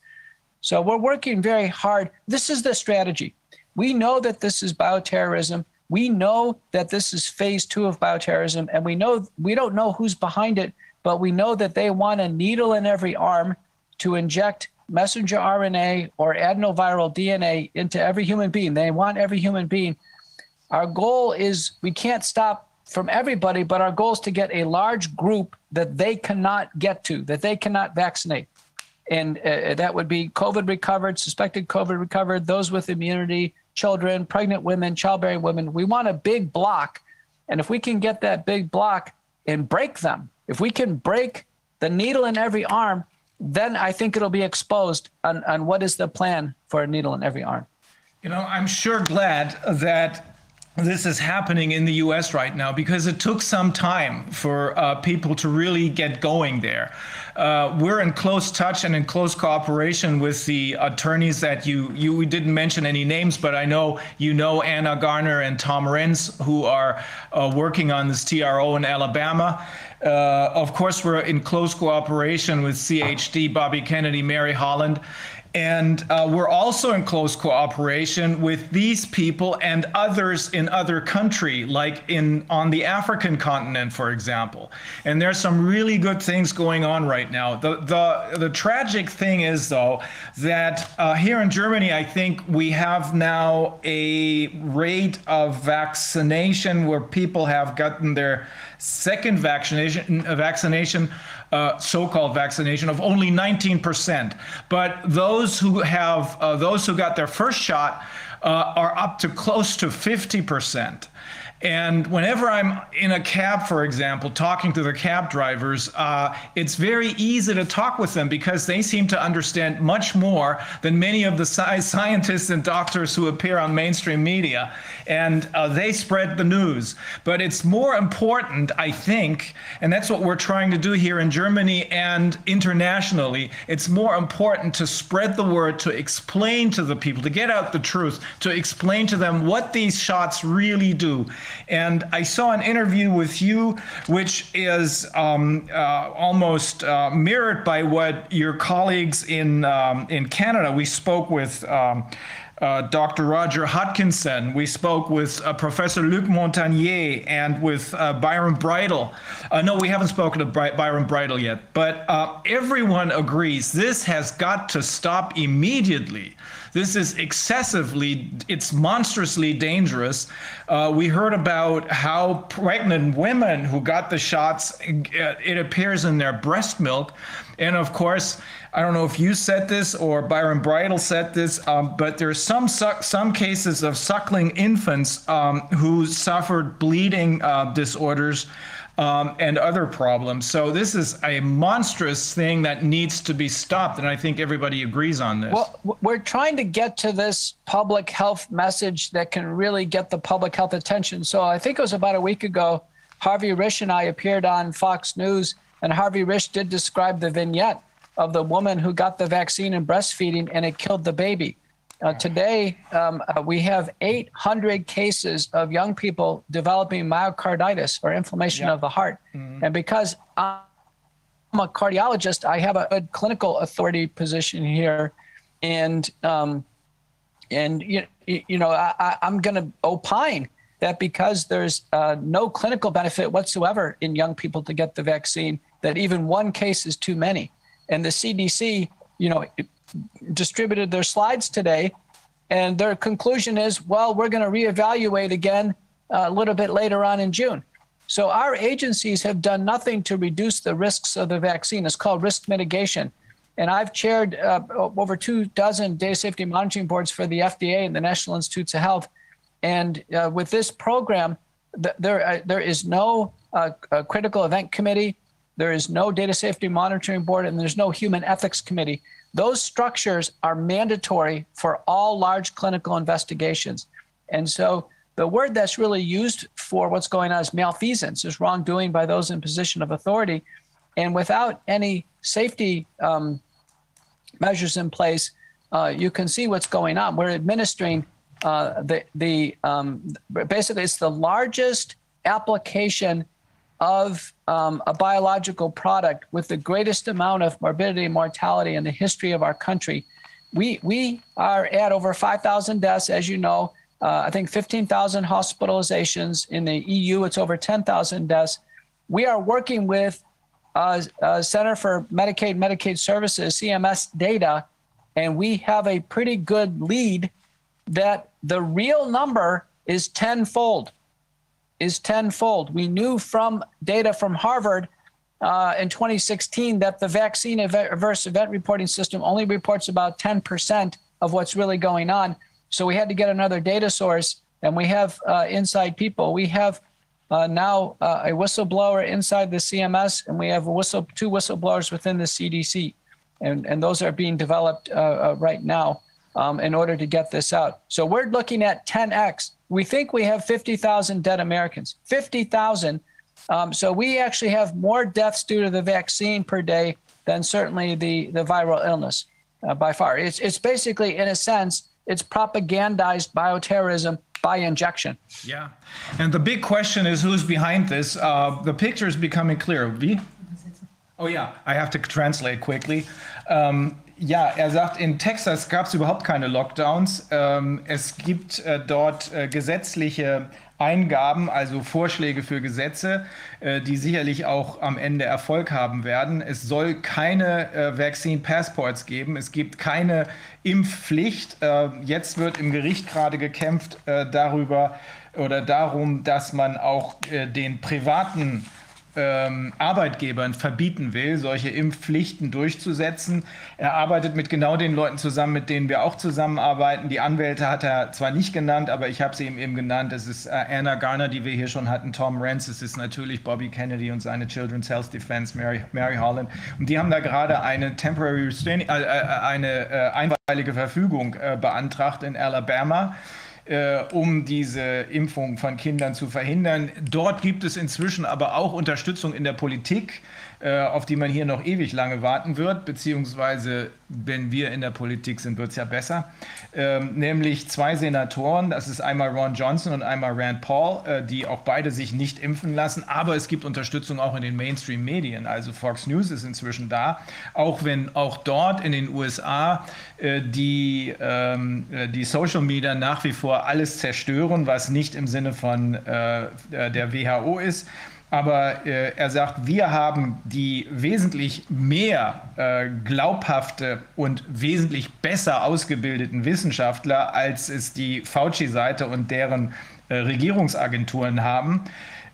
So we're working very hard. This is the strategy. We know that this is bioterrorism. We know that this is phase two of bioterrorism, and we know we don't know who's behind it, but we know that they want a needle in every arm to inject messenger RNA or adenoviral DNA into every human being. They want every human being. Our goal is we can't stop from everybody, but our goal is to get a large group that they cannot get to, that they cannot vaccinate. And uh, that would be COVID recovered, suspected COVID recovered, those with immunity, children, pregnant women, childbearing women. We want a big block. And if we can get that big block and break them, if we can break the needle in every arm, then I think it'll be exposed on, on what is the plan for a needle in every arm. You know, I'm sure glad that this is happening in the US right now because it took some time for uh, people to really get going there. Uh, we're in close touch and in close cooperation with the attorneys that you you we didn't mention any names, but I know you know Anna Garner and Tom Renz who are uh, working on this TRO in Alabama. Uh, of course, we're in close cooperation with CHD, Bobby Kennedy, Mary Holland, and uh, we're also in close cooperation with these people and others in other country, like in on the African continent, for example. And there's some really good things going on right now. The the the tragic thing is though that uh, here in Germany, I think we have now a rate of vaccination where people have gotten their second vaccination vaccination uh, so-called vaccination of only 19%. But those who have uh, those who got their first shot uh, are up to close to 50%. And whenever I'm in a cab, for example, talking to the cab drivers, uh, it's very easy to talk with them because they seem to understand much more than many of the sci- scientists and doctors who appear on mainstream media. And uh, they spread the news. But it's more important, I think, and that's what we're trying to do here in Germany and internationally. It's more important to spread the word, to explain to the people, to get out the truth, to explain to them what these shots really do. And I saw an interview with you, which is um, uh, almost uh, mirrored by what your colleagues in um, in Canada. We spoke with. Um, uh, Dr. Roger Hodkinson. We spoke with uh, Professor Luc Montagnier and with uh, Byron Bridle. Uh, no, we haven't spoken to Byron Bridle yet, but uh, everyone agrees this has got to stop immediately. This is excessively, it's monstrously dangerous. We heard about how pregnant women who got the shots, it appears in their breast milk. And of course, I don't know if you said this or Byron Bridle said this, um, but there's some some cases of suckling infants um, who suffered bleeding uh, disorders um, and other problems. So this is a monstrous thing that needs to be stopped, and I think everybody agrees on this. Well, we're trying to get to this public health message that can really get the public health attention. So I think it was about a week ago, Harvey Risch and I appeared on Fox News, and Harvey Risch did describe the vignette of the woman who got the vaccine and breastfeeding and it killed the baby. Uh, today, um, uh, we have 800 cases of young people developing myocarditis or inflammation of the heart. Mm-hmm. And because I'm a cardiologist, I have a, a clinical authority position here. And, um, and you, you know, I, I'm going to opine that because there's uh, no clinical benefit whatsoever in young people to get the vaccine, that even one case is too many. And the CDC, you know, distributed their slides today, and their conclusion is, well, we're going to reevaluate again uh, a little bit later on in June. So our agencies have done nothing to reduce the risks of the vaccine. It's called risk mitigation. And I've chaired uh, over two dozen data safety monitoring boards for the FDA and the National Institutes of Health. And uh, with this program, th- there, uh, there is no uh, critical event committee. There is no data safety monitoring board and there's no human ethics committee. Those structures are mandatory for all large clinical investigations. And so the word that's really used for what's going on is malfeasance, is wrongdoing by those in position of authority. And without any safety um, measures in place, uh, you can see what's going on. We're administering uh, the, the um, basically, it's the largest application of um, a biological product with the greatest amount of morbidity and mortality in the history of our country. We, we are at over 5,000 deaths, as you know. Uh, I think 15,000 hospitalizations. In the EU, it's over 10,000 deaths. We are working with uh, uh, Center for Medicaid, Medicaid Services, CMS data, and we have a pretty good lead that the real number is tenfold. Is tenfold. We knew from data from Harvard uh, in 2016 that the vaccine adverse event reporting system only reports about 10% of what's really going on. So we had to get another data source, and we have uh, inside people. We have uh, now uh, a whistleblower inside the CMS, and we have whistle, two whistleblowers within the CDC, and, and those are being developed uh, uh, right now um, in order to get this out. So we're looking at 10x. We think we have 50,000 dead Americans, 50,000. Um, so we actually have more deaths due to the vaccine per day than certainly the, the viral illness uh, by far. It's, it's basically, in a sense, it's propagandized bioterrorism by injection. Yeah. And the big question is who's behind this? Uh, the picture is becoming clear. Oh yeah. I have to translate quickly. Ähm, ja, er sagt, in Texas gab es überhaupt keine Lockdowns. Ähm, es gibt äh, dort äh, gesetzliche Eingaben, also Vorschläge für Gesetze, äh, die sicherlich auch am Ende Erfolg haben werden. Es soll keine äh, Vaccine Passports geben. Es gibt keine Impfpflicht. Äh, jetzt wird im Gericht gerade gekämpft darüber oder darum, dass man auch den privaten ähm, Arbeitgebern verbieten will, solche Impfpflichten durchzusetzen. Er arbeitet mit genau den Leuten zusammen, mit denen wir auch zusammenarbeiten. Die Anwälte hat er zwar nicht genannt, aber ich habe sie ihm eben genannt. Es ist äh, Anna Garner, die wir hier schon hatten, Tom Rance, es ist natürlich Bobby Kennedy und seine Children's Health Defense, Mary, Mary Holland. Und die haben da gerade eine temporary restraining, äh, äh, eine äh, einweilige Verfügung äh, beantragt in Alabama äh, um diese Impfung von Kindern zu verhindern. Dort gibt es inzwischen aber auch Unterstützung in der Politik. Äh, auf die man hier noch ewig lange warten wird, beziehungsweise wenn wir in der Politik sind, wird es ja besser. Ähm, nämlich zwei Senatoren, das ist einmal Ron Johnson und einmal Rand Paul, äh, die auch beide sich nicht impfen lassen. Aber es gibt Unterstützung auch in den Mainstream-Medien. Also Fox News ist inzwischen da, auch wenn auch dort in den USA äh, die, ähm, äh, die Social Media nach wie vor alles zerstören, was nicht im Sinne von äh, der WHO ist. Aber äh, er sagt, wir haben die wesentlich mehr äh, glaubhafte und wesentlich besser ausgebildeten Wissenschaftler, als es die Fauci-Seite und deren äh, Regierungsagenturen haben.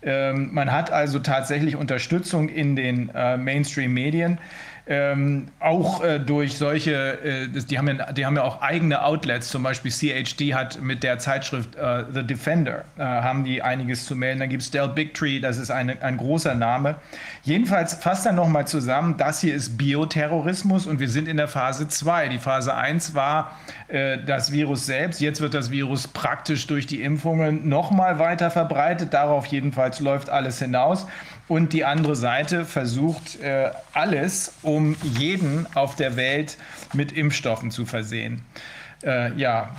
Ähm, man hat also tatsächlich Unterstützung in den äh, Mainstream-Medien ähm, auch äh, durch solche, äh, die, haben ja, die haben ja auch eigene Outlets, zum Beispiel CHD hat mit der Zeitschrift äh, The Defender, äh, haben die einiges zu melden. Dann gibt es Del Bigtree, das ist eine, ein großer Name. Jedenfalls fasst er nochmal zusammen, das hier ist Bioterrorismus und wir sind in der Phase 2. Die Phase 1 war äh, das Virus selbst, jetzt wird das Virus praktisch durch die Impfungen nochmal weiter verbreitet. Darauf jedenfalls läuft alles hinaus. Und die andere Seite versucht äh, alles, um jeden auf der Welt mit Impfstoffen zu versehen. Äh, ja,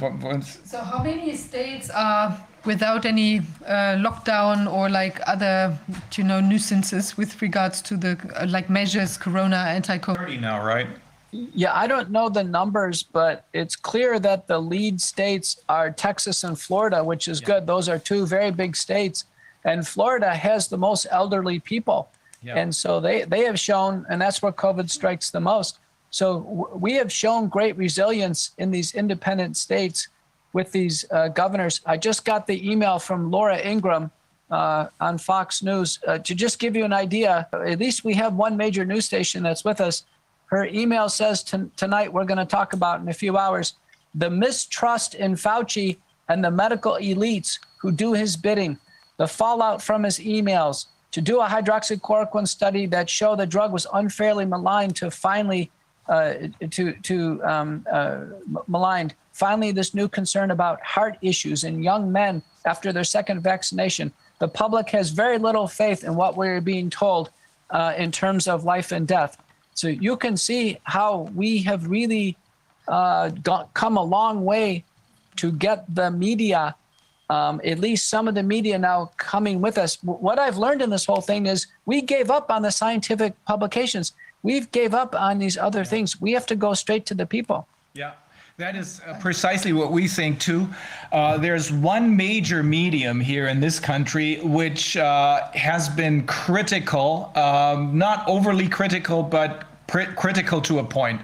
So how many states are without any uh, lockdown or like other, you know, nuisances with regards to the uh, like measures, Corona, anti-COVID? now, right? Yeah, I don't know the numbers, but it's clear that the lead states are Texas and Florida, which is yeah. good. Those are two very big states. And Florida has the most elderly people. Yeah. And so they, they have shown, and that's where COVID strikes the most. So w- we have shown great resilience in these independent states with these uh, governors. I just got the email from Laura Ingraham uh, on Fox News uh, to just give you an idea. At least we have one major news station that's with us. Her email says t- tonight we're going to talk about in a few hours the mistrust in Fauci and the medical elites who do his bidding the fallout from his emails, to do a hydroxychloroquine study that showed the drug was unfairly maligned to finally uh, to to um, uh, maligned. Finally, this new concern about heart issues in young men after their second vaccination. The public has very little faith in what we're being told uh, in terms of life and death. So you can see how we have really uh, got, come a long way to get the media um, at least some of the media now coming with us. What I've learned in this whole thing is we gave up on the scientific publications. We've gave up on these other things. We have to go straight to the people. Yeah. That is uh, precisely what we think too. Uh, there's one major medium here in this country which uh, has been critical, um, not overly critical, but critical to a point.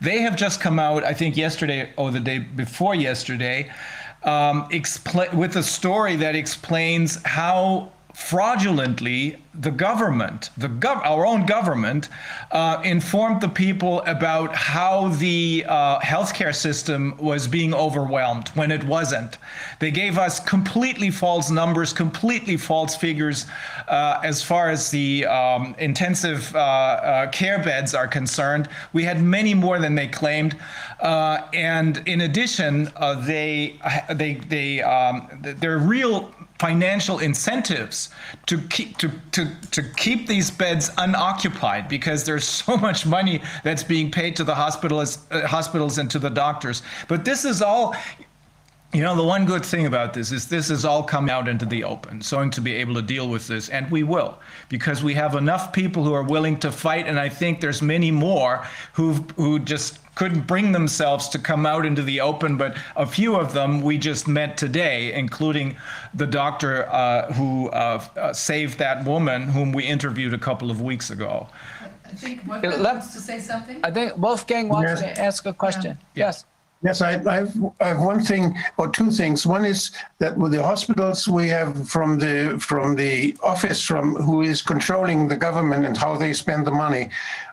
They have just come out, I think yesterday or the day before yesterday, um, expl- with a story that explains how fraudulently the government, the gov- our own government, uh, informed the people about how the uh, healthcare system was being overwhelmed when it wasn't. They gave us completely false numbers, completely false figures uh, as far as the um, intensive uh, uh, care beds are concerned. We had many more than they claimed, uh, and in addition, they they they um, they're real financial incentives to keep to, to, to keep these beds unoccupied because there's so much money that's being paid to the hospitals uh, hospitals and to the doctors. But this is all you know the one good thing about this is this is all come out into the open so to be able to deal with this and we will because we have enough people who are willing to fight and i think there's many more who who just couldn't bring themselves to come out into the open, but a few of them we just met today, including the doctor uh, who uh, uh, saved that woman whom we interviewed a couple of weeks ago. I think Wolfgang wants to say something. I think Wolfgang wants Yes. to ask a question. Yes. Yes, I, I have, I have one thing or two things. One is that with the hospitals, we have from the from the office from who is controlling the government and how they spend the money.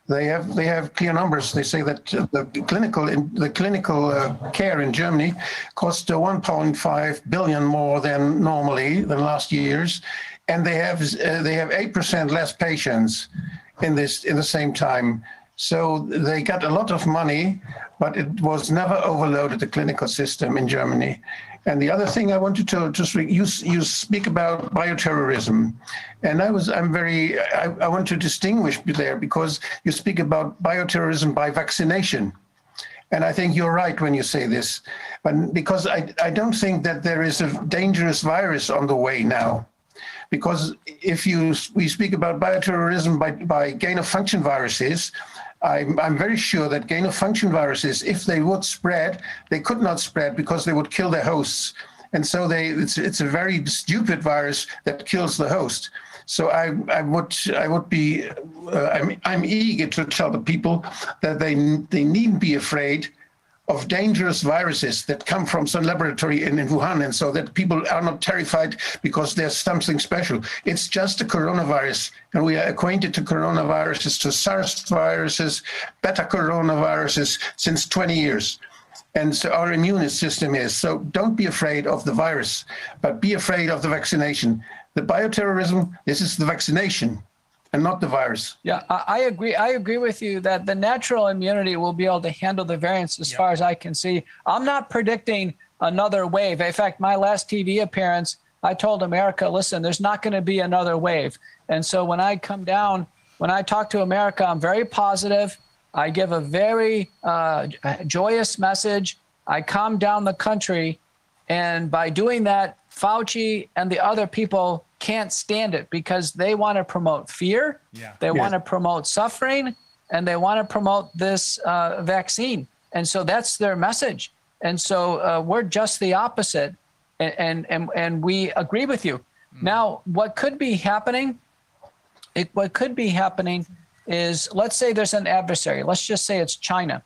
They have they have clear numbers. They say that the clinical in, the clinical uh, care in Germany cost uh, 1.5 billion more than normally than last year's, and they have uh, they have eight percent less patients in this in the same time. So they got a lot of money, but it was never overloaded the clinical system in Germany. And the other thing I wanted to just you you speak about bioterrorism, and I was I'm very I, I want to distinguish there because you speak about bioterrorism by vaccination. And I think you're right when you say this, but because I, I don't think that there is a dangerous virus on the way now because if you we speak about bioterrorism by, by gain of function viruses, I'm, I'm very sure that gain of function viruses, if they would spread, they could not spread because they would kill their hosts. And so they, it's, it's a very stupid virus that kills the host. So I, I would, I would be, uh, I'm, I'm eager to tell the people that they, they needn't be afraid of dangerous viruses that come from some laboratory in, in Wuhan, and so that people are not terrified because there's something special. It's just a coronavirus, and we are acquainted to coronaviruses, to SARS viruses, beta coronaviruses since 20 years. And so our immune system is. So don't be afraid of the virus, but be afraid of the vaccination. The bioterrorism, this is the vaccination and not the virus. Yeah, I, I agree. I agree with you that the natural immunity will be able to handle the variants as far as I can see. I'm not predicting another wave. In fact, my last TV appearance, I told America, listen, there's not going to be another wave. And so when I come down, when I talk to America, I'm very positive. I give a very uh, joyous message. I calm down the country. And by doing that, Fauci and the other people can't stand it because they want to promote fear, Yeah. they Yes. want to promote suffering, and they want to promote this uh, vaccine. And so that's their message. And so uh, we're just the opposite. And, and, and, and we agree with you. Now, what could be happening? It, what could be happening is let's say there's an adversary. Let's just say it's China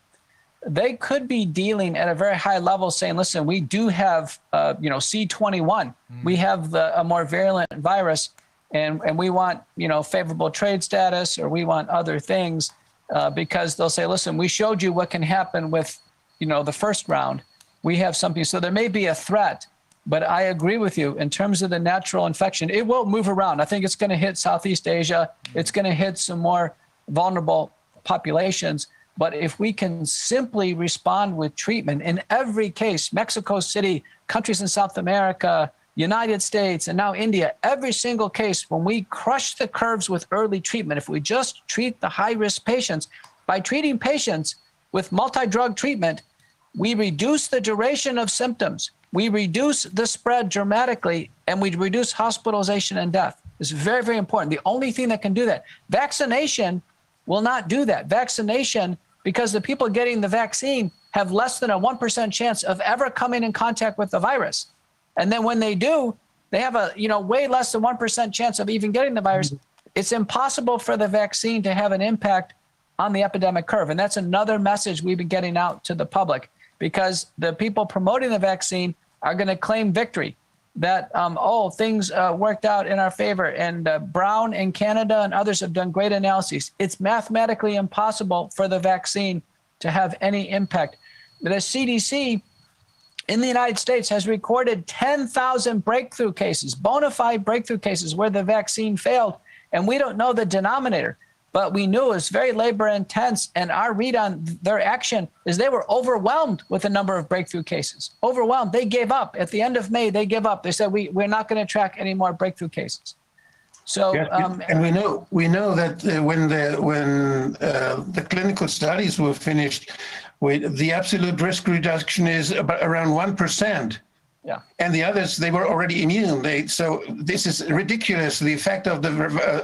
they could be dealing at a very high level saying listen we do have uh, you know c21 we have the, a more virulent virus and, and we want you know favorable trade status or we want other things uh, because they'll say listen we showed you what can happen with you know the first round. We have something. So there may be a threat but i agree with you in terms of the natural infection. It will move around. I think it's going to hit southeast asia. It's going to hit some more vulnerable populations but if we can simply respond with treatment in every case, Mexico City, countries in South America, United States, and now India, every single case, when we crush the curves with early treatment, if we just treat the high risk patients, by treating patients with multi drug treatment, we reduce the duration of symptoms. we reduce the spread dramatically and we reduce hospitalization and death. It's very, very important. The only thing that can do that, vaccination will not do that. Vaccination, because the people getting the vaccine have less than a 1% chance of ever coming in contact with the virus. And then when they do, they have a, you know, way less than 1% chance of even getting the virus. Mm-hmm. It's impossible for the vaccine to have an impact on the epidemic curve. And that's another message we've been getting out to the public because the people promoting the vaccine are going to claim victory that um, oh things uh, worked out in our favor. And uh, brown in canada and others have done great analyses. It's mathematically impossible for the vaccine to have any impact. But the cdc in the united states has recorded 10000 breakthrough cases bona fide breakthrough cases where the vaccine failed. And we don't know the denominator but we knew it was very labor intense. And our read on their action is they were overwhelmed with a number of breakthrough cases. Overwhelmed. They gave up. At the end of May, they give up. They said, we, we're not going to track any more breakthrough cases. So, Yes, um, and we know we know that uh, when the when uh, the clinical studies were finished, we, the absolute risk reduction is about around one percent. Yeah. and the others they were already immune they so this is ridiculous the effect of the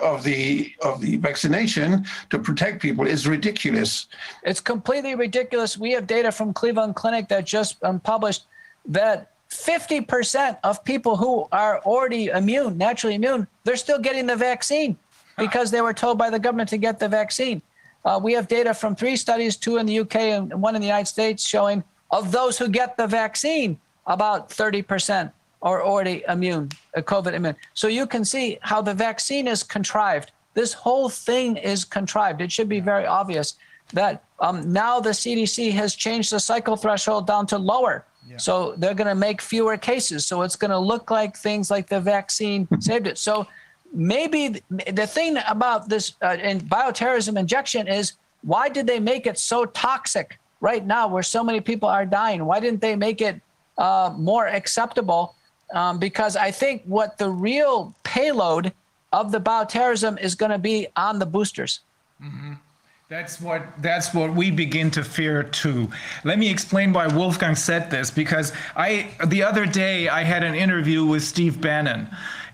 of the of the vaccination to protect people is ridiculous It's completely ridiculous. We have data from Cleveland Clinic that just um, published that 50% of people who are already immune, naturally immune, they're still getting the vaccine because they were told by the government to get the vaccine. Uh, we have data from three studies, two in the UK and one in the United States, showing of those who get the vaccine, about 30% are already immune, uh, COVID immune. So you can see how the vaccine is contrived. This whole thing is contrived. It should be very obvious that um, now the CDC has changed the cycle threshold down to lower. Yeah. So they're going to make fewer cases. So it's going to look like things like the vaccine saved it. So maybe the thing about this uh, in bioterrorism injection is why did they make it so toxic right now where so many people are dying? Why didn't they make it uh, more acceptable? Um, because I think what the real payload of the bioterrorism is going to be on the boosters. That's what that's what we begin to fear too. Let me explain why Wolfgang said this because I the other day I had an interview with Steve Bannon,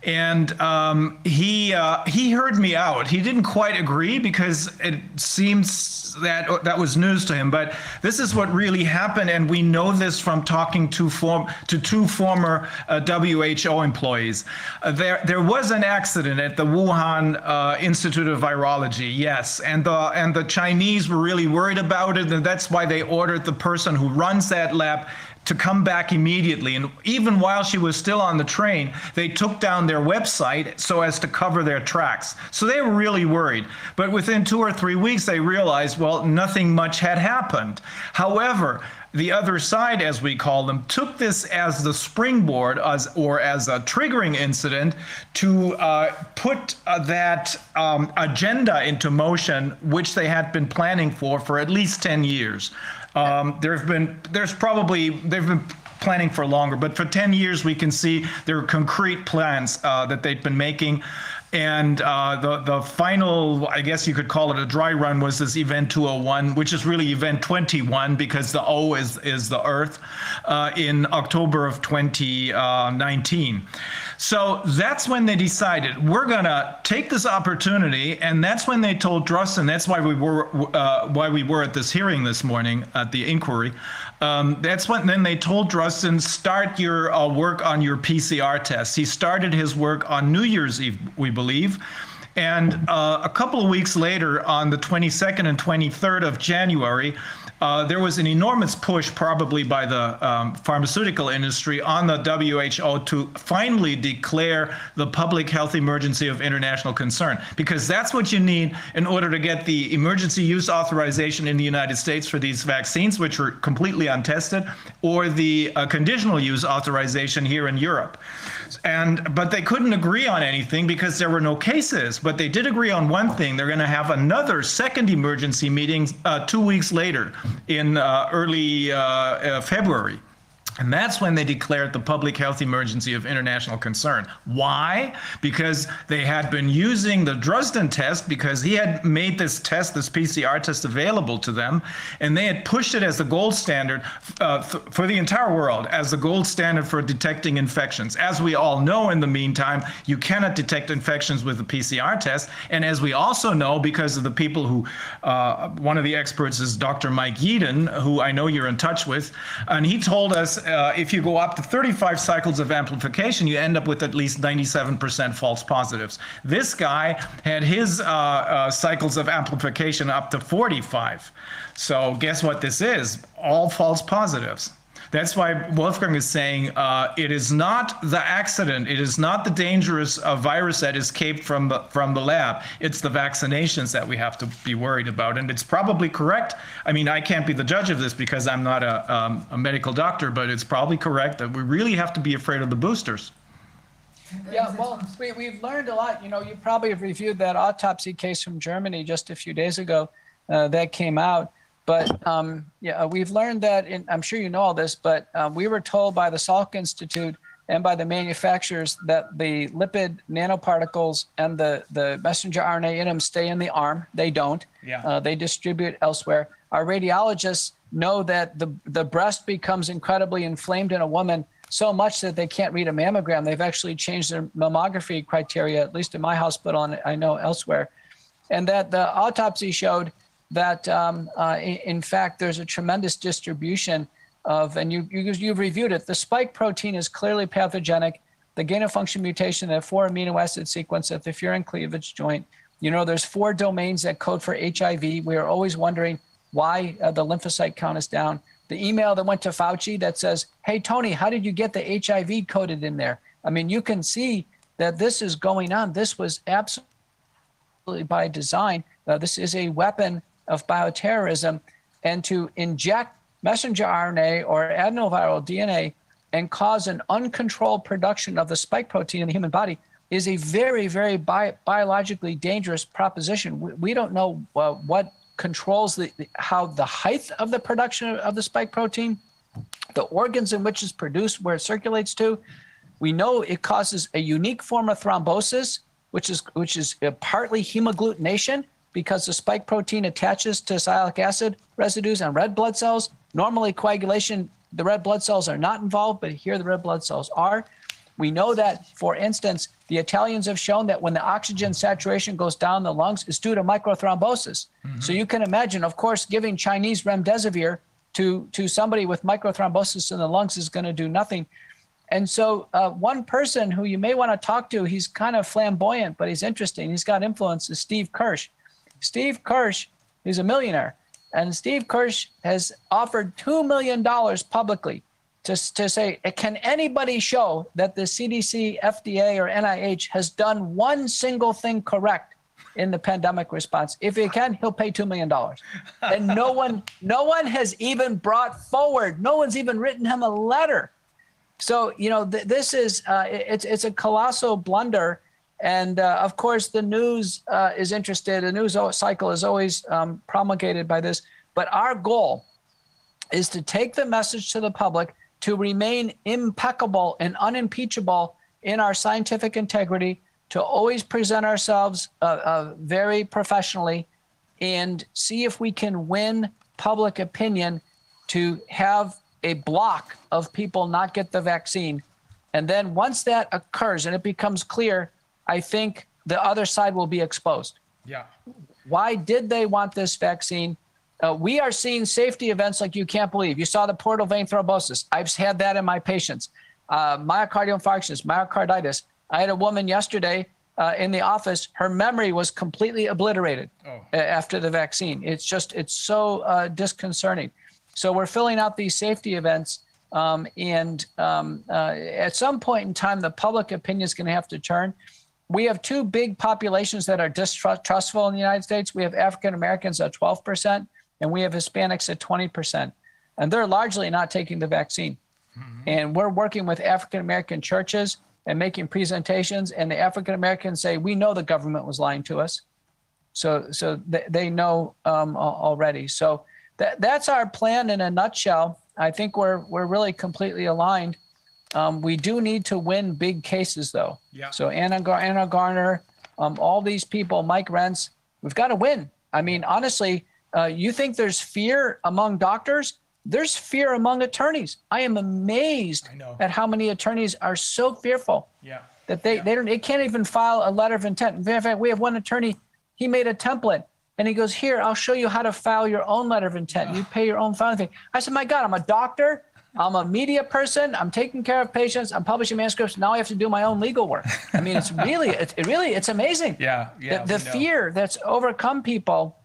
and um, he uh, he heard me out. He didn't quite agree because it seems that that was news to him. But this is what really happened, and we know this from talking to form to two former uh, WHO employees. Uh, there there was an accident at the Wuhan uh, Institute of Virology, yes, and the and the Chinese were really worried about it, and that's why they ordered the person who runs that lab to come back immediately. And even while she was still on the train, they took down their website so as to cover their tracks. So they were really worried. But within two or three weeks, they realized, well, nothing much had happened. However, the other side, as we call them, took this as the springboard as, or as a triggering incident to uh, put uh, that um, agenda into motion, which they had been planning for for at least 10 years. Um, there have been, there's probably, they've been planning for longer, but for 10 years we can see there are concrete plans uh, that they've been making. And uh, the the final, I guess you could call it a dry run, was this Event 201, which is really Event 21 because the O is is the Earth, uh, in October of 2019. So that's when they decided we're gonna take this opportunity, and that's when they told Drosten. That's why we were uh, why we were at this hearing this morning at the inquiry. Um, that's when then they told Drosten start your uh, work on your PCR tests. He started his work on New Year's Eve, we believe. And uh, a couple of weeks later, on the 22nd and 23rd of January, uh, there was an enormous push, probably by the um, pharmaceutical industry, on the WHO to finally declare the public health emergency of international concern, because that's what you need in order to get the emergency use authorization in the United States for these vaccines, which are completely untested, or the uh, conditional use authorization here in Europe. And but they couldn't agree on anything because there were no cases. But they did agree on one thing: they're going to have another second emergency meeting uh, two weeks later, in uh, early uh, uh, February. And that's when they declared the public health emergency of international concern. Why? Because they had been using the Drosten test because he had made this test, this PCR test, available to them, and they had pushed it as the gold standard uh, for the entire world, as the gold standard for detecting infections. As we all know, in the meantime, you cannot detect infections with the PCR test. And as we also know, because of the people who, uh, one of the experts is Dr. Mike Yeadon, who I know you're in touch with, and he told us uh, if you go up to 35 cycles of amplification, you end up with at least 97% false positives. This guy had his uh, uh, cycles of amplification up to 45. So guess what this is? All false positives. That's why Wolfgang is saying uh, it is not the accident, it is not the dangerous uh, virus that escaped from the, from the lab. It's the vaccinations that we have to be worried about, and it's probably correct. I mean, I can't be the judge of this because I'm not a, um, a medical doctor, but it's probably correct that we really have to be afraid of the boosters. Yeah, well, we, we've learned a lot. You know, you probably have reviewed that autopsy case from Germany just a few days ago uh, that came out. But um, yeah, we've learned that, in, I'm sure you know all this, but um, we were told by the Salk Institute and by the manufacturers that the lipid nanoparticles and the, the messenger RNA in them stay in the arm. They don't. Yeah. Uh, they distribute elsewhere. Our radiologists know that the, the breast becomes incredibly inflamed in a woman so much that they can't read a mammogram. They've actually changed their mammography criteria, at least in my hospital and I know elsewhere. And that the autopsy showed that um, uh, in fact there's a tremendous distribution of, and you, you, you've reviewed it, the spike protein is clearly pathogenic. The gain of function mutation, the four amino acid sequence at the furin cleavage joint. You know, there's four domains that code for HIV. We are always wondering why uh, the lymphocyte count is down. The email that went to Fauci that says, Hey, Tony, how did you get the HIV coded in there? I mean, you can see that this is going on. This was absolutely by design. Uh, this is a weapon of bioterrorism. And to inject messenger RNA or adenoviral DNA and cause an uncontrolled production of the spike protein in the human body is a very, very bi- biologically dangerous proposition. We, we don't know uh, what controls the, how the height of the production of the spike protein, the organs in which it's produced, where it circulates to. We know it causes a unique form of thrombosis, which is which is partly hemagglutination because the spike protein attaches to sialic acid residues on red blood cells. Normally, coagulation, the red blood cells are not involved, but here the red blood cells are. We know that, for instance, the Italians have shown that when the oxygen saturation goes down the lungs, it's due to microthrombosis. Mm-hmm. So you can imagine, of course, giving Chinese remdesivir to, to somebody with microthrombosis in the lungs is going to do nothing. And so, uh, one person who you may want to talk to, he's kind of flamboyant, but he's interesting. He's got influence, is Steve Kirsch. Steve Kirsch is a millionaire, and Steve Kirsch has offered $2 million publicly to, to say, can anybody show that the CDC, FDA, or NIH has done one single thing correct in the pandemic response? If he can, he'll pay $2 million. And no one, no one has even brought forward, no one's even written him a letter. So, you know, th- this is, uh, it's, it's a colossal blunder. And uh, of course, the news uh, is interested. The news cycle is always um, promulgated by this. But our goal is to take the message to the public to remain impeccable and unimpeachable in our scientific integrity, to always present ourselves uh, uh, very professionally, and see if we can win public opinion to have a block of people not get the vaccine. And then once that occurs and it becomes clear, I think the other side will be exposed. Yeah. Why did they want this vaccine? Uh, we are seeing safety events like you can't believe. You saw the portal vein thrombosis. I've had that in my patients. Uh, myocardial infarctions, myocarditis. I had a woman yesterday uh, in the office. Her memory was completely obliterated oh. after the vaccine. It's just, it's so uh, disconcerting. So we're filling out these safety events. Um, and um, uh, at some point in time, the public opinion is going to have to turn. We have two big populations that are distrustful in the United States. We have African Americans at 12%, and we have Hispanics at 20%. And they're largely not taking the vaccine. Mm-hmm. And we're working with African American churches and making presentations. And the African Americans say, We know the government was lying to us. So, so they, they know um, already. So that, that's our plan in a nutshell. I think we're we're really completely aligned. Um, we do need to win big cases, though. Yeah. So Anna Gar- Anna Garner, um, all these people, Mike Rents, we've got to win. I mean, honestly, uh, you think there's fear among doctors? There's fear among attorneys. I am amazed I know. at how many attorneys are so fearful Yeah. that they, they don't they can't even file a letter of intent. In fact, we have one attorney, he made a template and he goes, Here, I'll show you how to file your own letter of intent. You pay your own filing fee. I said, My God, I'm a doctor, I'm a media person, I'm taking care of patients, I'm publishing manuscripts. Now I have to do my own legal work. I mean, it's really, it, it really, it's amazing. Yeah. Yeah. the the fear that's overcome people.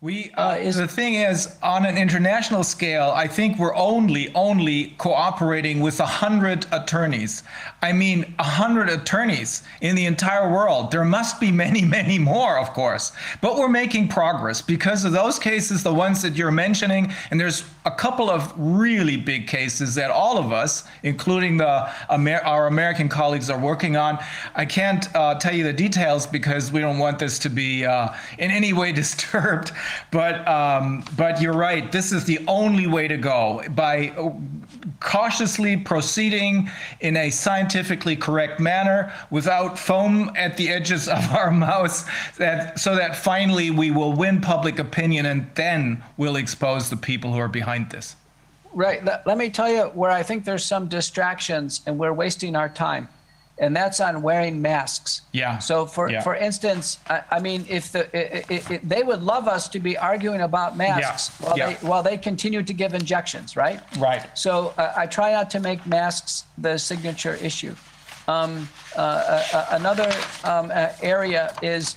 We uh, is- the thing is on an international scale, I think we're only only cooperating with a hundred attorneys. I mean, a hundred attorneys in the entire world. There must be many, many more, of course. But we're making progress because of those cases, the ones that you're mentioning, and there's a couple of really big cases that all of us, including the Amer- our American colleagues, are working on. I can't uh, tell you the details because we don't want this to be uh, in any way disturbed. But um, but you're right. This is the only way to go by cautiously proceeding in a scientifically correct manner without foam at the edges of our mouths that so that finally we will win public opinion and then we'll expose the people who are behind this Right. Let, let me tell you where I think there's some distractions and we're wasting our time. And that's on wearing masks. Yeah. So for Yeah. for instance, I, I mean, if the i i i they would love us to be arguing about masks while Yeah. they while they continue to give injections, right? right So uh, I try not to make masks the signature issue. Um, uh, uh, uh, another um, uh, area is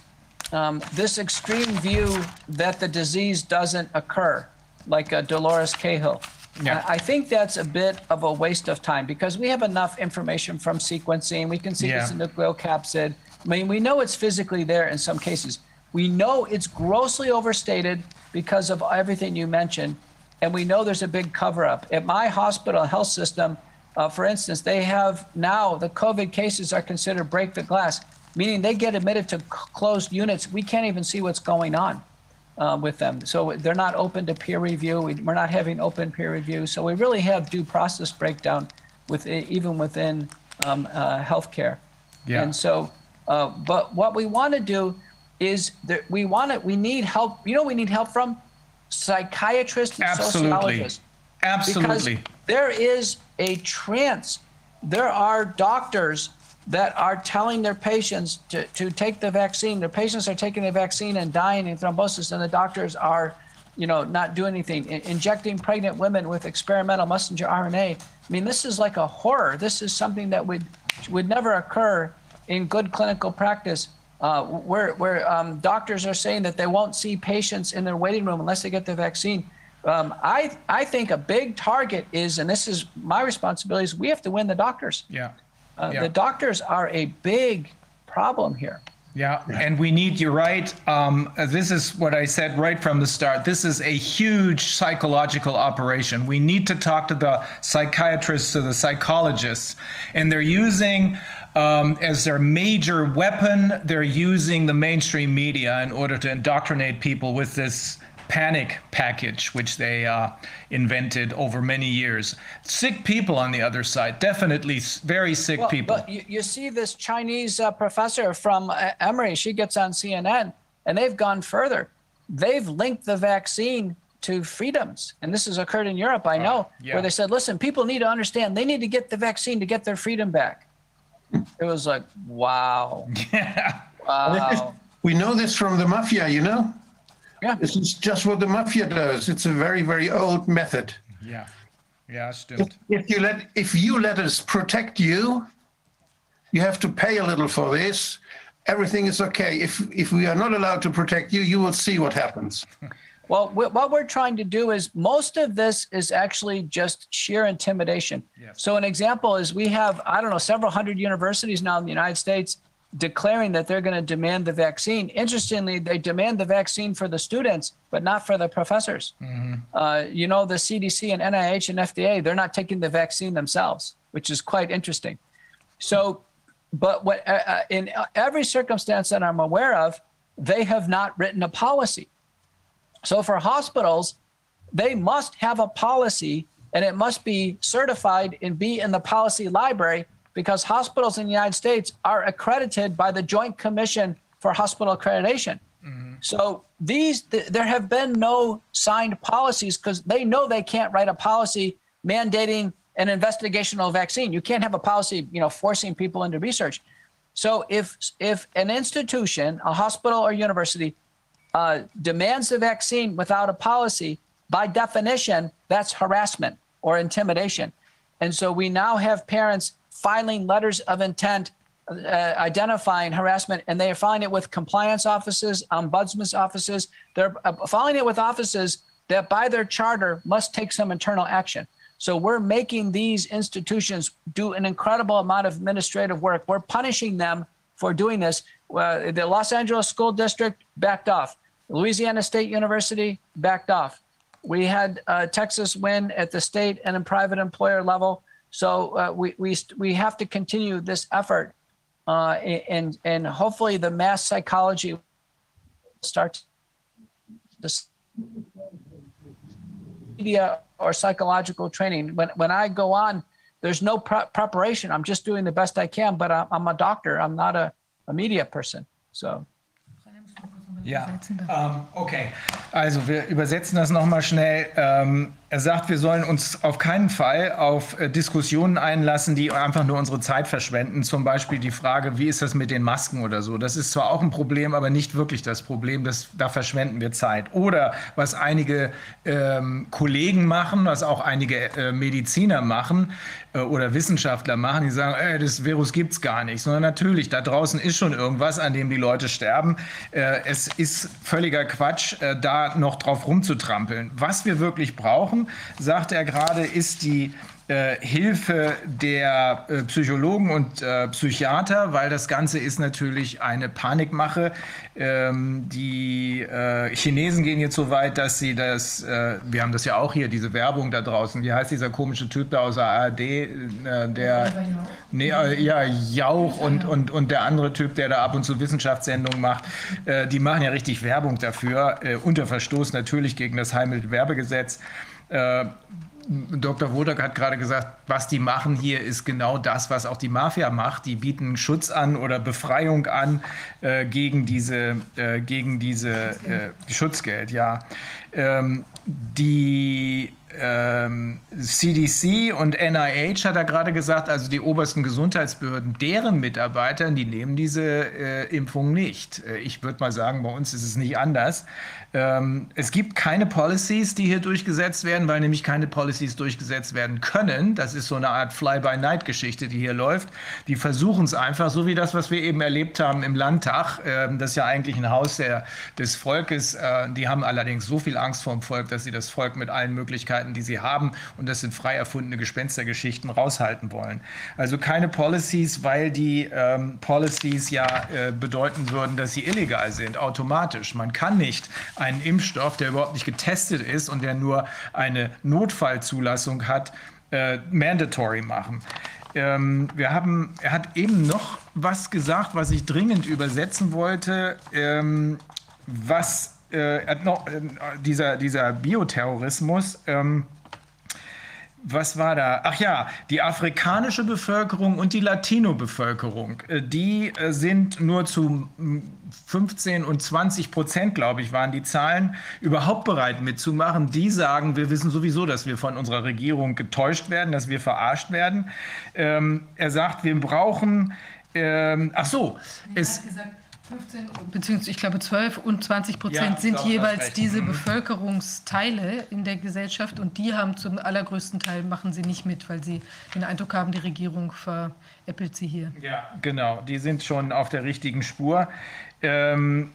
um, this extreme view that the disease doesn't occur, like uh, Dolores Cahill. Yeah. I I think that's a bit of a waste of time because we have enough information from sequencing. We can see Yeah. this in nucleocapsid. I mean, we know it's physically there in some cases. We know it's grossly overstated because of everything you mentioned. And we know there's a big cover up. At my hospital health system, uh, for instance, they have now the COVID cases are considered break the glass, meaning they get admitted to c- closed units. We can't even see what's going on uh, with them. So they're not open to peer review. We, we're not having open peer review. So we really have due process breakdown with even within um, uh, healthcare. Yeah. And so, uh, but what we want to do is that we want to, we need help. You know, we need help from psychiatrists and absolutely sociologists absolutely because there is a trance. There are doctors that are telling their patients to, to take the vaccine. Their patients are taking the vaccine and dying in thrombosis, and the doctors are, you know, not doing anything. In- injecting pregnant women with experimental messenger RNA. I mean, this is like a horror. This is something that would would never occur in good clinical practice. Uh, where where um, doctors are saying that they won't see patients in their waiting room unless they get the vaccine. Um, I I think a big target is, and this is my responsibility, is we have to win the doctors. yeah Uh, Yeah. The doctors are a big problem here. Yeah, and we need, you're right. Um, this is what I said right from the start. This is a huge psychological operation. We need to talk to the psychiatrists, to the psychologists, and they're using um, as their major weapon, they're using the mainstream media in order to indoctrinate people with this panic package, which they uh, invented over many years. Sick people on the other side, definitely very sick Well, people. But you, you see this Chinese uh, professor from uh, Emory, she gets on CNN, and they've gone further. They've linked the vaccine to freedoms. And this has occurred in Europe, I know, yeah. where they said, listen, people need to understand they need to get the vaccine to get their freedom back. It was like, wow. Yeah. Wow. We know this from the mafia, you know? Yeah. This is just what the mafia does. It's a very, very old method. Yeah. Yeah, stimmt. If you let if you let us protect you, you have to pay a little for this. Everything is okay. If if we are not allowed to protect you, you will see what happens. Well, wh- what we're trying to do is most of this is actually just sheer intimidation. Yes. So, an example is we have, I don't know, several hundred universities now in the United States declaring that they're going to demand the vaccine. Interestingly, they demand the vaccine for the students, but not for the professors. Uh, you know, the CDC and NIH and FDA, they're not taking the vaccine themselves, which is quite interesting. So, but what uh, uh, in every circumstance that I'm aware of, they have not written a policy. So for hospitals, they must have a policy and it must be certified and be in the policy library because hospitals in the United States are accredited by the Joint Commission for Hospital Accreditation. So these, th- there have been no signed policies because they know they can't write a policy mandating an investigational vaccine. You can't have a policy, you know, forcing people into research. So if if an institution, a hospital or university, uh, demands the vaccine without a policy, by definition, that's harassment or intimidation. And so we now have parents filing letters of intent uh, identifying harassment, and they are filing it with compliance offices, ombudsman's offices. They're uh, filing it with offices that, by their charter, must take some internal action. So we're making these institutions do an incredible amount of administrative work. We're punishing them for doing this. Uh, the Los Angeles School District backed off. Louisiana State University backed off. We had uh, Texas win at the state and in private employer level. So uh, we, we, we have to continue this effort uh, and and hopefully the mass psychology starts this media or psychological training. When when I go on, there's no pre- preparation. I'm just doing the best I can, but I'm, I'm a doctor. I'm not a, a media person. So. Ja, ähm, okay. Also wir übersetzen das nochmal schnell. Ähm, Er sagt, wir sollen uns auf keinen Fall auf äh, Diskussionen einlassen, die einfach nur unsere Zeit verschwenden. Zum Beispiel die Frage, wie ist das mit den Masken oder so. Das ist zwar auch ein Problem, aber nicht wirklich das Problem. Das, da verschwenden wir Zeit. Oder was einige ähm, Kollegen machen, was auch einige äh, Mediziner machen äh, oder Wissenschaftler machen, die sagen, ey, das Virus gibt es gar nicht. Sondern natürlich, da draußen ist schon irgendwas, an dem die Leute sterben. Äh, es ist völliger Quatsch, da noch drauf rumzutrampeln. Was wir wirklich brauchen, sagt er gerade, ist die äh, Hilfe der äh, Psychologen und äh, Psychiater, weil das Ganze ist natürlich eine Panikmache. Ähm, die Chinesen gehen jetzt so weit, dass sie das, wir haben das ja auch hier, diese Werbung da draußen, wie heißt dieser komische Typ da aus der ARD, der, nee, ja, Jauch und, und, und der andere Typ, der da ab und zu Wissenschaftssendungen macht, die machen ja richtig Werbung dafür, unter Verstoß natürlich gegen das Heimel-Werbegesetz. Äh, Dr. Wodak hat gerade gesagt, was die machen hier ist genau das, was auch die Mafia macht. Die bieten Schutz an oder Befreiung an äh, gegen diese, äh, gegen diese äh, Schutzgeld. Ja, ähm, die ähm, CDC und NIH hat er gerade gesagt, also die obersten Gesundheitsbehörden, deren Mitarbeiter, die nehmen diese äh, Impfung nicht. Äh, ich würde mal sagen, bei uns ist es nicht anders. Ähm, es gibt keine Policies, die hier durchgesetzt werden, weil nämlich keine Policies durchgesetzt werden können. Das ist so eine Art Fly-by-Night-Geschichte, die hier läuft. Die versuchen es einfach, so wie das, was wir eben erlebt haben im Landtag. Ähm, das ist ja eigentlich ein Haus der, des Volkes. Äh, die haben allerdings so viel Angst vor dem Volk, dass sie das Volk mit allen Möglichkeiten, die sie haben, und das sind frei erfundene Gespenstergeschichten, raushalten wollen. Also keine Policies, weil die ähm, Policies ja äh, bedeuten würden, dass sie illegal sind, automatisch. Man kann nicht einen Impfstoff, der überhaupt nicht getestet ist und der nur eine Notfallzulassung hat, äh, mandatory machen. Ähm, wir haben, er hat eben noch was gesagt, was ich dringend übersetzen wollte, ähm, was äh, noch, äh, dieser, dieser Bioterrorismus. Ähm, was war da? Ach ja, die afrikanische Bevölkerung und die Latino-Bevölkerung, äh, die äh, sind nur zu 15 und 20 Prozent, glaube ich, waren die Zahlen, überhaupt bereit mitzumachen. Die sagen, wir wissen sowieso, dass wir von unserer Regierung getäuscht werden, dass wir verarscht werden. Ähm, er sagt, wir brauchen, ähm, ach so, es. 15, beziehungsweise ich glaube 12 und 20 Prozent ja, sind jeweils diese. Bevölkerungsteile in der Gesellschaft und die haben zum allergrößten Teil machen sie nicht mit, weil sie den Eindruck haben, die Regierung veräppelt sie hier. Ja, genau, die sind schon auf der richtigen Spur. Ähm,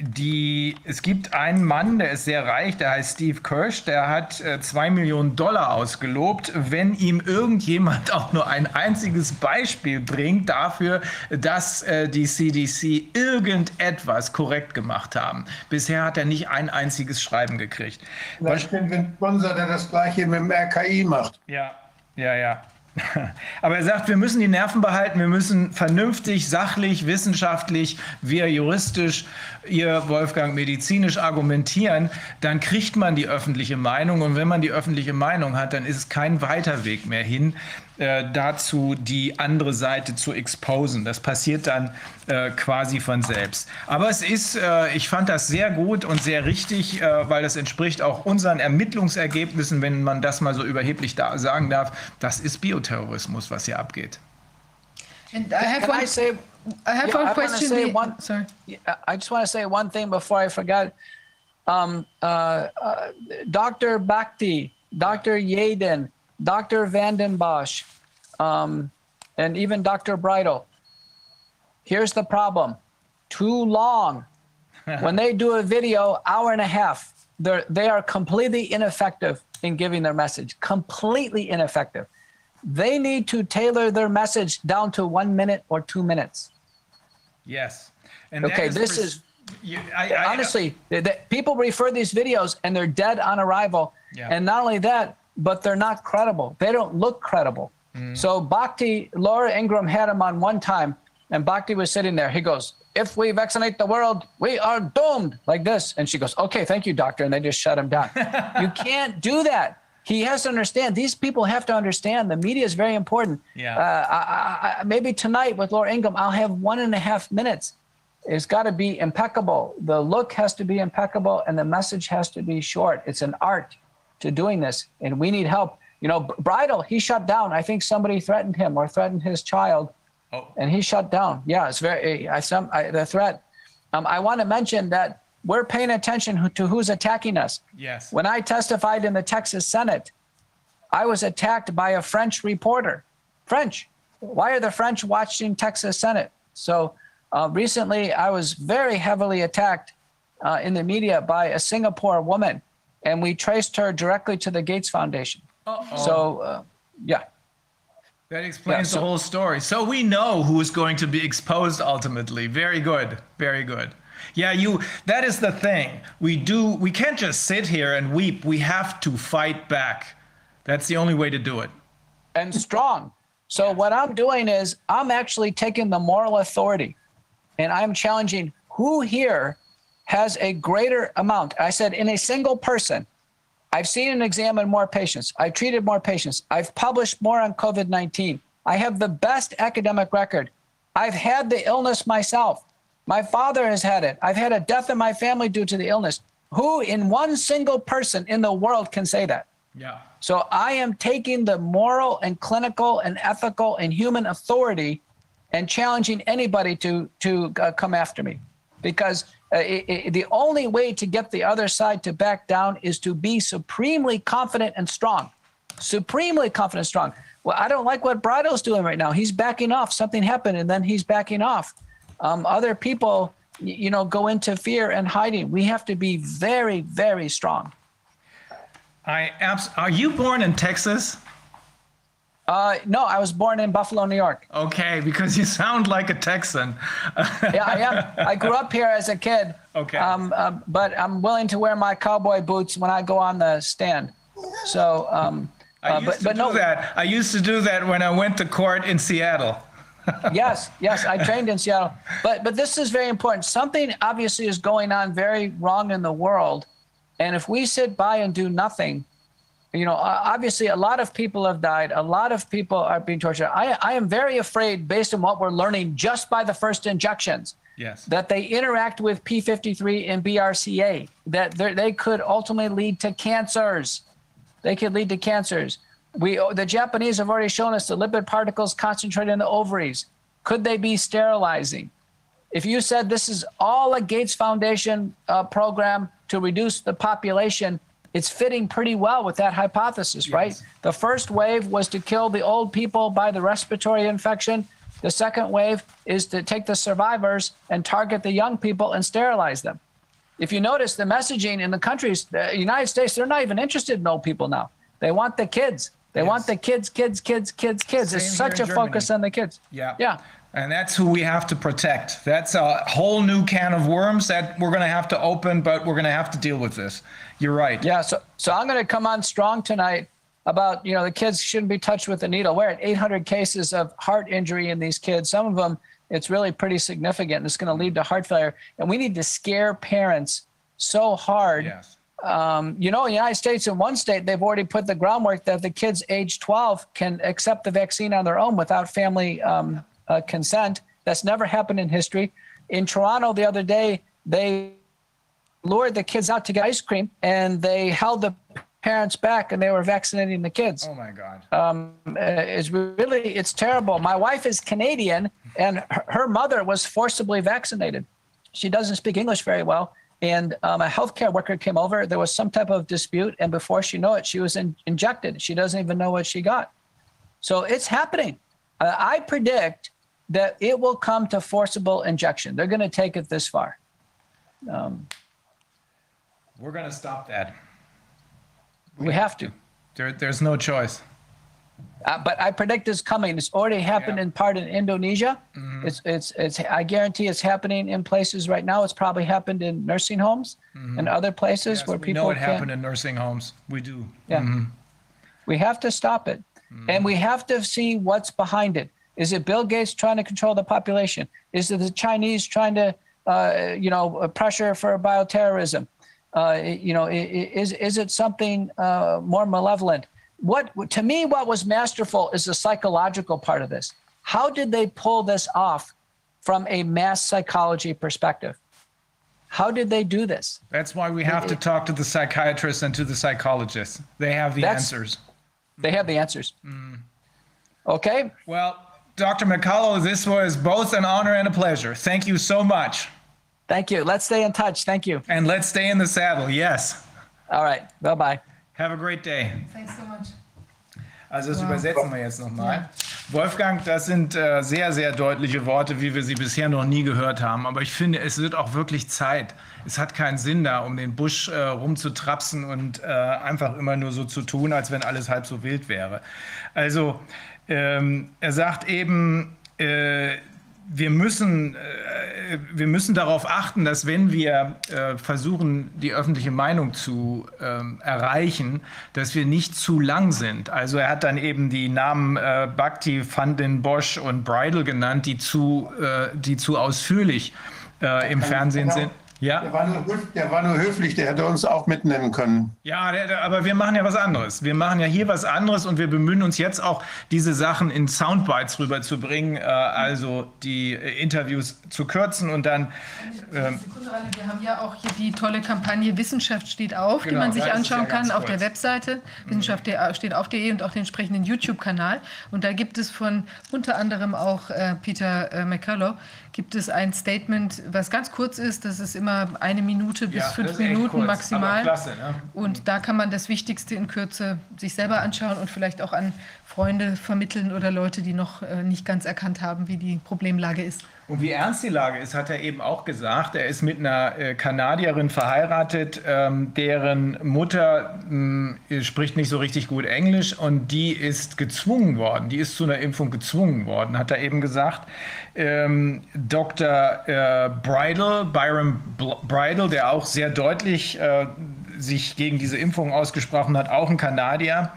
die, es gibt einen Mann, der ist sehr reich, der heißt Steve Kirsch, der hat äh, zwei Millionen Dollar ausgelobt, wenn ihm irgendjemand auch nur ein einziges Beispiel bringt dafür, dass äh, die CDC irgendetwas korrekt gemacht haben. Bisher hat er nicht ein einziges Schreiben gekriegt. Finden wir einen Sponsor, der das gleiche mit dem RKI macht. Ja, ja, ja. Aber er sagt, wir müssen die Nerven behalten, wir müssen vernünftig, sachlich, wissenschaftlich, wir juristisch, ihr Wolfgang medizinisch argumentieren, dann kriegt man die öffentliche Meinung. Und wenn man die öffentliche Meinung hat, dann ist es kein weiter Weg mehr hin äh, dazu, die andere Seite zu exposen. Das passiert dann äh, quasi von selbst. Aber es ist, äh, ich fand das sehr gut und sehr richtig, äh, weil das entspricht auch unseren Ermittlungsergebnissen, wenn man das mal so überheblich da sagen darf. Das ist Bioterrorismus, was hier abgeht. And I have Can one, I say, I have yeah, one I question. say one- Sorry. I just want to say one thing before I forget. Um, uh, uh, Dr. Bhakti, Dr. Yaden, Dr. Vanden Bossche, um, and even Dr. Bridle. Here's the problem too long. when they do a video, hour and a half, they're, they are completely ineffective in giving their message, completely ineffective. They need to tailor their message down to one minute or two minutes. Yes. And Okay, this pres- is You- I- I- honestly, the- people refer these videos and they're dead on arrival. Yeah. And not only that, but they're not credible. They don't look credible. Mm. So Bhakdi, Laura Ingraham had him on one time, and Bhakdi was sitting there. He goes, If we vaccinate the world, we are doomed, like this. And she goes, Okay, thank you, doctor. And they just shut him down. you can't do that. He has to understand. These people have to understand. The media is very important. Yeah. Uh, I, I, maybe tonight with Laura Ingraham, I'll have one and a half minutes it's got to be impeccable. The look has to be impeccable, and the message has to be short. It's an art to doing this, and we need help. You know, Bridle, he shut down. I think somebody threatened him or threatened his child, Oh. and he shut down. Yeah, it's very I some I, the threat. Um, I want to mention that we're paying attention to who's attacking us. Yes. When I testified in the Texas Senate, I was attacked by a French reporter. French. Why are the French watching Texas Senate? So uh, recently, I was very heavily attacked uh, in the media by a Singapore woman, and we traced her directly to the Gates Foundation. Oh, So, uh, yeah. That explains Yeah, so- the whole story. So we know who is going to be exposed ultimately. Very good. Very good. Yeah, you that is the thing. We do we can't just sit here and weep. We have to fight back. That's the only way to do it. and strong. So what I'm doing is I'm actually taking the moral authority and I'm challenging who here has a greater amount. I said in a single person, I've seen and examined more patients. I've treated more patients. I've published more on COVID-19. I have the best academic record. I've had the illness myself. My father has had it. I've had a death in my family due to the illness. Who in one single person in the world can say that? Yeah. So I am taking the moral and clinical and ethical and human authority and challenging anybody to to uh, come after me, because uh, i i the only way to get the other side to back down is to be supremely confident and strong, supremely confident and strong. Well, I don't like what Bridle's doing right now. He's backing off. Something happened, and then he's backing off. Um, other people, you know, go into fear and hiding. We have to be very, very strong. I abs- Are you born in Texas? Uh, no, I was born in Buffalo, New York. Okay, because you sound like a Texan. yeah, I am. I grew up here as a kid. Okay. Um, uh, but I'm willing to wear my cowboy boots when I go on the stand. So, um, I uh, used but to but do no. that. I used to do that when I went to court in Seattle. yes, yes, I trained in Seattle. But but this is very important. Something obviously is going on very wrong in the world, and if we sit by and do nothing, you know, obviously a lot of people have died. A lot of people are being tortured. I I am very afraid, based on what we're learning just by the first injections, Yes. that they interact with P53 and BRCA, that they could ultimately lead to cancers. They could lead to cancers. We, the Japanese have already shown us the lipid particles concentrated in the ovaries. Could they be sterilizing? If you said this is all a Gates Foundation uh, program to reduce the population, it's fitting pretty well with that hypothesis, right? The first wave was to kill the old people by the respiratory infection. The second wave is to take the survivors and target the young people and sterilize them. If you notice the messaging in the countries, the United States, they're not even interested in old people now. They want the kids. They want the kids, kids, kids, kids, kids. Same It's such a focus on the kids. Yeah. Yeah. And that's who we have to protect. That's a whole new can of worms that we're going to have to open, but we're going to have to deal with this. You're right. Yeah, so so I'm going to come on strong tonight about you know the kids shouldn't be touched with a needle. We're at 800 cases of heart injury in these kids. Some of them it's really pretty significant. And it's going to lead to heart failure, and we need to scare parents so hard. Yes. Um, you know, in the United States, in one state, they've already put the groundwork that the kids age 12 can accept the vaccine on their own without family um, uh, consent. That's never happened in history. In Toronto, the other day, they lured the kids out to get ice cream and they held the parents back and they were vaccinating the kids. Oh my God. Um, uh, it's really, it's terrible. My wife is Canadian and her, her mother was forcibly vaccinated. She doesn't speak English very well. And um, a healthcare worker came over. There was some type of dispute. And before she knew it, she was in, injected. She doesn't even know what she got. So it's happening. Uh, I predict that it will come to forcible injection. They're going to take it this far. Um, We're going to stop that. we have to. There, there's no choice. Uh, but I predict it's coming. It's already happened Yeah. in part in Indonesia. It's, it's, it's, I guarantee it's happening in places right now. It's probably happened in nursing homes and other places Yes, where we people know it can't. happened in nursing homes. We do. Yeah. We have to stop it. Mm-hmm. And we have to see what's behind it. Is it Bill Gates trying to control the population? Is it the Chinese trying to, uh, you know, pressure for bioterrorism? Uh, you know, is, is it something uh, more malevolent? What, to me, what was masterful is the psychological part of this. How did they pull this off from a mass psychology perspective? How did they do this? That's why we have to talk to the psychiatrists and to the psychologists. They have the answers. They have the answers. Mm. Okay. Well, Dr. McCullough, this was both an honor and a pleasure. Thank you so much. Thank you. Let's stay in touch. Thank you. And let's stay in the saddle. Yes. All right. Bye bye. Have a great day. Thanks so much. Also das übersetzen wir jetzt nochmal. Wolfgang, das sind äh, sehr, sehr deutliche Worte, wie wir sie bisher noch nie gehört haben. Aber ich finde, es wird auch wirklich Zeit. Es hat keinen Sinn da, um den Busch äh, rumzutrapsen und äh, einfach immer nur so zu tun, als wenn alles halb so wild wäre. Also ähm, er sagt eben, äh, wir müssen, äh, wir müssen darauf achten, dass wenn wir äh, versuchen, die öffentliche Meinung zu ähm, erreichen, dass wir nicht zu lang sind. Also er hat dann eben die Namen äh, Bhakti, Fundin, Bosch und Bridal genannt, die zu, äh, die zu ausführlich äh, im Fernsehen sind. Ja? Der war, nur, der war nur höflich, der hätte uns auch mitnennen können. Ja, der, der, aber wir machen ja was anderes. Wir machen ja hier was anderes und wir bemühen uns jetzt auch, diese Sachen in Soundbites rüberzubringen, äh, also die äh, Interviews zu kürzen und dann. Ähm, Sekunde, wir haben ja auch hier die tolle Kampagne Wissenschaft steht auf, die Genau, man sich anschauen ja kann auf der. Webseite Wissenschaft steht auf.de und auch den entsprechenden YouTube-Kanal. Und da gibt es von unter anderem auch äh, Peter äh, McCullough, gibt es ein Statement, was ganz kurz ist. Das ist immer eine Minute bis Ja, fünf Minuten kurz, maximal. klasse, ne? Und da kann man das Wichtigste in Kürze sich selber anschauen und vielleicht auch an Freunde vermitteln oder Leute, die noch äh, nicht ganz erkannt haben, wie die Problemlage ist. Und wie ernst die Lage ist, hat er eben auch gesagt. Er ist mit einer äh, Kanadierin verheiratet, ähm, deren Mutter mh, spricht nicht so richtig gut Englisch und die ist gezwungen worden, die ist zu einer Impfung gezwungen worden, hat er eben gesagt. Ähm, Dr. Äh, Bridle, Byron Bridle, der auch sehr deutlich äh, sich gegen diese Impfung ausgesprochen hat, auch ein Kanadier.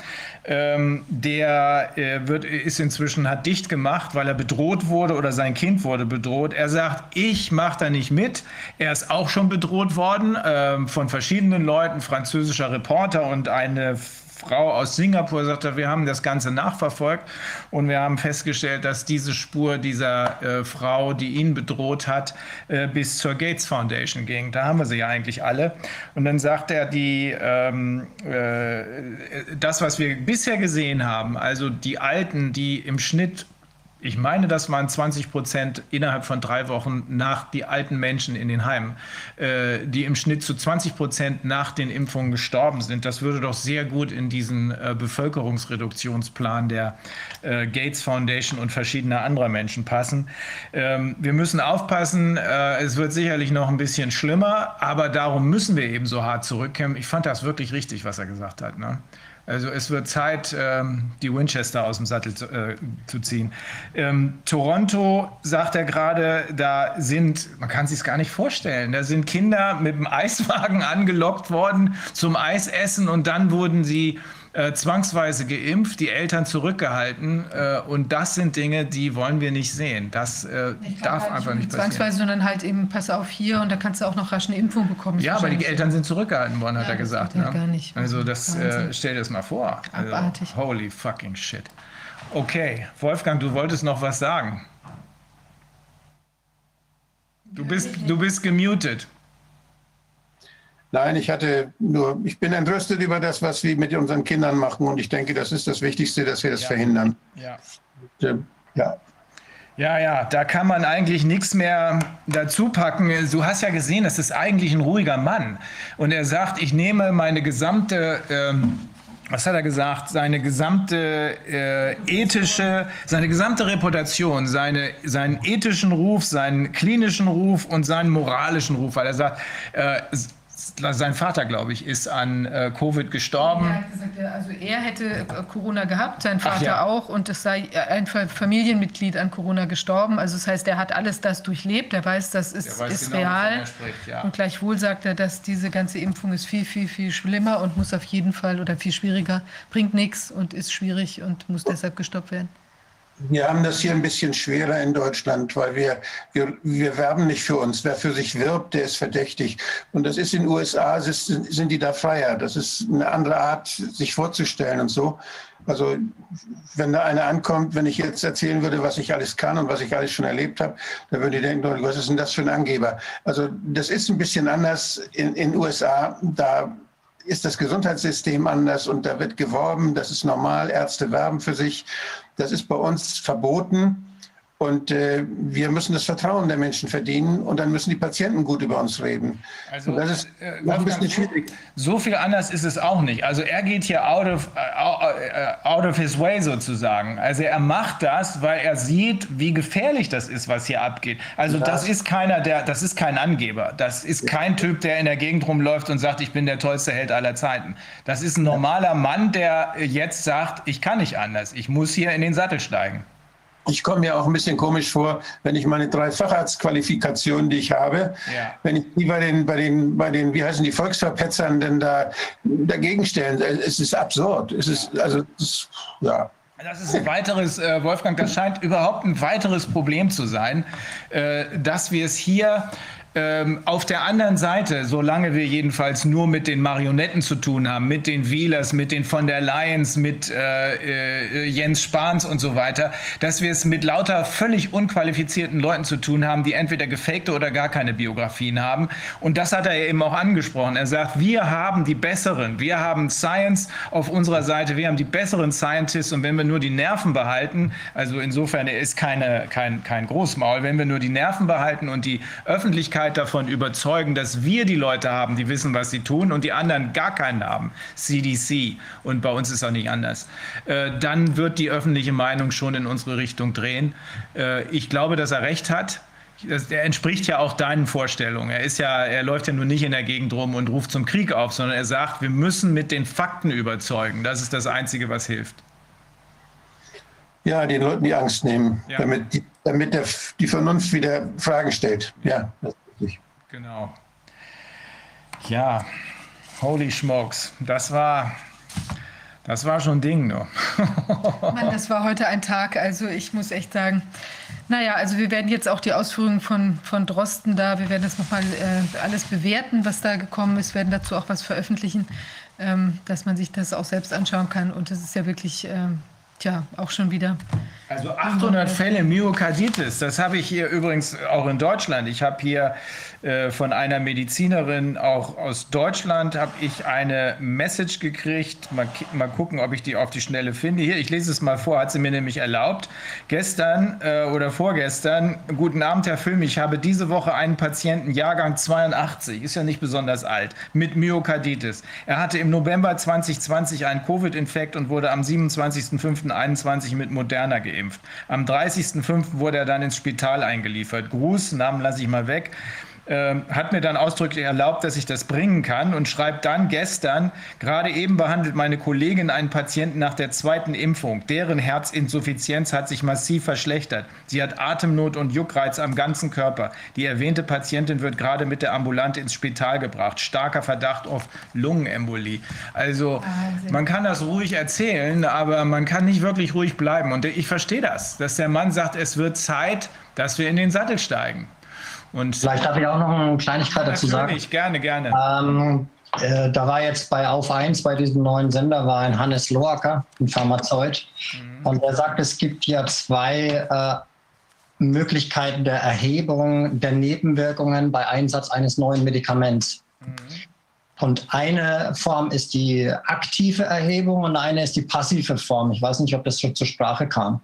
Ähm, der äh, wird, ist inzwischen, hat dicht gemacht, weil er bedroht wurde oder sein Kind wurde bedroht. Er sagt, ich mache da nicht mit. Er ist auch schon bedroht worden ähm, von verschiedenen Leuten, französischer Reporter und eine Frau aus Singapur sagte, wir haben das Ganze nachverfolgt und wir haben festgestellt, dass diese Spur dieser äh, Frau, die ihn bedroht hat, äh, bis zur Gates Foundation ging. Da haben wir sie ja eigentlich alle. Und dann sagt er, die, ähm, äh, das, was wir bisher gesehen haben, also die Alten, die im Schnitt ich meine, das waren 20 Prozent innerhalb von drei Wochen nach die alten Menschen in den Heimen, äh, die im Schnitt zu 20 Prozent nach den Impfungen gestorben sind. Das würde doch sehr gut in diesen äh, Bevölkerungsreduktionsplan der äh, Gates Foundation und verschiedener anderer Menschen passen. Ähm, wir müssen aufpassen. Äh, es wird sicherlich noch ein bisschen schlimmer, aber darum müssen wir eben so hart zurückkämpfen. Ich fand das wirklich richtig, was er gesagt hat. Ne? Also es wird Zeit, ähm, die Winchester aus dem Sattel zu, äh, ziehen. Ähm, Toronto, sagt er gerade, da sind, man kann sich gar nicht vorstellen, da sind Kinder mit dem Eiswagen angelockt worden zum Eisessen und dann wurden sie äh, zwangsweise geimpft, die Eltern zurückgehalten. Äh, und das sind Dinge, die wollen wir nicht sehen. Das äh, darf halt einfach nicht passieren. Zwangsweise, sondern halt eben, pass auf hier und da kannst du auch noch rasch eine Impfung bekommen. Ja, aber die Eltern sind zurückgehalten worden, hat Ja, er gesagt. ne? gar nicht. Also das äh, stell dir das mal vor. Also, Abartig. holy fucking shit. Okay, Wolfgang, du wolltest noch was sagen. Du bist, du bist gemutet. Nein, ich hatte nur, ich bin entrüstet über das, was wir mit unseren Kindern machen und ich denke, das ist das Wichtigste, dass wir das Ja. verhindern. Ja. Äh, Ja. Ja, ja, da kann man eigentlich nichts mehr dazu packen. Du hast ja gesehen, das ist eigentlich ein ruhiger Mann. Und er sagt, ich nehme meine gesamte, ähm, was hat er gesagt, seine gesamte äh, ethische, seine gesamte Reputation, seine, seinen ethischen Ruf, seinen klinischen Ruf und seinen moralischen Ruf, weil er sagt, äh, sein Vater, glaube ich, ist an äh, Covid gestorben. Er hat gesagt, also er hätte äh, Corona gehabt, sein Vater ja. auch und es sei ein Fa- Familienmitglied an Corona gestorben. Also das heißt, er hat alles das durchlebt, er weiß, das ist, weiß ist genau, real. spricht, ja. Und gleichwohl sagt er, dass diese ganze Impfung ist viel, viel, viel schlimmer und muss auf jeden Fall oder viel schwieriger, bringt nichts und ist schwierig und muss deshalb gestoppt werden. Wir haben das hier ein bisschen schwerer in Deutschland, weil wir, wir, wir werben nicht für uns. Wer für sich wirbt, der ist verdächtig. Und das ist in den USA, ist, sind die da freier. Das ist eine andere Art, sich vorzustellen und so. Also wenn da einer ankommt, wenn ich jetzt erzählen würde, was ich alles kann und was ich alles schon erlebt habe, dann würde die denken, was ist denn das für ein Angeber? Also das ist ein bisschen anders in den USA. Da ist das Gesundheitssystem anders und da wird geworben, das ist normal, Ärzte werben für sich. Das ist bei uns verboten und äh, wir müssen das Vertrauen der Menschen verdienen und dann müssen die Patienten gut über uns reden. Also, und das ist äh, noch ein bisschen schwierig. So viel anders ist es auch nicht. Also er geht hier out of, äh, out of his way sozusagen. Also er macht das, weil er sieht, wie gefährlich das ist, was hier abgeht. Also Ja. das ist keiner, der, das ist kein Angeber. Das ist kein Typ, der in der Gegend rumläuft und sagt, ich bin der tollste Held aller Zeiten. Das ist ein normaler Mann, der jetzt sagt, ich kann nicht anders. Ich muss hier in den Sattel steigen. Ich komme mir auch ein bisschen komisch vor, wenn ich meine drei Facharztqualifikationen, die ich habe, Ja. wenn ich die bei den, bei den, bei den, wie heißen die Volksverpetzern denn da dagegen stellen. Es ist absurd. Es ist, also, es ist, ja. Das ist ein weiteres, äh, Wolfgang, das scheint überhaupt ein weiteres Problem zu sein, äh, dass wir es hier ähm, auf der anderen Seite, solange wir jedenfalls nur mit den Marionetten zu tun haben, mit den Wiehlers, mit den von der Leyen's, mit äh, äh, Jens Spahns und so weiter, dass wir es mit lauter völlig unqualifizierten Leuten zu tun haben, die entweder gefakte oder gar keine Biografien haben. Und das hat er eben auch angesprochen. Er sagt, wir haben die besseren, wir haben Science auf unserer Seite, wir haben die besseren Scientists und wenn wir nur die Nerven behalten, also insofern er ist keine, kein, kein Großmaul, wenn wir nur die Nerven behalten und die Öffentlichkeit davon überzeugen, dass wir die Leute haben, die wissen, was sie tun und die anderen gar keinen haben, CDC und bei uns ist auch nicht anders, äh, dann wird die öffentliche Meinung schon in unsere Richtung drehen. Äh, ich glaube, dass er recht hat. Das, der entspricht ja auch deinen Vorstellungen. Er ist ja, er läuft ja nur nicht in der Gegend rum und ruft zum Krieg auf, sondern er sagt, wir müssen mit den Fakten überzeugen. Das ist das Einzige, was hilft. Ja, den Leuten die Angst nehmen, Ja. damit, die, damit der, die Vernunft wieder Fragen stellt. Ja, das. Genau. Ja, holy smokes. Das war, das war schon ein Ding, ne? Mann, das war heute ein Tag. Also ich muss echt sagen, naja, also wir werden jetzt auch die Ausführungen von, von Drosten da, wir werden das nochmal äh, alles bewerten, was da gekommen ist, werden dazu auch was veröffentlichen, ähm, dass man sich das auch selbst anschauen kann. Und das ist ja wirklich, ähm, tja, auch schon wieder Also 800 Fälle Myokarditis, das habe ich hier übrigens auch in Deutschland. Ich habe hier äh, von einer Medizinerin auch aus Deutschland habe ich eine Message gekriegt. Mal, mal gucken, ob ich die auf die Schnelle finde. Hier, ich lese es mal vor, hat sie mir nämlich erlaubt. Gestern äh, oder vorgestern, guten Abend, Herr Film, ich habe diese Woche einen Patienten, Jahrgang 82, ist ja nicht besonders alt, mit Myokarditis. Er hatte im November 2020 einen Covid-Infekt und wurde am 27.05.21 mit Moderna geimpft. Am 30.05. wurde er dann ins Spital eingeliefert. Gruß, Namen lasse ich mal weg. Ähm, hat mir dann ausdrücklich erlaubt, dass ich das bringen kann und schreibt dann gestern, gerade eben behandelt meine Kollegin einen Patienten nach der zweiten Impfung. Deren Herzinsuffizienz hat sich massiv verschlechtert. Sie hat Atemnot und Juckreiz am ganzen Körper. Die erwähnte Patientin wird gerade mit der Ambulante ins Spital gebracht. Starker Verdacht auf Lungenembolie. Also Wahnsinn. man kann das ruhig erzählen, aber man kann nicht wirklich ruhig bleiben. Und ich verstehe das, dass der Mann sagt, es wird Zeit, dass wir in den Sattel steigen. Und Vielleicht darf ich auch noch eine Kleinigkeit dazu sagen. gerne, gerne. Ähm, äh, da war jetzt bei Auf 1, bei diesem neuen Sender, war ein Hannes Loacker, ein Pharmazeut. Mhm. Und er sagt, es gibt ja zwei äh, Möglichkeiten der Erhebung der Nebenwirkungen bei Einsatz eines neuen Medikaments. Mhm. Und eine Form ist die aktive Erhebung und eine ist die passive Form. Ich weiß nicht, ob das schon zur Sprache kam.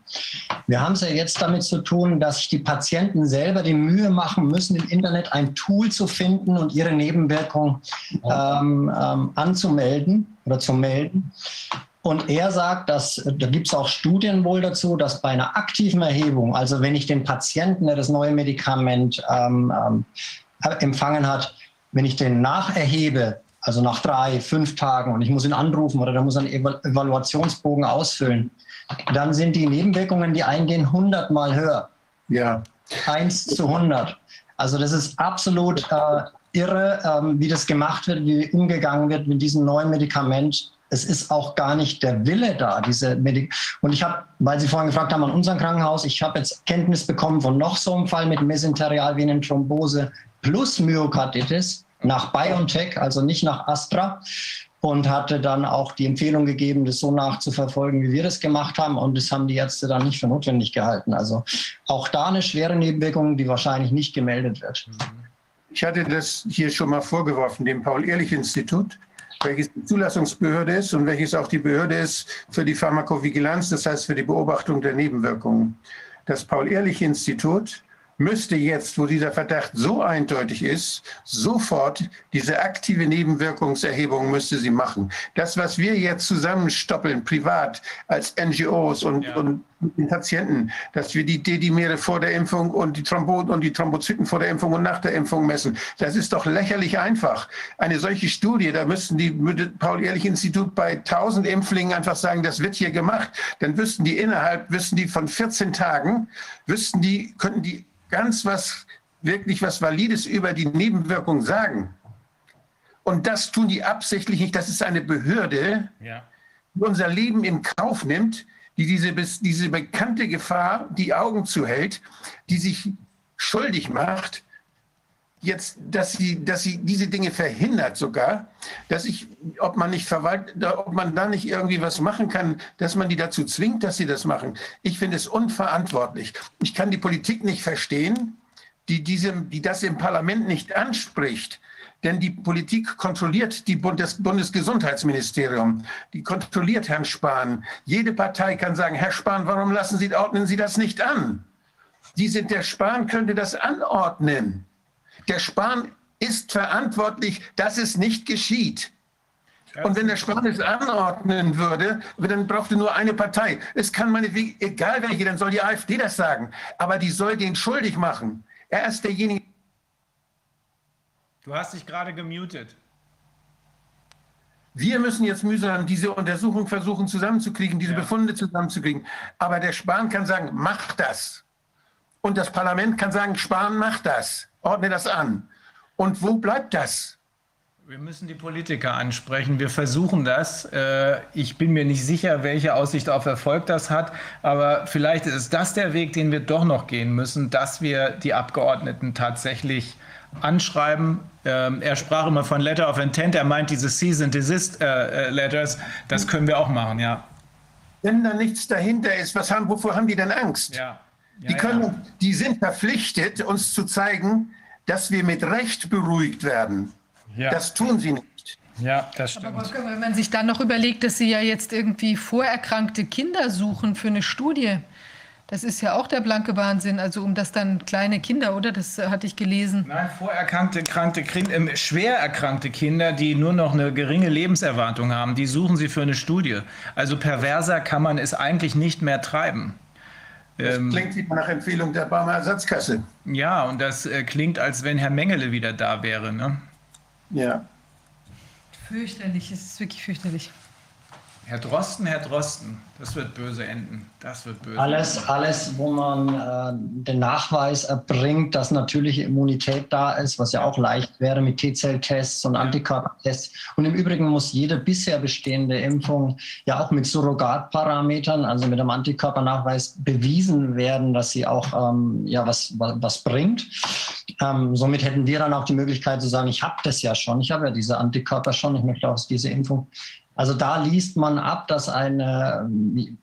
Wir haben es ja jetzt damit zu tun, dass sich die Patienten selber die Mühe machen müssen, im Internet ein Tool zu finden und ihre Nebenwirkung ähm, ähm, anzumelden oder zu melden. Und er sagt, dass da gibt es auch Studien wohl dazu, dass bei einer aktiven Erhebung, also wenn ich den Patienten, der das neue Medikament ähm, ähm empfangen hat, wenn ich den nacherhebe, also nach drei, fünf Tagen und ich muss ihn anrufen oder da muss einen Evaluationsbogen ausfüllen, dann sind die Nebenwirkungen, die eingehen, hundertmal höher. Ja. Eins zu 100. Also das ist absolut äh, irre, ähm, wie das gemacht wird, wie umgegangen wird mit diesem neuen Medikament. Es ist auch gar nicht der Wille da, diese Medik Und ich habe, weil Sie vorhin gefragt haben, an unserem Krankenhaus, ich habe jetzt Kenntnis bekommen von noch so einem Fall mit Mesenterialvenenthrombose plus Myokarditis nach BioNTech, also nicht nach Astra und hatte dann auch die Empfehlung gegeben, das so nachzuverfolgen, wie wir das gemacht haben. Und das haben die Ärzte dann nicht für notwendig gehalten. Also auch da eine schwere Nebenwirkung, die wahrscheinlich nicht gemeldet wird. Ich hatte das hier schon mal vorgeworfen, dem Paul-Ehrlich-Institut, welches die Zulassungsbehörde ist und welches auch die Behörde ist für die Pharmakovigilanz, das heißt für die Beobachtung der Nebenwirkungen. Das Paul-Ehrlich-Institut müsste jetzt, wo dieser Verdacht so eindeutig ist, sofort diese aktive Nebenwirkungserhebung müsste sie machen. Das, was wir jetzt zusammenstoppeln, privat, als NGOs und, ja. und den Patienten, dass wir die Dedimere vor der Impfung und die Thromboten und die Thrombozyten vor der Impfung und nach der Impfung messen. Das ist doch lächerlich einfach. Eine solche Studie, da müssten die Paul-Ehrlich-Institut bei 1000 Impflingen einfach sagen, das wird hier gemacht. Dann wüssten die innerhalb, wüssten die von 14 Tagen, wüssten die, könnten die ganz was, wirklich was Valides über die Nebenwirkung sagen. Und das tun die absichtlich nicht. Das ist eine Behörde, ja. die unser Leben in Kauf nimmt, die diese, diese bekannte Gefahr die Augen zuhält, die sich schuldig macht, jetzt, dass sie, dass sie diese Dinge verhindert sogar, dass ich, ob man nicht verwaltet, ob man da nicht irgendwie was machen kann, dass man die dazu zwingt, dass sie das machen. Ich finde es unverantwortlich. Ich kann die Politik nicht verstehen, die, diesem, die das im Parlament nicht anspricht. Denn die Politik kontrolliert die Bund Bundesgesundheitsministerium. Die kontrolliert Herrn Spahn. Jede Partei kann sagen, Herr Spahn, warum lassen Sie, ordnen Sie das nicht an? Die sind, der Spahn könnte das anordnen. Der Spahn ist verantwortlich, dass es nicht geschieht. Und wenn der Spahn es anordnen würde, dann brauchte nur eine Partei. Es kann meine, egal welche, dann soll die AfD das sagen. Aber die soll den schuldig machen. Er ist derjenige. Du hast dich gerade gemutet. Wir müssen jetzt mühsam diese Untersuchung versuchen zusammenzukriegen, diese ja. Befunde zusammenzukriegen. Aber der Spahn kann sagen, mach das. Und das Parlament kann sagen, Spahn, mach das ordne das an. Und wo bleibt das? Wir müssen die Politiker ansprechen. Wir versuchen das. Äh, ich bin mir nicht sicher, welche Aussicht auf Erfolg das hat. Aber vielleicht ist das der Weg, den wir doch noch gehen müssen, dass wir die Abgeordneten tatsächlich anschreiben. Ähm, er sprach immer von Letter of Intent. Er meint diese Cease and Desist äh, äh, Letters. Das können wir auch machen, ja. Wenn da nichts dahinter ist, was haben, wovor haben die denn Angst? Ja. Die, können, ja. die sind verpflichtet, uns zu zeigen, dass wir mit Recht beruhigt werden. Ja. Das tun sie nicht. Ja, das stimmt. Aber wenn man sich dann noch überlegt, dass sie ja jetzt irgendwie vorerkrankte Kinder suchen für eine Studie, das ist ja auch der blanke Wahnsinn. Also um das dann kleine Kinder, oder? Das hatte ich gelesen. Nein, vorerkrankte, kranke, äh, schwer erkrankte Kinder, die nur noch eine geringe Lebenserwartung haben, die suchen sie für eine Studie. Also perverser kann man es eigentlich nicht mehr treiben. Das Ähm, klingt wie nach Empfehlung der Barmer Ersatzkasse. ja, und das äh, klingt, als wenn Herr Mengele wieder da wäre. Ne? Ja. Fürchterlich, es ist wirklich fürchterlich. Herr Drosten, Herr Drosten, das wird böse enden. Das wird böse. Alles, alles, wo man äh, den Nachweis erbringt, dass natürliche Immunität da ist, was ja auch leicht wäre mit T-Zell-Tests und Antikörpertests. Und im Übrigen muss jede bisher bestehende Impfung ja auch mit Surrogatparametern, also mit einem Antikörpernachweis, bewiesen werden, dass sie auch ähm, ja, was, was, was bringt. Ähm, somit hätten wir dann auch die Möglichkeit zu sagen, ich habe das ja schon, ich habe ja diese Antikörper schon, ich möchte auch diese Impfung. Also da liest man ab, dass eine, ähm,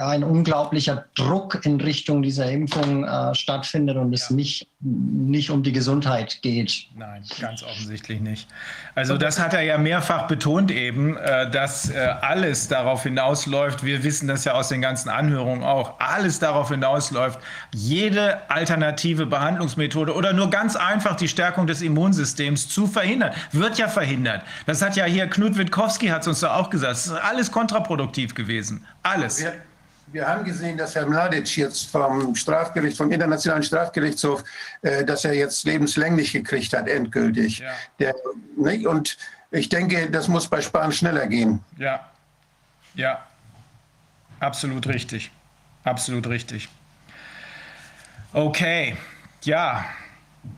ein unglaublicher Druck in Richtung dieser Impfung äh, stattfindet und es Ja. nicht, nicht um die Gesundheit geht. Nein, ganz offensichtlich nicht. Also das hat er ja mehrfach betont eben, äh, dass äh, alles darauf hinausläuft, wir wissen das ja aus den ganzen Anhörungen auch, alles darauf hinausläuft, jede alternative Behandlungsmethode oder nur ganz einfach die Stärkung des Immunsystems zu verhindern. Wird ja verhindert. Das hat ja hier Knut Witkowski hat es uns da auch gesagt. Es ist alles kontraproduktiv gewesen. Alles. Wir, wir haben gesehen, dass Herr Mladic jetzt vom Strafgericht, vom Internationalen Strafgerichtshof, äh, dass er jetzt lebenslänglich gekriegt hat, endgültig. Ja. Der, ne, und ich denke, das muss bei Spahn schneller gehen. Ja, ja, absolut richtig. Absolut richtig. Okay, ja,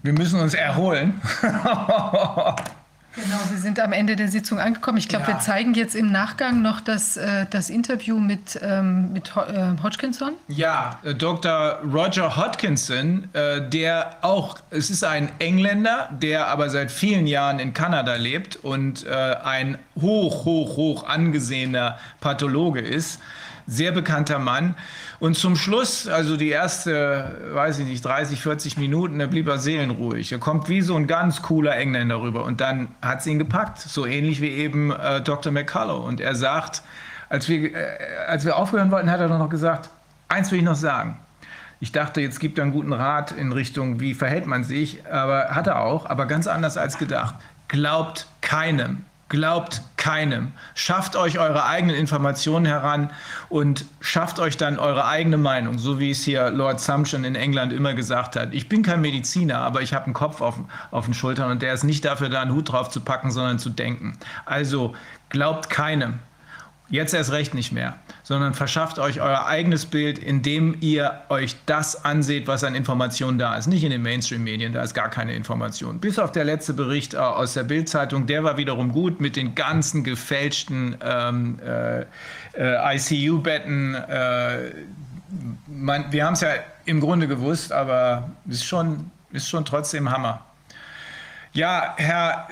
wir müssen uns erholen. Genau, wir sind am Ende der Sitzung angekommen. Ich glaube, Ja. wir zeigen jetzt im Nachgang noch das, äh, das Interview mit, ähm, mit äh, Hodgkinson. Ja, äh, Dr. Roger Hodkinson, äh, der auch, es ist ein Engländer, der aber seit vielen Jahren in Kanada lebt und ein hoch, hoch, hoch angesehener Pathologe ist. Sehr bekannter Mann. Und zum Schluss, also die erste, weiß ich nicht, 30, 40 Minuten, da blieb er seelenruhig. Er kommt wie so ein ganz cooler Engländer rüber. Und dann hat es ihn gepackt. So ähnlich wie eben äh, Dr. McCullough. Und er sagt, als wir, äh, als wir aufhören wollten, hat er doch noch gesagt, eins will ich noch sagen. Ich dachte, jetzt gibt er einen guten Rat in Richtung, wie verhält man sich, aber hat er auch, aber ganz anders als gedacht. Glaubt keinem, glaubt keinem. Schafft euch eure eigenen Informationen heran und schafft euch dann eure eigene Meinung, so wie es hier Lord Sumption in England immer gesagt hat. Ich bin kein Mediziner, aber ich habe einen Kopf auf, auf den Schultern und der ist nicht dafür da, einen Hut drauf zu packen, sondern zu denken. Also glaubt keinem. Jetzt erst recht nicht mehr, sondern verschafft euch euer eigenes Bild, indem ihr euch das anseht, was an Informationen da ist. Nicht in den Mainstream-Medien, da ist gar keine Information. Bis auf der letzte Bericht äh, aus der Bild-Zeitung, der war wiederum gut mit den ganzen gefälschten ähm, äh, äh, ICU-Betten. Äh, man, wir haben es ja im Grunde gewusst, aber es ist schon, ist schon trotzdem Hammer. Ja, Herr,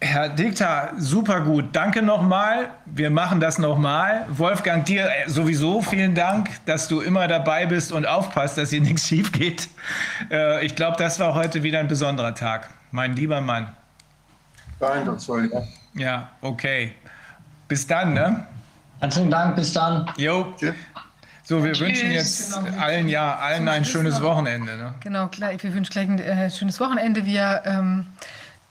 Herr Dikter, super gut. Danke nochmal. Wir machen das nochmal. Wolfgang, dir äh, sowieso vielen Dank, dass du immer dabei bist und aufpasst, dass hier nichts schief geht. Äh, ich glaube, das war heute wieder ein besonderer Tag. Mein lieber Mann. War eindrucksvoll, ja. Ja, okay. Bis dann, ne? Herzlichen Dank, bis dann. Jo. Tschüss. So, wir Tschüss. wünschen jetzt Genau. allen, ja, allen ein schönes noch. Wochenende. Ne? Genau, gleich, wir wünschen gleich ein äh, schönes Wochenende. Wir, ähm,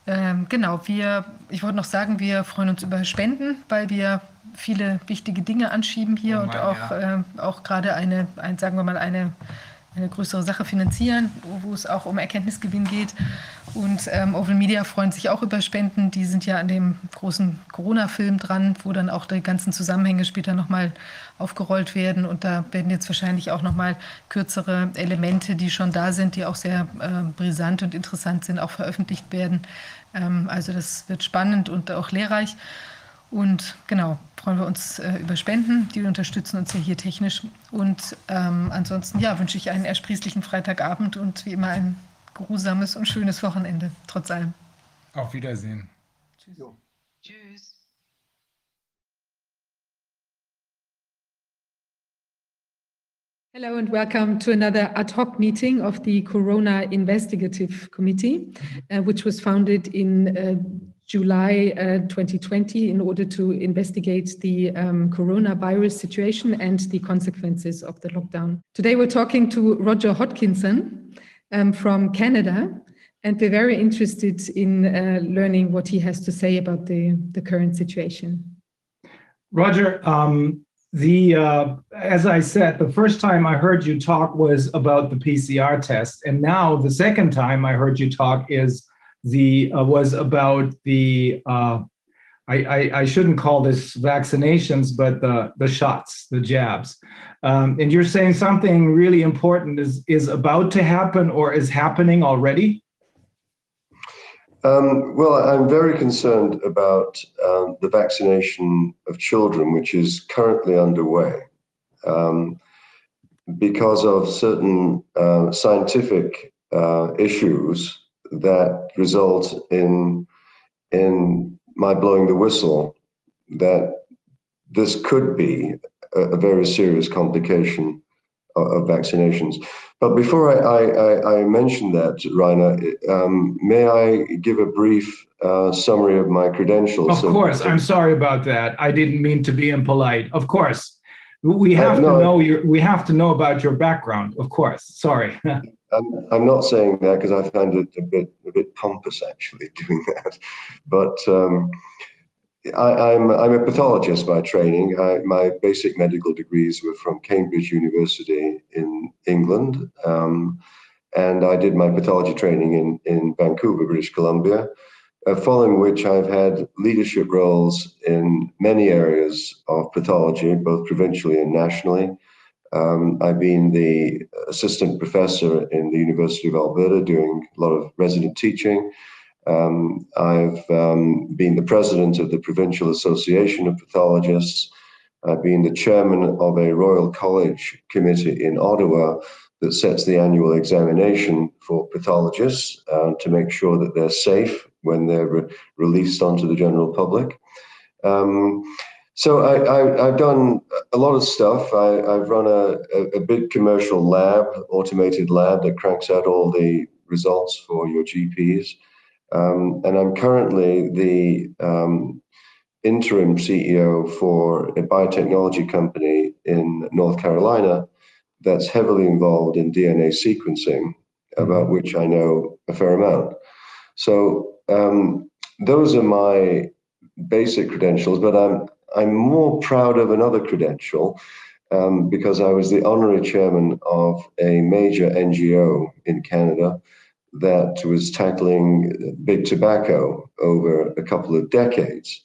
ähm, genau, wir, ich wollte noch sagen, wir freuen uns über Spenden, weil wir viele wichtige Dinge anschieben hier Oh und Mann, auch, ja. ähm, auch gerade eine, ein, sagen wir mal, eine, eine größere Sache finanzieren, wo, es auch um Erkenntnisgewinn geht. Und ähm, Open Media freuen sich auch über Spenden. Die sind ja an dem großen Corona-Film dran, wo dann auch die ganzen Zusammenhänge später nochmal aufgerollt werden. Und da werden jetzt wahrscheinlich auch nochmal kürzere Elemente, die schon da sind, die auch sehr äh, brisant und interessant sind, auch veröffentlicht werden. Ähm, also das wird spannend und auch lehrreich. Und genau, freuen wir uns äh, über Spenden. Die unterstützen uns ja hier technisch. Und ähm, ansonsten, ja, wünsche ich einen ersprießlichen Freitagabend und wie immer ein geruhsames und schönes Wochenende, trotz allem. Auf Wiedersehen. Tschüss. Hello and welcome to another ad hoc meeting of the Corona Investigative Committee, uh, which was founded in uh, July uh, 2020 in order to investigate the um, coronavirus situation and the consequences of the lockdown. Today we're talking to Roger Hodkinson um, from Canada, and we're very interested in uh, learning what he has to say about the, the current situation. Roger, um, the uh, as I said, the first time I heard you talk was about the PCR test, and now the second time I heard you talk is the uh, was about the uh, I, I, I shouldn't call this vaccinations, but the the shots, the jabs, um, and you're saying something really important is is about to happen or is happening already. Um, well, I'm very concerned about um, the vaccination of children, which is currently underway, um, because of certain uh, scientific uh, issues that result in in my blowing the whistle that this could be a, a very serious complication of, of vaccinations. But before I, I, I mention that, Rainer, um, may I give a brief uh, summary of my credentials? Of course, I'm sorry about that. I didn't mean to be impolite. Of course, we Uh, have no. to know your. We have to know about your background. Of course, sorry. I'm, I'm not saying that because I find it a bit a bit pompous actually doing that, but um, I, I'm I'm a pathologist by training. I, my basic medical degrees were from Cambridge University in England, um, and I did my pathology training in in Vancouver, British Columbia. Uh, following which, I've had leadership roles in many areas of pathology, both provincially and nationally. Um, I've been the assistant professor in the University of Alberta doing a lot of resident teaching. Um, I've um, been the president of the Provincial Association of Pathologists. I've been the chairman of a Royal College committee in Ottawa that sets the annual examination for pathologists uh, to make sure that they're safe when they're re- released onto the general public. Um, so I, I've done a lot of stuff. I, I've run a, a, a big commercial lab, automated lab that cranks out all the results for your GPs. Um, and I'm currently the um, interim CEO for a biotechnology company in North Carolina that's heavily involved in DNA sequencing, about which I know a fair amount. So um, those are my basic credentials, but I'm I'm more proud of another credential um, because I was the honorary chairman of a major NGO in Canada that was tackling big tobacco over a couple of decades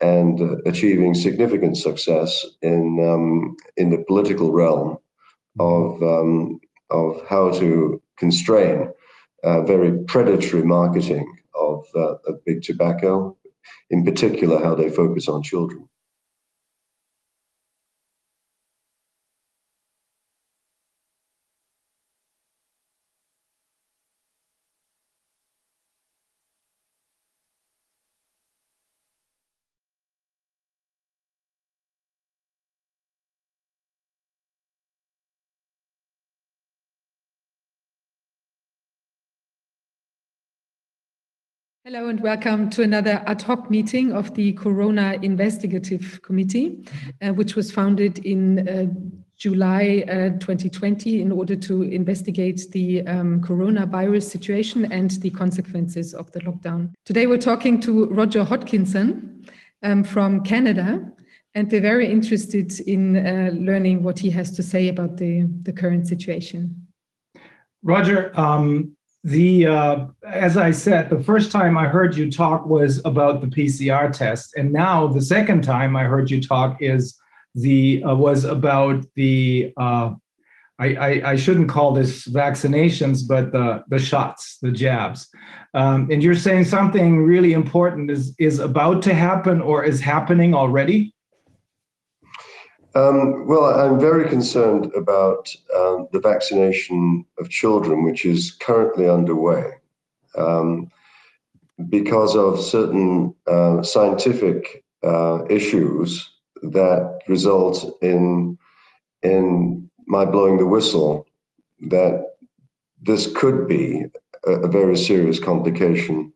and uh, achieving significant success in um, in the political realm of um, of how to constrain uh, very predatory marketing of, uh, of big tobacco, in particular how they focus on children. Hello and welcome to another ad hoc meeting of the Corona Investigative Committee, uh, which was founded in uh, July uh, 2020 in order to investigate the um, coronavirus situation and the consequences of the lockdown. Today we're talking to Roger Hodkinson um, from Canada, and we're very interested in uh, learning what he has to say about the, the current situation. Roger, um, the uh, as I said, the first time I heard you talk was about the PCR test, and now the second time I heard you talk is the uh, was about the uh, I, I, I shouldn't call this vaccinations, but the the shots, the jabs, um, and you're saying something really important is is about to happen or is happening already. Um, well, I'm very concerned about um, the vaccination of children, which is currently underway, um, because of certain uh, scientific uh, issues that result in in my blowing the whistle that this could be a, a very serious complication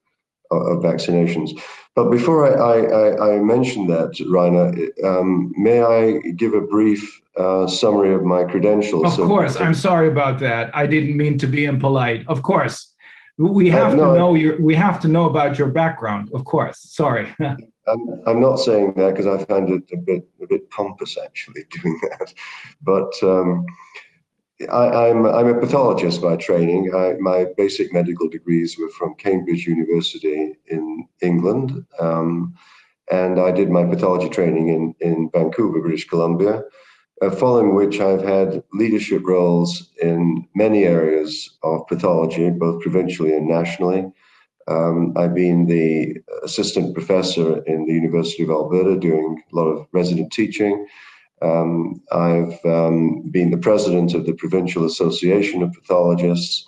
of, of vaccinations. But before I, I, I mention that, Rainer, um, may I give a brief uh, summary of my credentials? Of course, I'm sorry about that. I didn't mean to be impolite. Of course, We have to no, I- know your, we have to know about your background, of course. Sorry. I'm, I'm not saying that because I find it a bit a bit pompous actually doing that, but um, I, I'm I'm a pathologist by training. I, my basic medical degrees were from Cambridge University in England, um, and I did my pathology training in in Vancouver, British Columbia. Uh, following which, I've had leadership roles in many areas of pathology, both provincially and nationally. Um, I've been the assistant professor in the University of Alberta doing a lot of resident teaching. Um, I've um, been the president of the Provincial Association of Pathologists.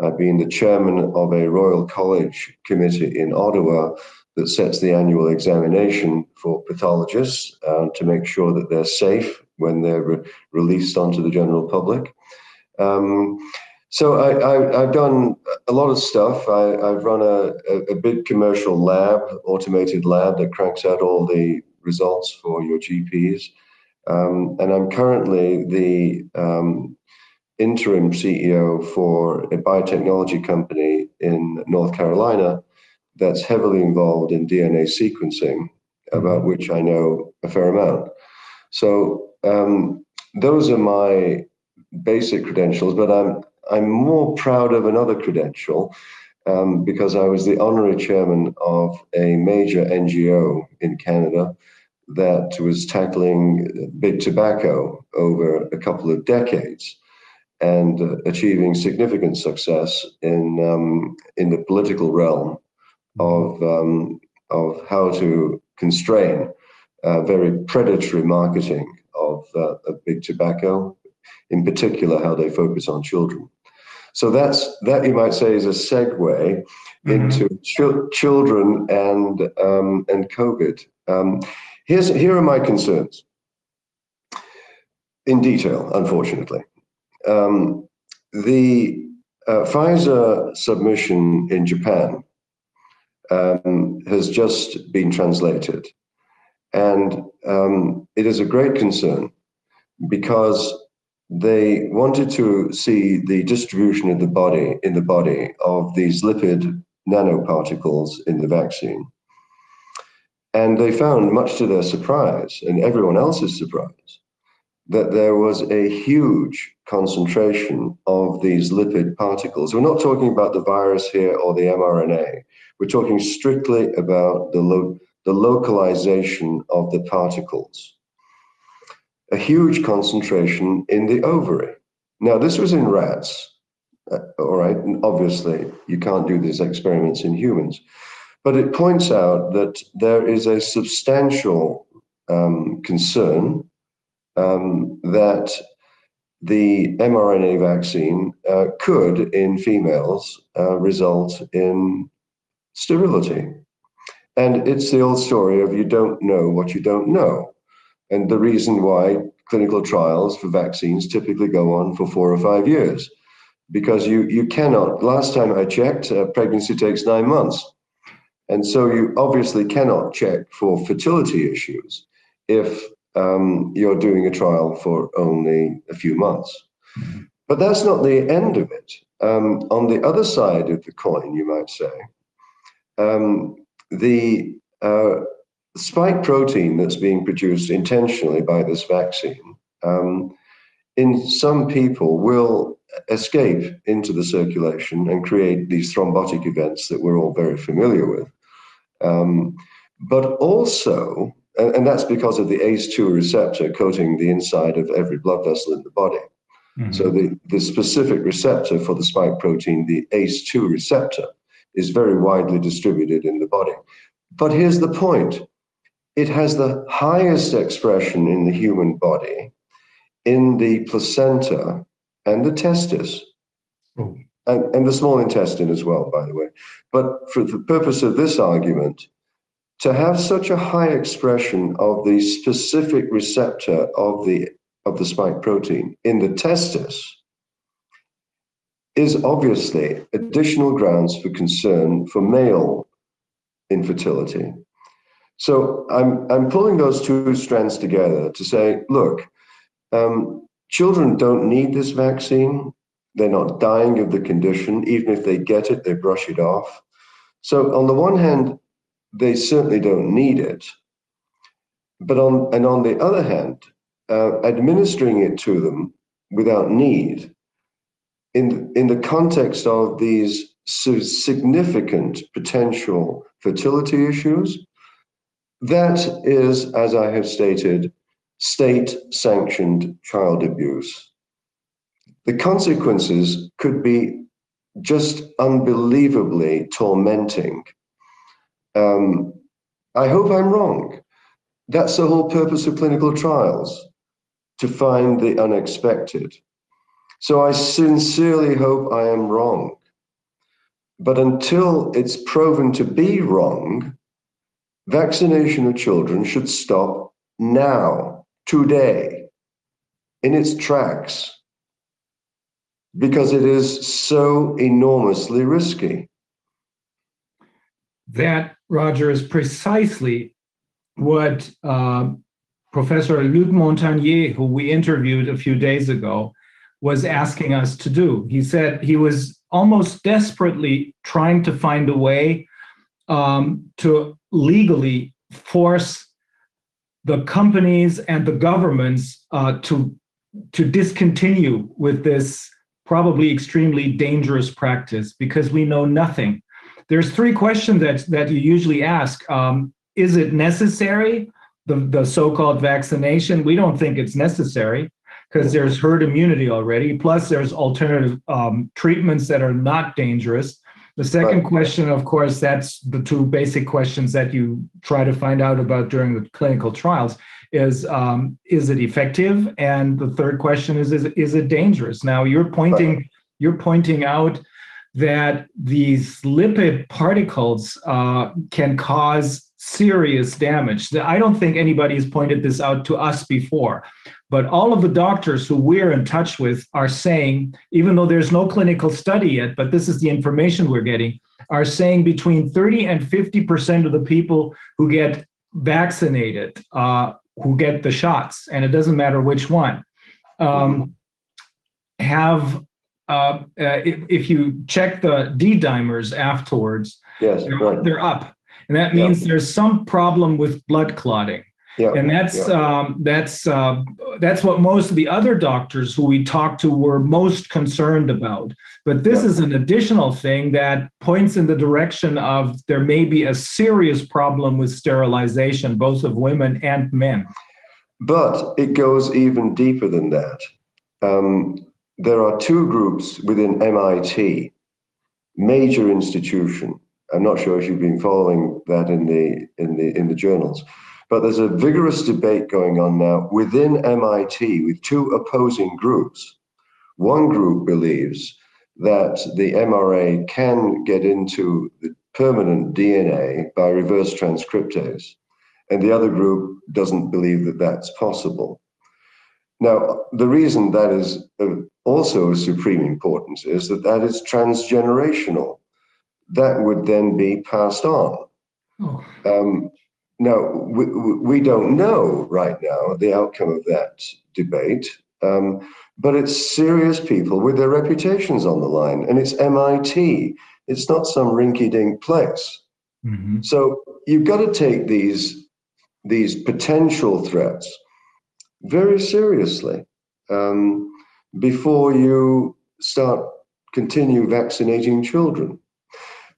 I've been the chairman of a Royal College committee in Ottawa that sets the annual examination for pathologists uh, to make sure that they're safe when they're re- released onto the general public. Um, so I, have done a lot of stuff. I, have run a, a, a, big commercial lab, automated lab that cranks out all the results for your GPs. Um, and I'm currently the um, interim CEO for a biotechnology company in North Carolina that's heavily involved in DNA sequencing, about which I know a fair amount. So um, those are my basic credentials, but I'm I'm more proud of another credential um, because I was the honorary chairman of a major NGO in Canada that was tackling big tobacco over a couple of decades and uh, achieving significant success in um, in the political realm of um, of how to constrain uh, very predatory marketing of, uh, of big tobacco, in particular how they focus on children. So that's that you might say is a segue mm-hmm. into ch- children and um, and COVID. Um, here's here are my concerns in detail. Unfortunately, um, the uh, Pfizer submission in Japan um, has just been translated, and um, it is a great concern because they wanted to see the distribution of the body in the body of these lipid nanoparticles in the vaccine. And they found, much to their surprise and everyone else's surprise, that there was a huge concentration of these lipid particles. We're not talking about the virus here or the mRNA. We're talking strictly about the, lo- the localization of the particles a huge concentration in the ovary. Now, this was in rats, uh, all right, and obviously you can't do these experiments in humans, but it points out that there is a substantial um, concern um, that the mRNA vaccine uh, could, in females, uh, result in sterility. And it's the old story of you don't know what you don't know. And the reason why clinical trials for vaccines typically go on for four or five years, because you, you cannot, last time I checked, uh, pregnancy takes nine months. And so you obviously cannot check for fertility issues if um, you're doing a trial for only a few months. But that's not the end of it. Um, on the other side of the coin, you might say, um, the uh, spike protein that's being produced intentionally by this vaccine um, in some people will escape into the circulation and create these thrombotic events that we're all very familiar with. Um, but also, and, and, that's because of the ACE2 receptor coating the inside of every blood vessel in the body. Mm-hmm. So the, the specific receptor for the spike protein, the ACE2 receptor, is very widely distributed in the body. But here's the point it has the highest expression in the human body in the placenta and the testis. Oh. And, and the small intestine as well, by the way. But for the purpose of this argument, to have such a high expression of the specific receptor of the of the spike protein in the testis is obviously additional grounds for concern for male infertility so I'm, I'm pulling those two strands together to say, look, um, children don't need this vaccine. they're not dying of the condition. Even if they get it, they brush it off. So on the one hand, they certainly don't need it. But on and on the other hand, uh, administering it to them without need, in in the context of these significant potential fertility issues, that is, as I have stated, state-sanctioned child abuse. The consequences could be just unbelievably tormenting. Um, I hope I'm wrong. That's the whole purpose of clinical trials, to find the unexpected. So I sincerely hope I am wrong. But until it's proven to be wrong, vaccination of children should stop now, today, in its tracks, because it is so enormously risky. That, Roger, is precisely what uh, Professor Luc Montagnier, who we interviewed a few days ago, was asking us to do. He said he was almost desperately trying to find a way um, to legally force the companies and the governments uh, to to discontinue with this probably extremely dangerous practice because we know nothing. There's three questions that that you usually ask. Um, is it necessary? The, the so-called vaccination, we don't think it's necessary because there's herd immunity already. Plus, there's alternative um, treatments that are not dangerous. The second question, of course, that's the two basic questions that you try to find out about during the clinical trials is um, is it effective? And the third question is is, is it dangerous? Now you're pointing you're pointing out that these lipid particles uh, can cause serious damage. I don't think anybody has pointed this out to us before. But all of the doctors who we're in touch with are saying, even though there's no clinical study yet, but this is the information we're getting, are saying between 30 and 50% of the people who get vaccinated, uh, who get the shots, and it doesn't matter which one, um, have, uh, uh, if, if, you check the D dimers afterwards, yes, they're, right. they're up. And that means yeah. there's some problem with blood clotting. Yeah, and that's yeah. um, that's uh, that's what most of the other doctors who we talked to were most concerned about. But this yeah. is an additional thing that points in the direction of there may be a serious problem with sterilization, both of women and men. But it goes even deeper than that. Um, there are two groups within MIT, major institution. I'm not sure if you've been following that in the in the in the journals but there's a vigorous debate going on now within MIT with two opposing groups. One group believes that the mRNA can get into the permanent DNA by reverse transcriptase, and the other group doesn't believe that that's possible. Now, the reason that is uh, also of supreme importance is that that is transgenerational. That would then be passed on. Oh. Um, now, we, we don't know right now the outcome of that debate, um, but it's serious people with their reputations on the line, and it's MIT. It's not some rinky-dink place. Mm-hmm. So you've got to take these these potential threats very seriously um, before you start continue vaccinating children.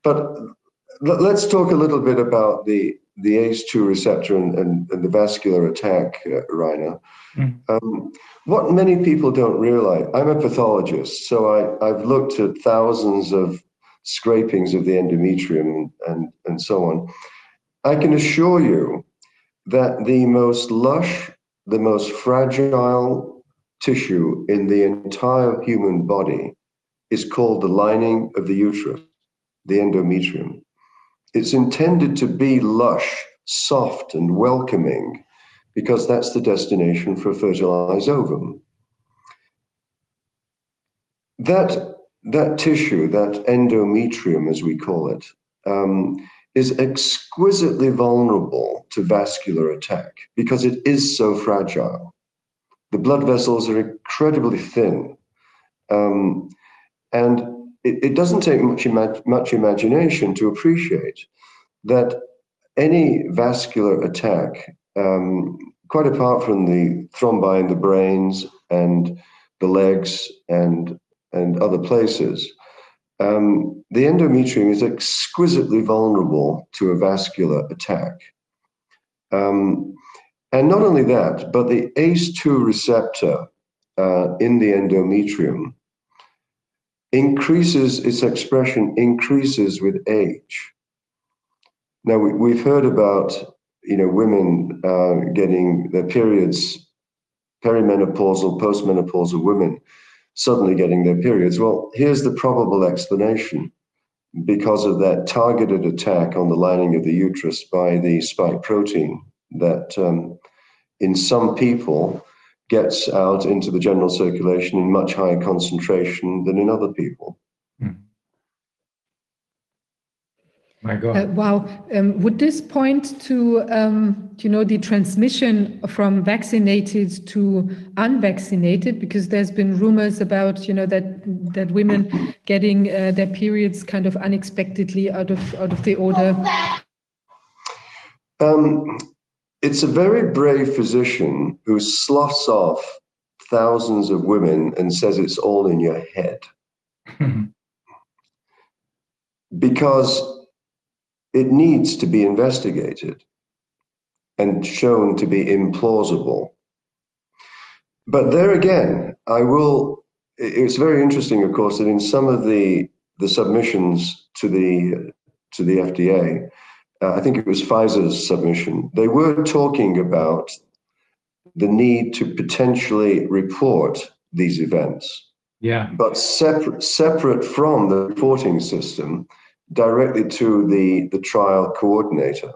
But let's talk a little bit about the the ACE2 receptor and, and, and the vascular attack, uh, Rainer. Mm. Um, what many people don't realize, I'm a pathologist, so I, I've looked at thousands of scrapings of the endometrium and, and so on. I can assure you that the most lush, the most fragile tissue in the entire human body is called the lining of the uterus, the endometrium. It's intended to be lush, soft, and welcoming because that's the destination for a fertilized ovum. That, that tissue, that endometrium, as we call it, um, is exquisitely vulnerable to vascular attack because it is so fragile. The blood vessels are incredibly thin. Um, And it, it doesn't take much, ima- much imagination to appreciate that any vascular attack, um, quite apart from the thrombi in the brains and the legs and and other places, um, the endometrium is exquisitely vulnerable to a vascular attack. Um, and not only that, but the ACE2 receptor uh, in the endometrium increases, its expression increases with age. Now, we, have heard about, you know, women uh, getting their periods, perimenopausal, postmenopausal women suddenly getting their periods. Well, here's the probable explanation because of that targeted attack on the lining of the uterus by the spike protein that um, in some people gets out into the general circulation in much higher concentration than in other people. My God. Uh, wow. Um, would this point to, um, you know, the transmission from vaccinated to unvaccinated? Because there's been rumors about, you know, that that women getting uh, their periods kind of unexpectedly out of out of the order. Um, it's a very brave physician who sloughs off thousands of women and says it's all in your head. because it needs to be investigated and shown to be implausible. But there again, I will. It's very interesting, of course, that in some of the the submissions to the to the FDA, uh, I think it was Pfizer's submission, they were talking about the need to potentially report these events. Yeah. But separate separate from the reporting system, directly to the, the trial coordinator.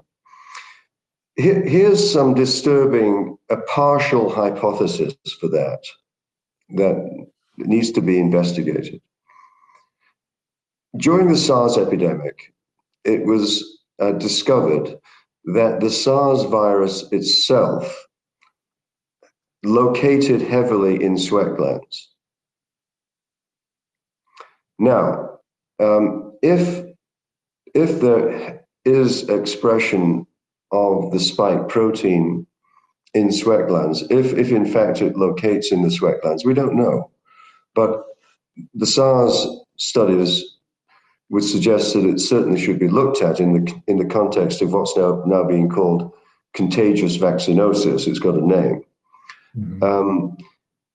Here, here's some disturbing, a partial hypothesis for that, that needs to be investigated. During the SARS epidemic, it was uh, discovered that the SARS virus itself located heavily in sweat glands. Now, um, if if there is expression of the spike protein in sweat glands, if, if in fact it locates in the sweat glands, we don't know. But the SARS studies would suggest that it certainly should be looked at in the in the context of what's now now being called contagious vaccinosis. It's got a name. Mm-hmm. Um,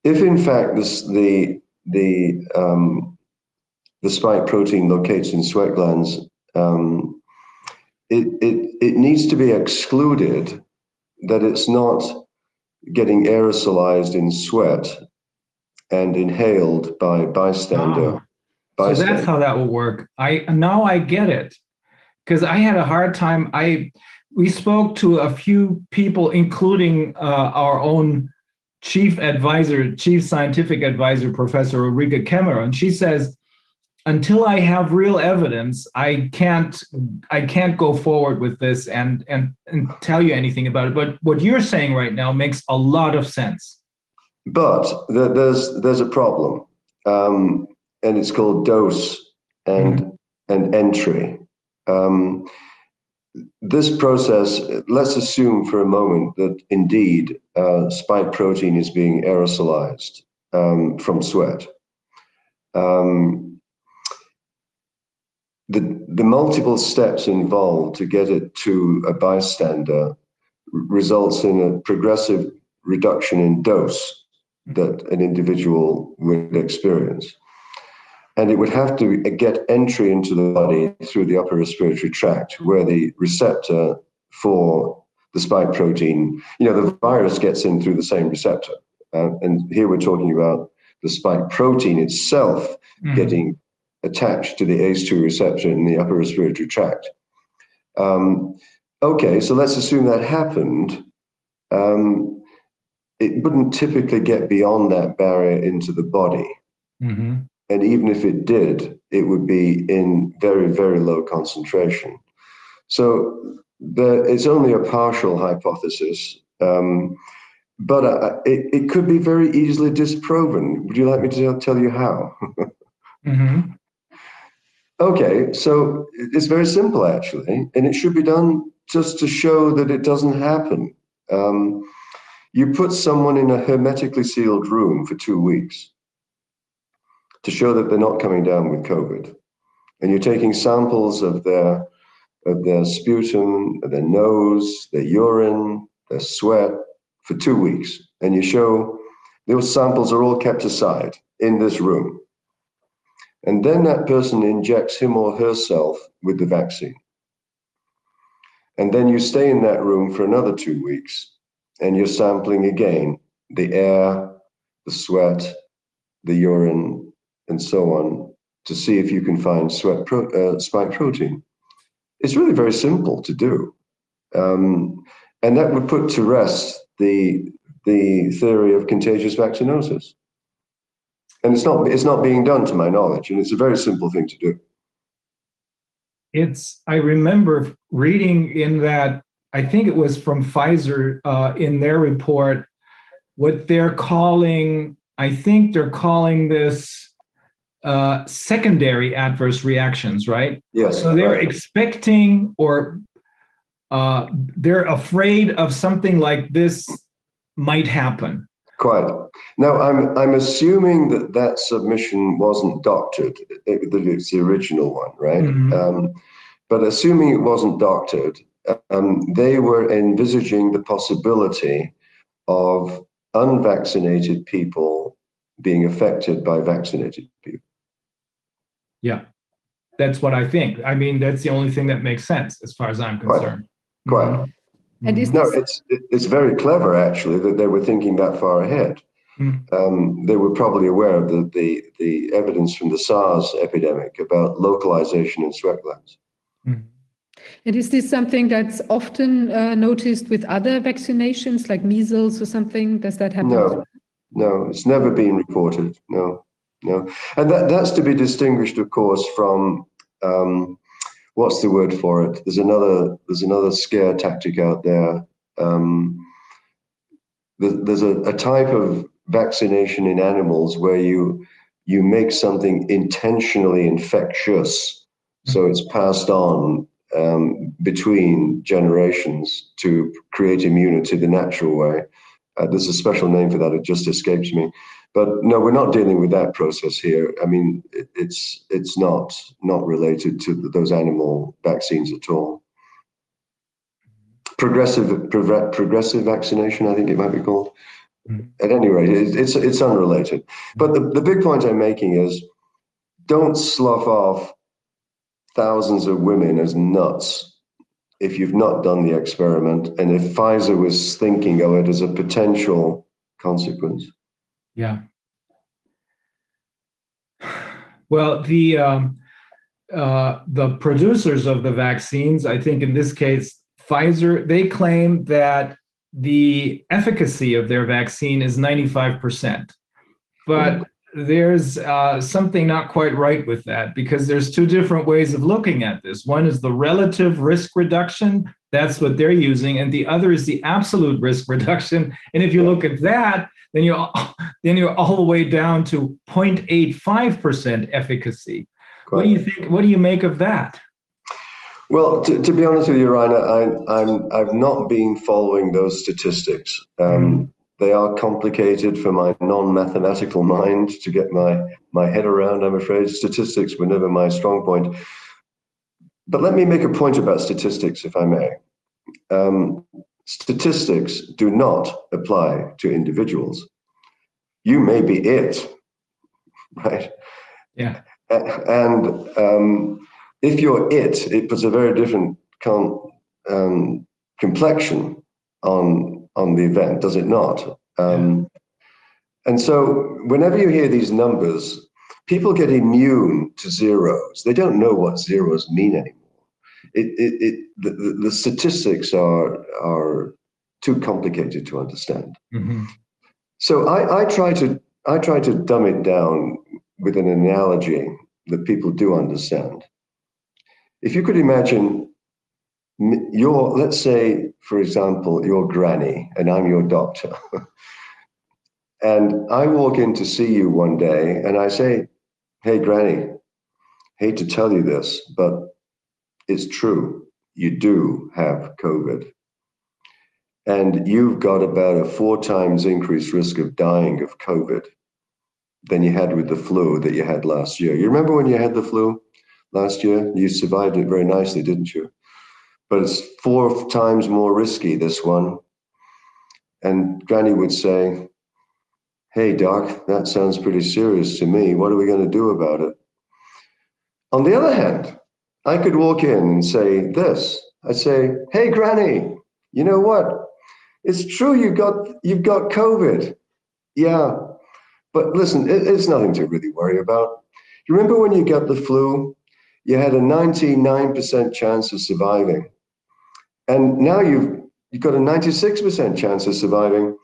if in fact this the the um, the spike protein locates in sweat glands um, it, it, it needs to be excluded that it's not getting aerosolized in sweat and inhaled by bystander. Oh. So that's how that will work. I now I get it because I had a hard time. I we spoke to a few people, including uh, our own chief advisor, chief scientific advisor, Professor Ulrike Kämmerer, and she says until I have real evidence, I can't I can't go forward with this and and and tell you anything about it. But what you're saying right now makes a lot of sense. But there's there's a problem, um, and it's called dose and mm-hmm. and entry. Um, this process, let's assume for a moment that indeed uh, spike protein is being aerosolized um, from sweat. Um, the, the multiple steps involved to get it to a bystander results in a progressive reduction in dose that an individual would experience. And it would have to get entry into the body through the upper respiratory tract, where the receptor for the spike protein, you know, the virus gets in through the same receptor. Uh, and here we're talking about the spike protein itself mm-hmm. getting attached to the ACE2 receptor in the upper respiratory tract. Um, okay, so let's assume that happened. Um, it wouldn't typically get beyond that barrier into the body. Mm-hmm. And even if it did, it would be in very, very low concentration. So the, it's only a partial hypothesis, um, but uh, it, it could be very easily disproven. Would you like me to tell you how? Mm-hmm. Okay, so it's very simple actually, and it should be done just to show that it doesn't happen. Um, you put someone in a hermetically sealed room for two weeks to show that they're not coming down with COVID, and you're taking samples of their of their sputum, their nose, their urine, their sweat for two weeks, and you show those samples are all kept aside in this room. And then that person injects him or herself with the vaccine. And then you stay in that room for another two weeks and you're sampling again the air, the sweat, the urine, and so on to see if you can find sweat pro- uh, spike protein. It's really very simple to do. Um, and that would put to rest the, the theory of contagious vaccinosis and it's not it's not being done to my knowledge and it's a very simple thing to do it's i remember reading in that i think it was from pfizer uh, in their report what they're calling i think they're calling this uh, secondary adverse reactions right yes so they're right. expecting or uh, they're afraid of something like this might happen Quite. Now, I'm I'm assuming that that submission wasn't doctored, it, that it's the original one, right? Mhm. Um, but assuming it wasn't doctored, um, they were envisaging the possibility of unvaccinated people being affected by vaccinated people. Yeah that's what i think i mean that's the only thing that makes sense as far as i'm Quite. concerned Quite. And is No, this, it's it's very clever actually that they were thinking that far ahead. Mm. Um, they were probably aware of the, the the evidence from the SARS epidemic about localization in sweat glands. Mhm. and is this something that's often uh, noticed with other vaccinations, like measles or something? Does that happen? No, no, it's never been reported. No, no, and that that's to be distinguished, of course, from um, what's the word for it? There's another there's another scare tactic out there. Um, there's a, a type of vaccination in animals where you you make something intentionally infectious, so it's passed on um, between generations to create immunity the natural way. Uh, there's a special name for that. It just escapes me. But no, we're not dealing with that process here. I mean, it, it's it's not not related to th- those animal vaccines at all. Progressive prog- progressive vaccination, I think it might be called. Mhm. At any rate, it, it's it's unrelated. But the, the big point I'm making is, don't slough off thousands of women as nuts if you've not done the experiment and if Pfizer was thinking of it as a potential consequence. Yeah. Well, the um, uh, the producers of the vaccines, I think in this case, Pfizer, they claim that the efficacy of their vaccine is 95%. But there's uh, something not quite right with that because there's two different ways of looking at this. One is the relative risk reduction, that's what they're using, and the other is the absolute risk reduction. And if you look at that, then you're then you're all the way down to 0.85% efficacy. What do you think? What do you make of that? Well, to, to be honest with you, Rainer, I, I'm I've not been following those statistics. Um, They are complicated for my non-mathematical mind to get my my head around. I'm afraid statistics were never my strong point. But let me make a point about statistics, if I may. Um, statistics do not apply to individuals. You may be it, right? Yeah. And um, if you're it, it puts a very different um, complexion on on the event, does it not? Um, and so, whenever you hear these numbers, people get immune to zeros. They don't know what zeros mean anymore. It, it, it the, the, statistics are are too complicated to understand. Mhm. So I, I try to I try to dumb it down with an analogy that people do understand. If you could imagine your, let's say, for example, your granny, and I'm your doctor, and I walk in to see you one day, and I say, hey, Granny, hate to tell you this, but it's true. You do have COVID. And you've got about a four times increased risk of dying of COVID than you had with the flu that you had last year. You remember when you had the flu last year? You survived it very nicely, didn't you? But it's four times more risky, this one. And Granny would say, Hey, Doc, that sounds pretty serious to me. What are we going to do about it? On the other hand, I could walk in and say this. I'd say, Hey, Granny, you know what? It's true you've got you've got COVID. Yeah. But listen, it, it's nothing to really worry about. You remember when you got the flu? You had a 99% chance of surviving. And now you've you've got a 96% chance of surviving.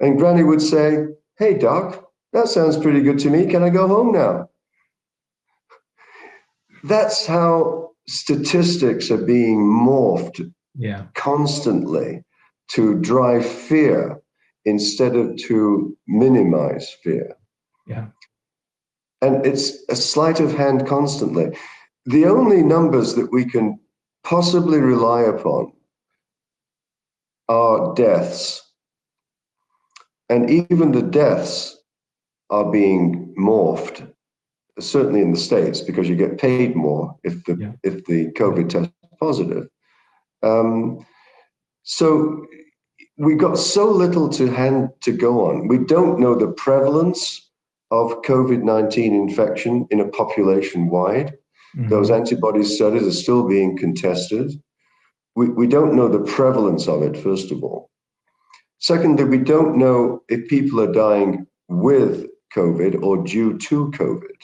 And Granny would say, Hey doc, that sounds pretty good to me. Can I go home now? That's how statistics are being morphed Yeah. constantly to drive fear instead of to minimize fear. Yeah. And it's a sleight of hand constantly. The only numbers that we can possibly rely upon are deaths. And even the deaths are being morphed, certainly in the States, because you get paid more if the Yeah. if the COVID test is positive. Um, so we've got so little to hand to go on. We don't know the prevalence of COVID-19 infection in a population wide. Mhm. Those antibody studies are still being contested. We, we don't know the prevalence of it, first of all. Secondly, we don't know if people are dying with COVID or due to COVID.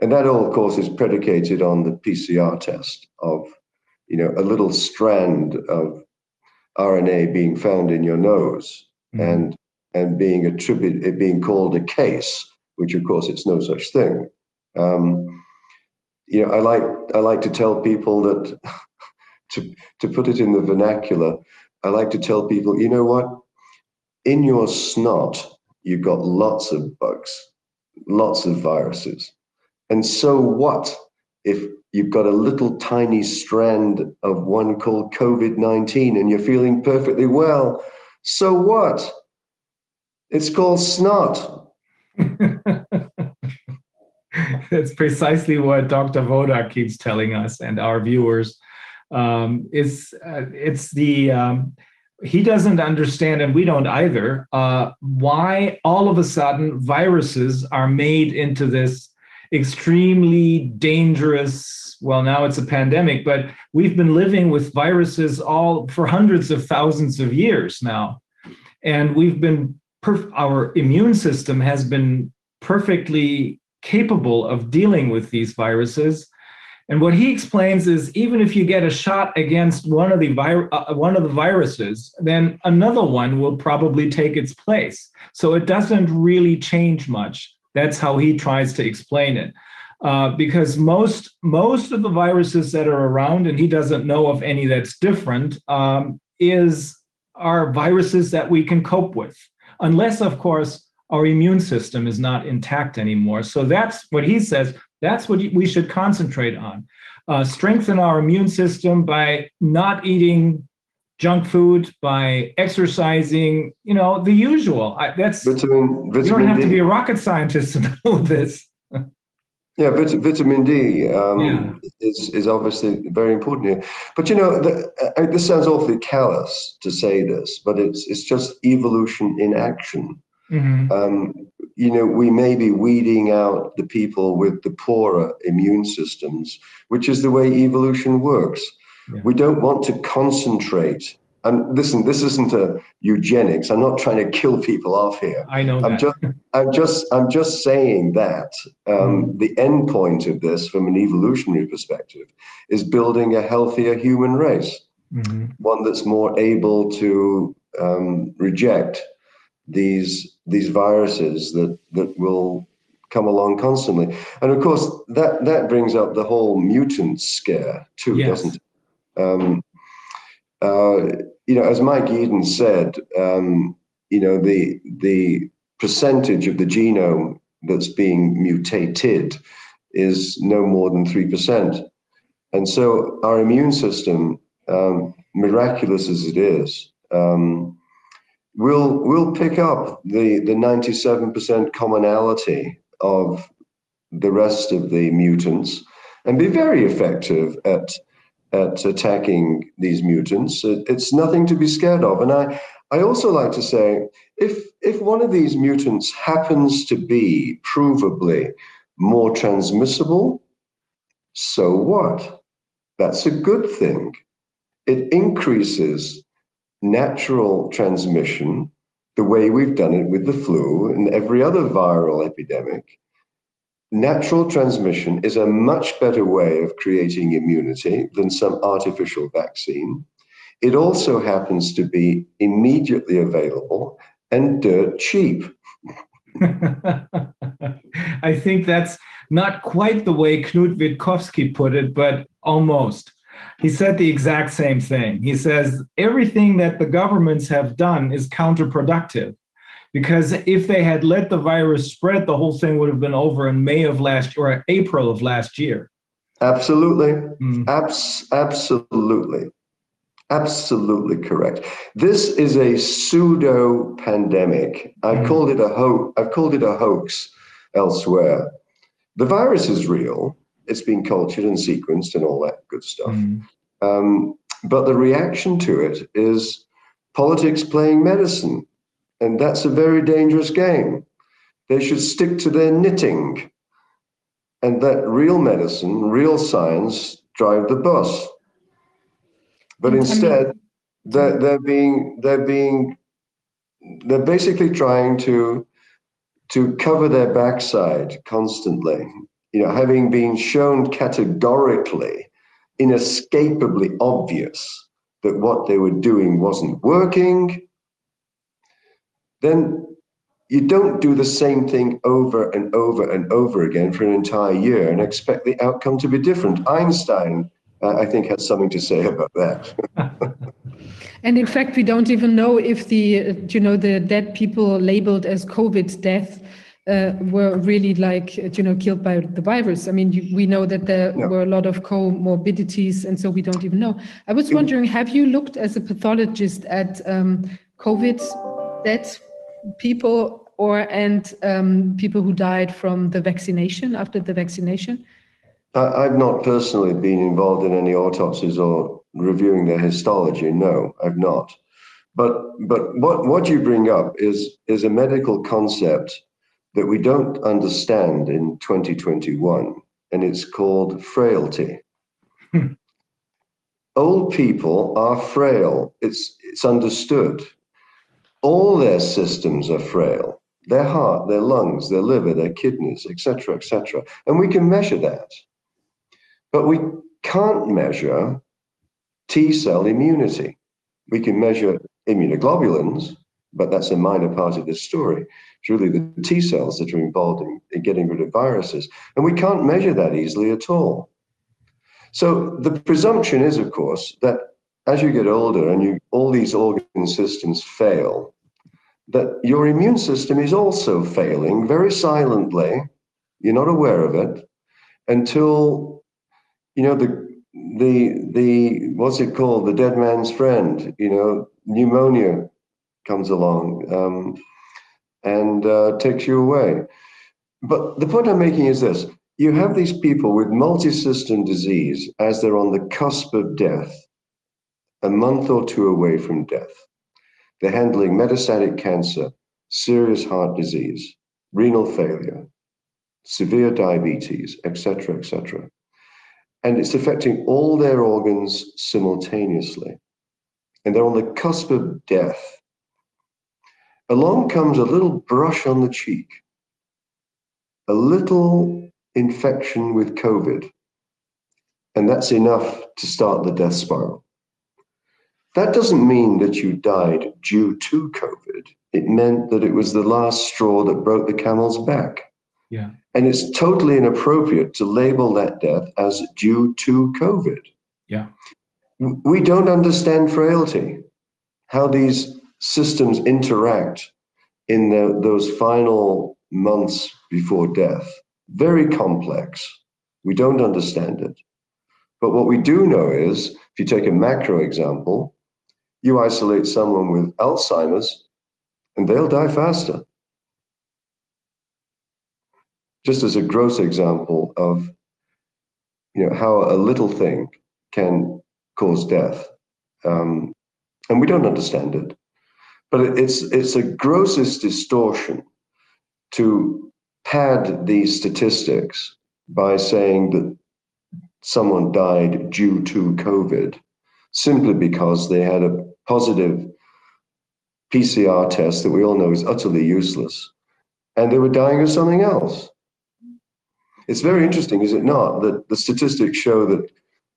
And that all, of course, is predicated on the PCR test of, you know, a little strand of RNA being found in your nose Mhm. and and being attributed, it being called a case, which of course it's no such thing. Um, you know, I like I like to tell people that to to put it in the vernacular, I like to tell people, you know what? In your snot, you've got lots of bugs, lots of viruses. And so what if you've got a little tiny strand of one called COVID 19 and you're feeling perfectly well? So what? It's called snot. That's precisely what Dr. Wodarg keeps telling us and our viewers. Um, it's uh, it's the um, he doesn't understand, and we don't either, uh, why all of a sudden viruses are made into this extremely dangerous. Well, now it's a pandemic, but we've been living with viruses all for hundreds of thousands of years now, and we've been perf- our immune system has been perfectly capable of dealing with these viruses. And what he explains is even if you get a shot against one of the vir- uh, one of the viruses, then another one will probably take its place. So it doesn't really change much. That's how he tries to explain it. Uh, because most most of the viruses that are around, and he doesn't know of any that's different, um, is are viruses that we can cope with, unless, of course, our immune system is not intact anymore. So that's what he says. That's what we should concentrate on. Uh, strengthen our immune system by not eating junk food, by exercising, you know, the usual. I, that's Vitamin, you don't vitamin have to be a rocket scientist to know this. Yeah, vit- vitamin D um, Yeah. is is obviously very important here. But you know, the, uh, this sounds awfully callous to say this, but it's it's just evolution in action. Mhm. Um, you know, we may be weeding out the people with the poorer immune systems, which is the way evolution works. Yeah. We don't want to concentrate. And listen, this isn't a eugenics. I'm not trying to kill people off here. I know I'm that. just, I'm just, I'm just saying that um, the end point of this, from an evolutionary perspective, is building a healthier human race, Mhm. one that's more able to um, reject these these viruses that that will come along constantly. And of course, that that brings up the whole mutant scare too, Yes. doesn't it? Um, uh, you know, as Mike Yeadon said, um, you know, the the percentage of the genome that's being mutated is no more than 3%. And so our immune system, um, miraculous as it is, um, will will pick up the, the 97% commonality of the rest of the mutants and be very effective at at attacking these mutants. It's nothing to be scared of. And I, I also like to say, if if one of these mutants happens to be provably more transmissible, so what? That's a good thing. It increases natural transmission the way we've done it with the flu and every other viral epidemic. Natural transmission is a much better way of creating immunity than some artificial vaccine. It also happens to be immediately available and dirt cheap. I think that's not quite the way Knut Wittkowski put it, but almost. He said the exact same thing. He says everything that the governments have done is counterproductive because if they had let the virus spread, the whole thing would have been over in May of last or April of last year. Absolutely. Mm. Abs- absolutely. Absolutely correct. This is a pseudo pandemic. I've mm. called it a ho- I've called it a hoax elsewhere. The virus is real. It's been cultured and sequenced and all that good stuff. Mm. Um, but the reaction to it is politics playing medicine. And that's a very dangerous game. They should stick to their knitting and that real medicine, real science drive the bus. But instead, they're, they're being they're being they're basically trying to to cover their backside constantly. You know, having been shown categorically, inescapably obvious that what they were doing wasn't working, then you don't do the same thing over and over and over again for an entire year and expect the outcome to be different. Einstein uh, I think has something to say about that. and in fact, we don't even know if the you know the dead people labeled as COVID death uh, were really like you know killed by the virus. I mean, you, we know that there were a lot of comorbidities, and so we don't even know. I was wondering, have you looked as a pathologist at um, COVID dead people or and um, people who died from the vaccination after the vaccination? I've not personally been involved in any autopsies or reviewing their histology. No, I've not. But but what what you bring up is is a medical concept that we don't understand in 2021, and it's called frailty. Hmm. Old people are frail. It's it's understood. All their systems are frail. Their heart, their lungs, their liver, their kidneys, etc., etc. And we can measure that. But we can't measure T cell immunity. We can measure immunoglobulins, but that's a minor part of this story. It's really the T cells that are involved in, in getting rid of viruses. And we can't measure that easily at all. So the presumption is, of course, that as you get older and you, all these organ systems fail, that your immune system is also failing very silently. You're not aware of it until you know the the the what's it called? The dead man's friend you know pneumonia comes along um, and uh, takes you away. But the point i'm making is this. You have these people with multi-system disease as they're on the cusp of death a month or two away from death they're handling metastatic cancer serious heart disease renal failure severe diabetes etc etc and it's affecting all their organs simultaneously. And they're on the cusp of death. Along comes a little brush on the cheek, a little infection with COVID, and that's enough to start the death spiral. That doesn't mean that you died due to COVID. It meant that it was the last straw that broke the camel's back. Yeah. And it's totally inappropriate to label that death as due to COVID. Yeah. We don't understand frailty, how these systems interact in the, those final months before death. Very complex. We don't understand it. But what we do know is, if you take a macro example, you isolate someone with Alzheimer's and they'll die faster. Just as a gross example of you know, how a little thing can cause death. Um, and we don't understand it. But it's, it's a grossest distortion to pad these statistics by saying that someone died due to COVID simply because they had a positive PCR test that we all know is utterly useless and they were dying of something else. It's very interesting, is it not, that the statistics show that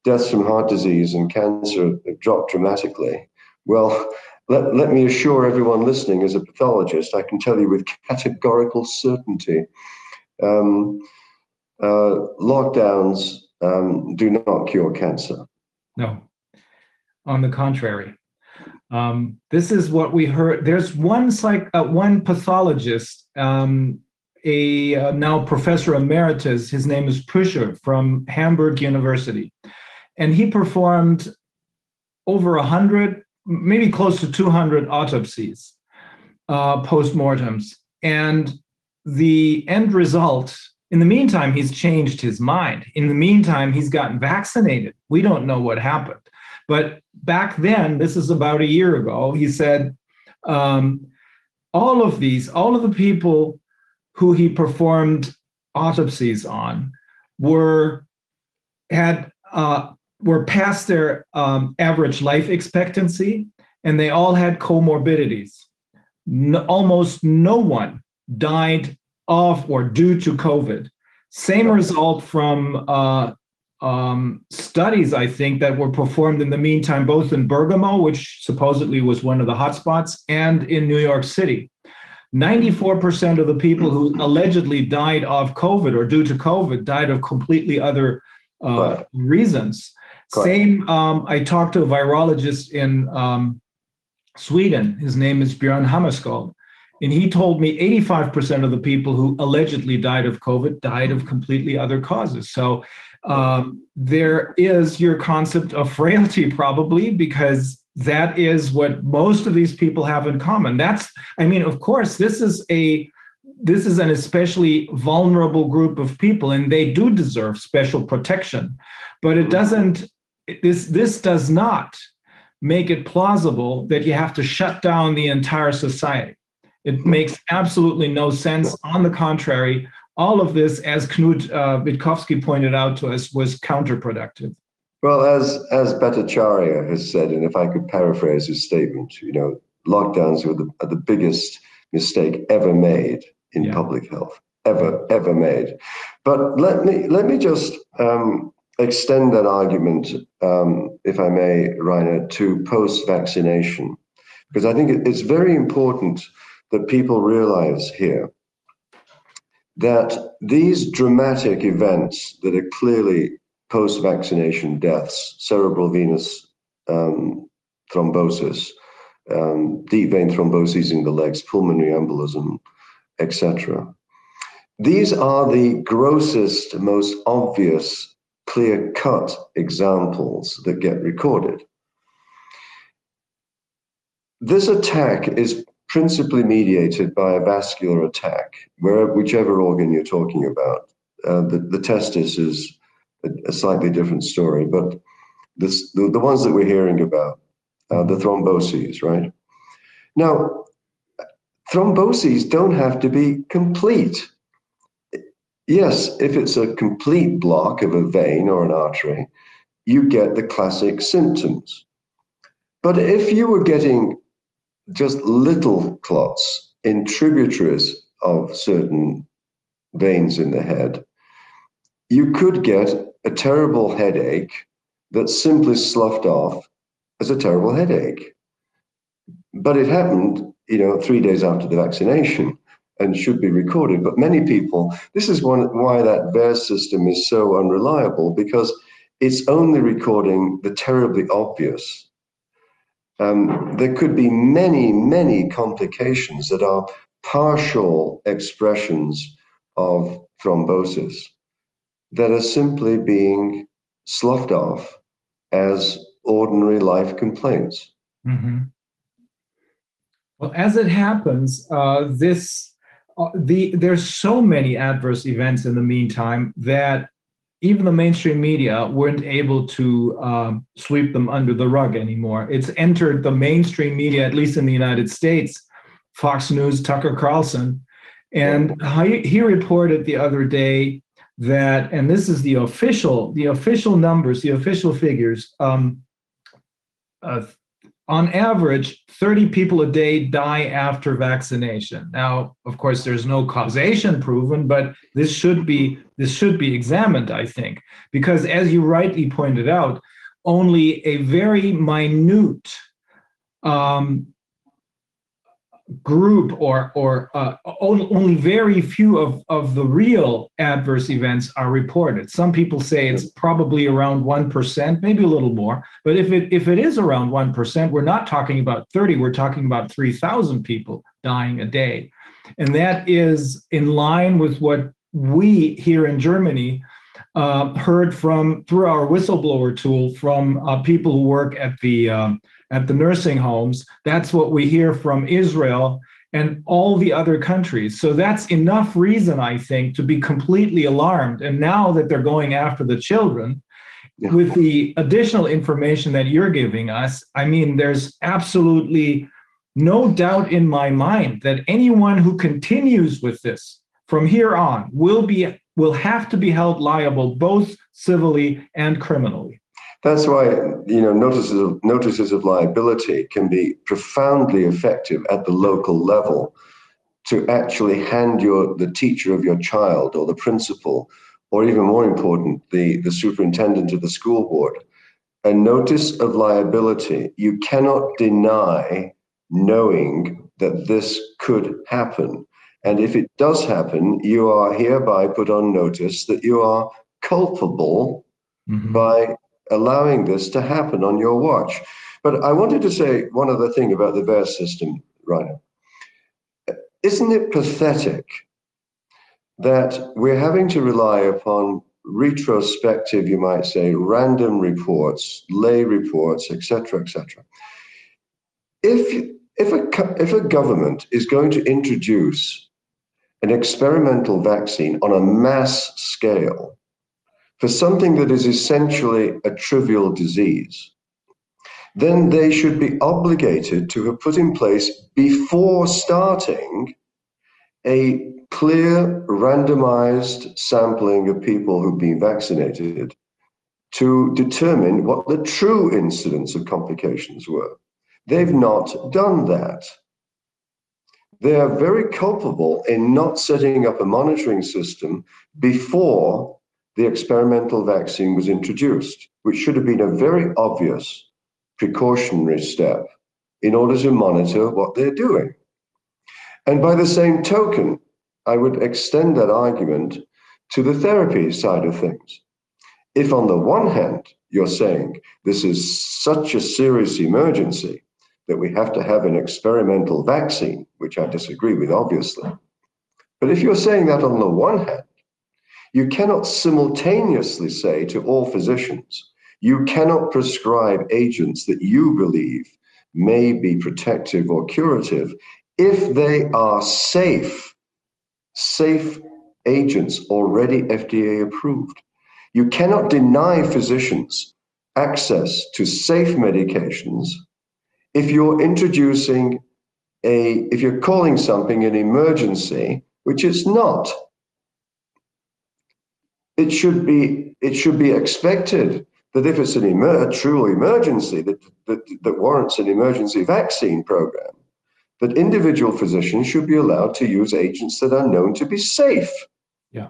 deaths from heart disease and cancer have dropped dramatically. Well, let, let me assure everyone listening, as a pathologist, I can tell you with categorical certainty um, uh, lockdowns um, do not cure cancer. No, on the contrary. Um, this is what we heard. There's one psych, uh, one pathologist, um, a uh, now professor emeritus. His name is Püschel from Hamburg University, and he performed over hundred, maybe close to 200 autopsies, uh, postmortems, and the end result in the meantime, he's changed his mind. In the meantime, he's gotten vaccinated. We don't know what happened. But back then, this is about a year ago, he said, um, all of these, all of the people who he performed autopsies on were had uh, were past their um, average life expectancy, and they all had comorbidities. No, almost no one died of or due to COVID. Same result from uh, um, studies, I think, that were performed in the meantime, both in Bergamo, which supposedly was one of the hotspots, and in New York City. 94% of the people who allegedly died of COVID or due to COVID died of completely other uh, reasons. Same, um, I talked to a virologist in um, Sweden. His name is Björn Hammarskjöld. And he told me 85% of the people who allegedly died of COVID died of completely other causes. So um, there is your concept of frailty, probably, because that is what most of these people have in common. That's, I mean, of course, this is a this is an especially vulnerable group of people, and they do deserve special protection. But it doesn't. This this does not make it plausible that you have to shut down the entire society. It makes absolutely no sense. On the contrary, all of this, as Knut uh, Wittkowski pointed out to us, was counterproductive. Well, as as Bhattacharya has said, and if I could paraphrase his statement, you know, lockdowns were the, are the biggest mistake ever made in yeah. public health, ever ever made. But let me let me just um, extend that argument, um, if I may, Rainer, to post-vaccination, because I think it's very important that people realize here that these dramatic events that are clearly post vaccination deaths, cerebral venous um, thrombosis, um, deep vein thrombosis in the legs, pulmonary embolism, etc. These are the grossest, most obvious, clear cut examples that get recorded. This attack is principally mediated by a vascular attack, where whichever organ you're talking about. Uh, the, the testis is a, a, slightly different story, but this, the, the ones that we're hearing about, uh, the thromboses, right? Now, thromboses don't have to be complete. Yes, if it's a complete block of a vein or an artery, you get the classic symptoms. But if you were getting just little clots in tributaries of certain veins in the head, you could get a terrible headache that's simply sloughed off as a terrible headache. But it happened, you know, three days after the vaccination and should be recorded. But many people, this is one why that VAERS system is so unreliable because it's only recording the terribly obvious um, there could be many, many complications that are partial expressions of thrombosis that are simply being sloughed off as ordinary life complaints. Mm-hmm. Well, as it happens, uh, this uh, the there's so many adverse events in the meantime that even the mainstream media weren't able to um, sweep them under the rug anymore. It's entered the mainstream media, at least in the United States. Fox News, Tucker Carlson, and he, he reported the other day that, and this is the official, the official numbers, the official figures. Um, uh, on average, 30 people a day die after vaccination. Now, of course, there's no causation proven, but this should be this should be examined, I think, because as you rightly pointed out, only a very minute um, group or or uh, only very few of, of the real adverse events are reported. Some people say it's probably around 1%, maybe a little more. But if it if it is around 1%, we're not talking about 30, we're talking about 3,000 people dying a day. And that is in line with what we here in Germany uh, heard from through our whistleblower tool from uh, people who work at the um, at the nursing homes. That's what we hear from Israel and all the other countries. So that's enough reason, I think, to be completely alarmed. And now that they're going after the children, yeah. with the additional information that you're giving us, I mean, there's absolutely no doubt in my mind that anyone who continues with this from here on will be will have to be held liable both civilly and criminally. That's why you know notices of, notices of liability can be profoundly effective at the local level to actually hand your the teacher of your child or the principal or even more important the the superintendent of the school board a notice of liability you cannot deny knowing that this could happen and if it does happen you are hereby put on notice that you are culpable mm-hmm. by allowing this to happen on your watch. But I wanted to say one other thing about the VAERS system, Rainer. Isn't it pathetic that we're having to rely upon retrospective, you might say, random reports, lay reports, etc., etc. If if a if a government is going to introduce an experimental vaccine on a mass scale, for something that is essentially a trivial disease, then they should be obligated to have put in place before starting a clear randomized sampling of people who've been vaccinated to determine what the true incidence of complications were. They've not done that. They are very culpable in not setting up a monitoring system before the experimental vaccine was introduced, which should have been a very obvious precautionary step in order to monitor what they're doing. And by the same token, I would extend that argument to the therapy side of things. If, on the one hand, you're saying this is such a serious emergency that we have to have an experimental vaccine, which I disagree with, obviously. But if you're saying that on the one hand, you cannot simultaneously say to all physicians, you cannot prescribe agents that you believe may be protective or curative if they are safe, safe agents already FDA approved. You cannot deny physicians access to safe medications if you're introducing a, if you're calling something an emergency, which it's not it should be it should be expected that if it's an emer- a true emergency that, that, that warrants an emergency vaccine program, that individual physicians should be allowed to use agents that are known to be safe. Yeah,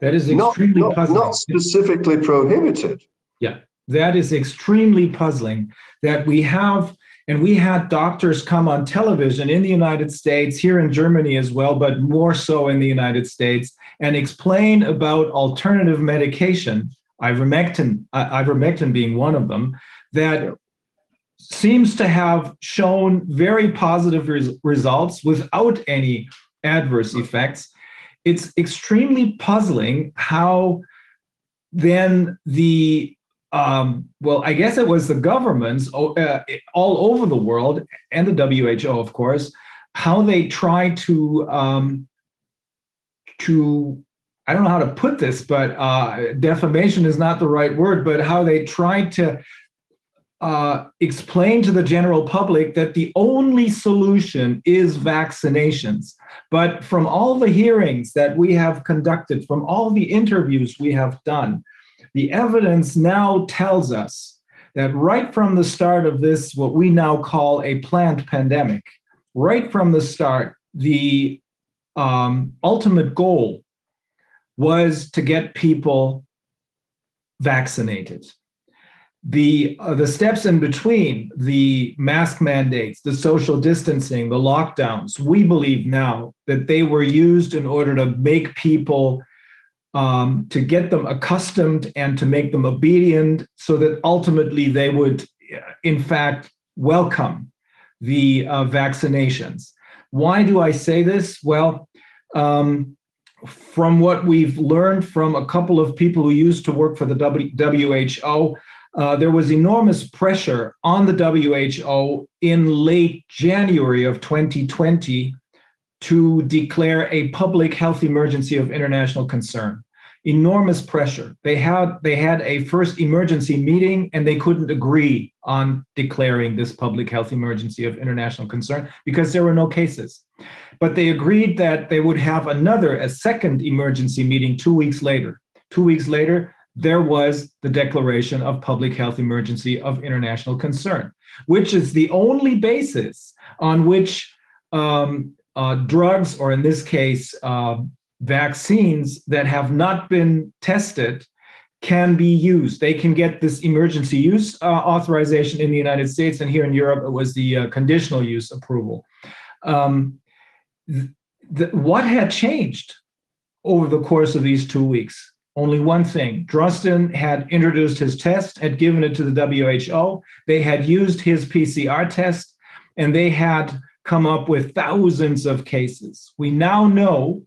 that is extremely not, not, not specifically prohibited. Yeah, that is extremely puzzling that we have and we had doctors come on television in the United States, here in Germany as well, but more so in the United States, and explain about alternative medication, ivermectin, ivermectin being one of them, that seems to have shown very positive res- results without any adverse effects. it's extremely puzzling how then the um, well, I guess it was the governments uh, all over the world and the WHO, of course, how they try to um, to I don't know how to put this, but uh, defamation is not the right word, but how they tried to uh, explain to the general public that the only solution is vaccinations. But from all the hearings that we have conducted, from all the interviews we have done, the evidence now tells us that right from the start of this, what we now call a planned pandemic, right from the start, the um, ultimate goal was to get people vaccinated. The, uh, the steps in between, the mask mandates, the social distancing, the lockdowns, we believe now that they were used in order to make people, um, to get them accustomed and to make them obedient so that ultimately they would, in fact, welcome the uh, vaccinations. Why do I say this? Well, um, from what we've learned from a couple of people who used to work for the WHO, uh, there was enormous pressure on the WHO in late January of 2020 to declare a public health emergency of international concern enormous pressure. They had they had a first emergency meeting and they couldn't agree on declaring this public health emergency of international concern because there were no cases. But they agreed that they would have another a second emergency meeting 2 weeks later. 2 weeks later there was the declaration of public health emergency of international concern, which is the only basis on which um, uh, drugs, or in this case, uh, vaccines that have not been tested can be used. They can get this emergency use uh, authorization in the United States, and here in Europe, it was the uh, conditional use approval. Um, what had changed over the course of these two weeks? Only one thing. Drosten had introduced his test, had given it to the WHO. They had used his PCR test, and they had come up with thousands of cases. We now know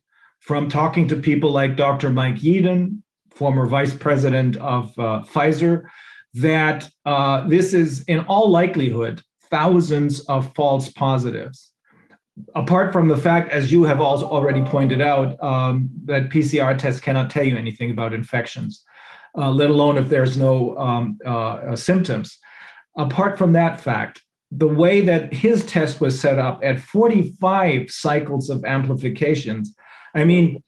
from talking to people like Dr. Mike Yeadon, former vice president of uh, Pfizer, that uh, this is in all likelihood thousands of false positives. Apart from the fact, as you have also already pointed out, um, that PCR tests cannot tell you anything about infections, uh, let alone if there's no um, uh, symptoms. Apart from that fact, the way that his test was set up at 45 cycles of amplifications I mean,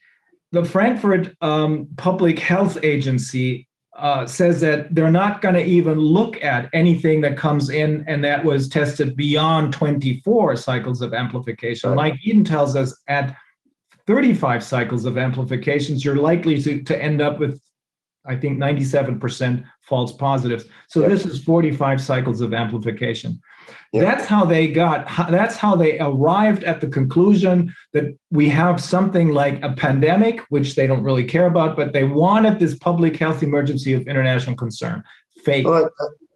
the Frankfurt um, Public Health Agency uh, says that they're not going to even look at anything that comes in and that was tested beyond 24 cycles of amplification. Right. Like Yeadon tells us, at 35 cycles of amplifications, you're likely to, to end up with, I think, 97% false positives. So yep. this is 45 cycles of amplification. Yeah. That's how they got, that's how they arrived at the conclusion that we have something like a pandemic, which they don't really care about, but they wanted this public health emergency of international concern. Fake. Well,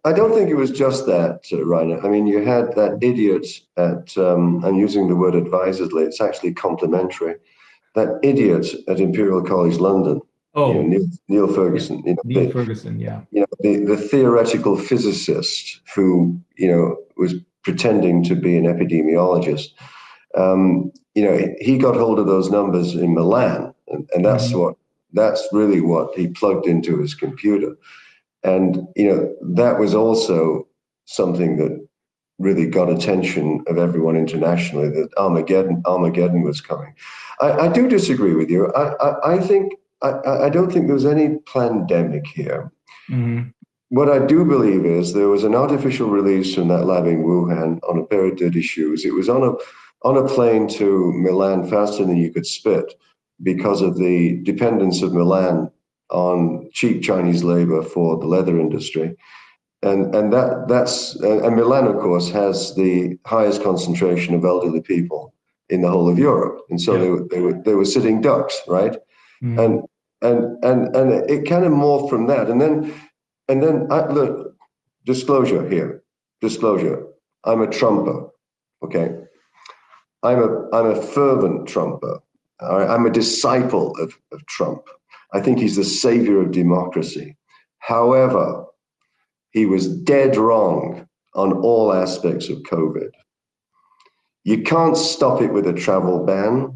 I, I don't think it was just that, uh, Rainer. I mean, you had that idiot at, um, I'm using the word advisedly, it's actually complimentary, that idiot at Imperial College London. Oh, you know, Neil, Neil, Ferguson. You know, Neil the, Ferguson, yeah. You know, the, the theoretical physicist who, you know, was pretending to be an epidemiologist. Um, you know, he got hold of those numbers in Milan, and, and that's mm-hmm. what that's really what he plugged into his computer. And you know, that was also something that really got attention of everyone internationally that Armageddon Armageddon was coming. I, I do disagree with you. I, I, I think I, I, don't think there was any pandemic here. Mm-hmm. What I do believe is there was an artificial release from that lab in Wuhan on a pair of dirty shoes. It was on a on a plane to Milan faster than you could spit because of the dependence of Milan on cheap Chinese labor for the leather industry. And, and that that's and Milan, of course, has the highest concentration of elderly people in the whole of Europe, and so yeah. they, were, they were they were sitting ducks, right? Mm. And and and and it kind of morphed from that, and then and then I, look, disclosure here, disclosure. I'm a trumper, okay. I'm a I'm a fervent trumper. I'm a disciple of, of Trump. I think he's the savior of democracy. However, he was dead wrong on all aspects of COVID. You can't stop it with a travel ban.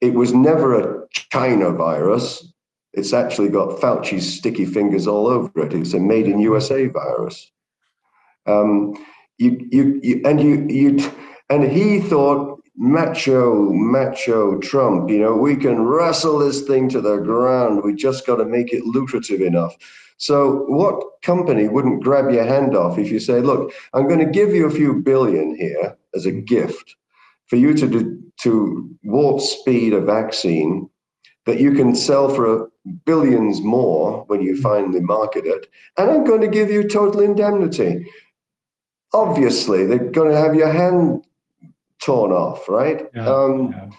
It was never a China virus. It's actually got Fauci's sticky fingers all over it. It's a made in USA virus. Um, you, you, you, and you, you, and he thought macho, macho Trump, you know, we can wrestle this thing to the ground. We just got to make it lucrative enough. So, what company wouldn't grab your hand off if you say, look, I'm going to give you a few billion here as a gift for you to, do, to warp speed a vaccine that you can sell for billions more when you finally market it. And I'm going to give you total indemnity. Obviously, they're going to have your hand torn off, right? Yeah, um, yeah.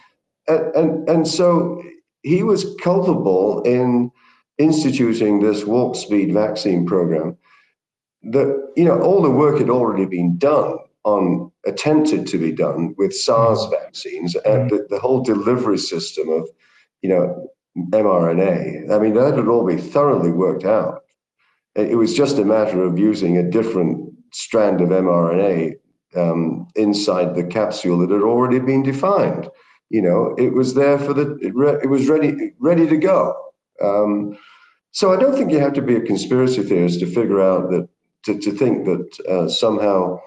And, and, and so he was culpable in instituting this warp speed vaccine program that, you know, all the work had already been done on attempted to be done with SARS vaccines and the, the whole delivery system of, you know, mRNA. I mean, that had all been thoroughly worked out. It was just a matter of using a different strand of mRNA um, inside the capsule that had already been defined. You know, it was there for the, it, re, it was ready, ready to go. Um, so I don't think you have to be a conspiracy theorist to figure out that, to, to think that uh, somehow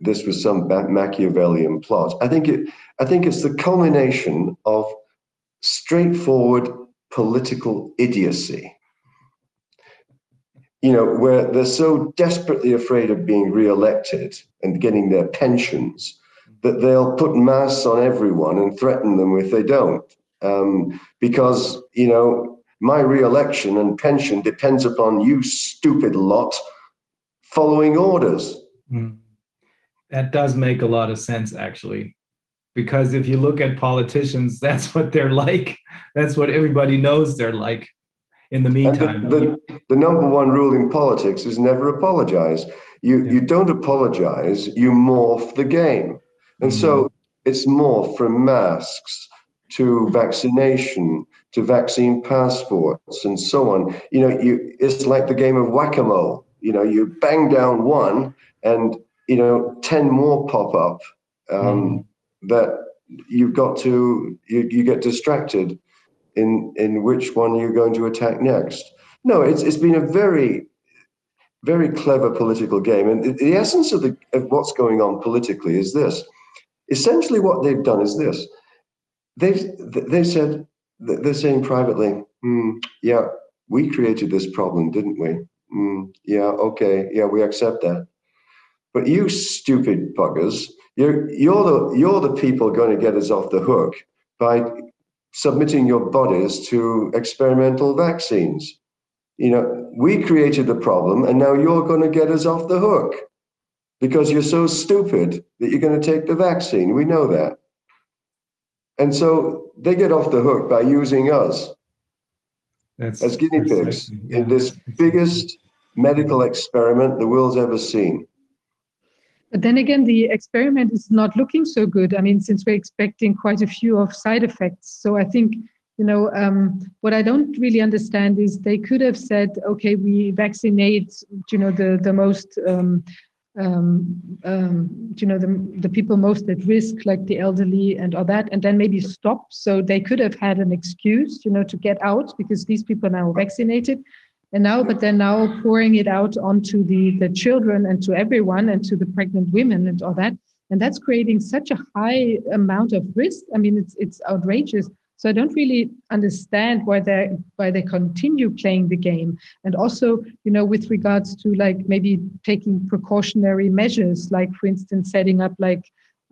this was some Machiavellian plot. I think it, I think it's the culmination of straightforward political idiocy. You know, where they're so desperately afraid of being re-elected and getting their pensions that they'll put masks on everyone and threaten them if they don't. Um, because, you know, my re-election and pension depends upon you stupid lot following orders. Mm. That does make a lot of sense, actually. Because if you look at politicians, that's what they're like. That's what everybody knows they're like in the meantime. the, the, the number one rule in politics is never apologize. You Yeah. you don't apologize, you morph the game. And so it's morphed from masks to vaccination to vaccine passports and so on. You know, you it's like the game of whack-a-mole. You know, you bang down one and you know 10 more pop up um, that you've got to you, you get distracted in in which one you're going to attack next. No, it's it's been a very very clever political game, and the, the essence of the of what's going on politically is this. Essentially, what they've done is this. They've they said they're saying privately, "Hmm, yeah, we created this problem, didn't we? Hmm, yeah, okay, yeah, we accept that. But you stupid buggers, you're you're the you're the people going to get us off the hook by submitting your bodies to experimental vaccines. You know, we created the problem and now you're going to get us off the hook because you're so stupid that you're going to take the vaccine. We know that. And so they get off the hook by using us That's as guinea pigs yeah. in this biggest medical experiment the world's ever seen. But then again, the experiment is not looking so good. I mean, since we're expecting quite a few of side effects. So I think, you know, um, what I don't really understand is they could have said, okay, we vaccinate, you know, the the most, um, um, um, you know, the the people most at risk, like the elderly and all that, and then maybe stop. So they could have had an excuse, you know, to get out because these people are now vaccinated. And now, but they're now pouring it out onto the, the children and to everyone and to the pregnant women and all that. And that's creating such a high amount of risk. I mean, it's it's outrageous. So I don't really understand why they why they continue playing the game. And also, you know, with regards to like maybe taking precautionary measures, like for instance, setting up like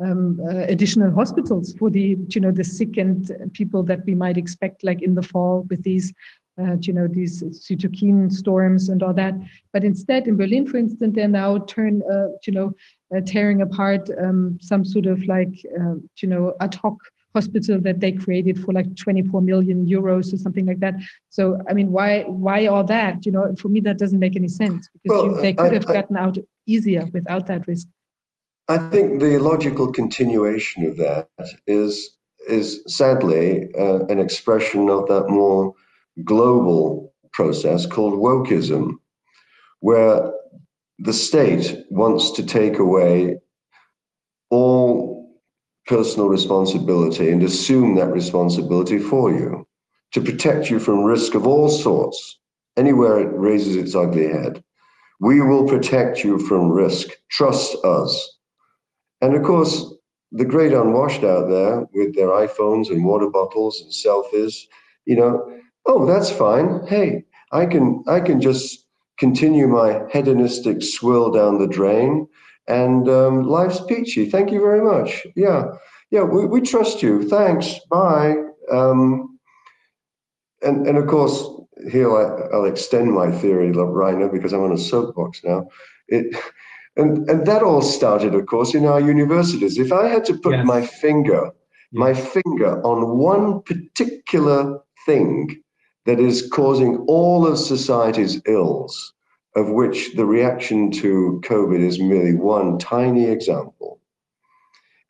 um, uh, additional hospitals for the you know the sick and people that we might expect like in the fall with these uh, you know, these cytokine storms and all that. But instead, in Berlin, for instance, they're now turn, uh, you know, uh, tearing apart um, some sort of like, uh, you know, ad hoc hospital that they created for like 24 million euros or something like that. So, I mean, why, why all that? You know, for me, that doesn't make any sense because Well, you, they I- could have I- gotten out easier without that risk. I think the logical continuation of that is is sadly uh, an expression of that more global process called wokeism, where the state wants to take away all personal responsibility and assume that responsibility for you to protect you from risk of all sorts, anywhere it raises its ugly head. We will protect you from risk. Trust us. And of course, the great unwashed out there with their iPhones and water bottles and selfies, you know, oh, that's fine. Hey, I can I can just continue my hedonistic swirl down the drain and um, life's peachy. Thank you very much. Yeah, yeah, we, we trust you. Thanks. Bye. Um, and and of course, here I, will extend my theory, Reiner, because I'm on a soapbox now. It and and that all started, of course, in our universities. If I had to put yes. my finger, my finger on one particular thing that is causing all of society's ills, of which the reaction to COVID is merely one tiny example.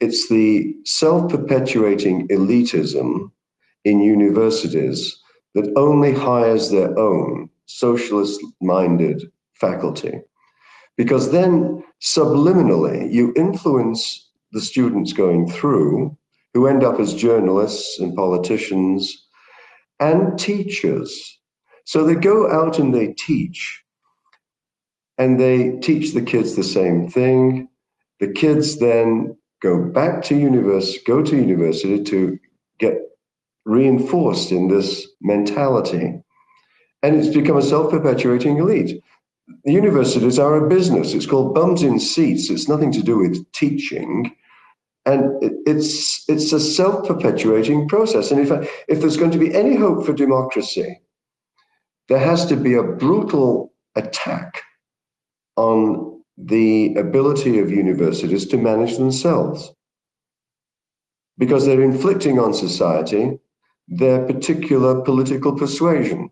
It's the self perpetuating elitism in universities that only hires their own socialist minded faculty. Because then subliminally you influence the students going through who end up as journalists and politicians and teachers. So they go out and they teach and they teach the kids the same thing. The kids then go back to university, go to university to get reinforced in this mentality. And it's become a self-perpetuating elite. The universities are a business. It's called bums in seats. It's nothing to do with teaching. And it's it's a self-perpetuating process. And if, if there's going to be any hope for democracy, there has to be a brutal attack on the ability of universities to manage themselves because they're inflicting on society their particular political persuasion.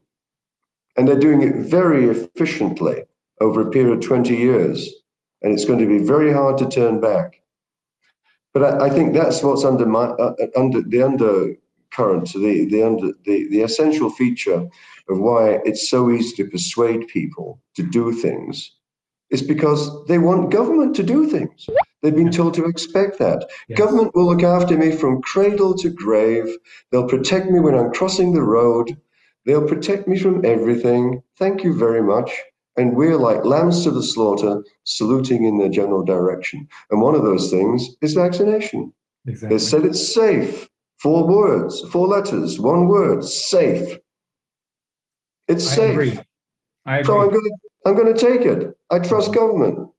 And they're doing it very efficiently over a period of 20 years. And it's going to be very hard to turn back. But I, I think that's what's under my, uh, uh under the undercurrent, the the under the, the essential feature of why it's so easy to persuade people to do things is because they want government to do things. They've been told to expect that. Yes. Government will look after me from cradle to grave. They'll protect me when I'm crossing the road. They'll protect me from everything. Thank you very much. And we're like lambs to the slaughter, saluting in their general direction. And one of those things is vaccination. Exactly. They said it's safe. Four words, four letters, one word, safe. It's I safe. Agree. I agree. So I'm going to I'm going to take it. I trust government.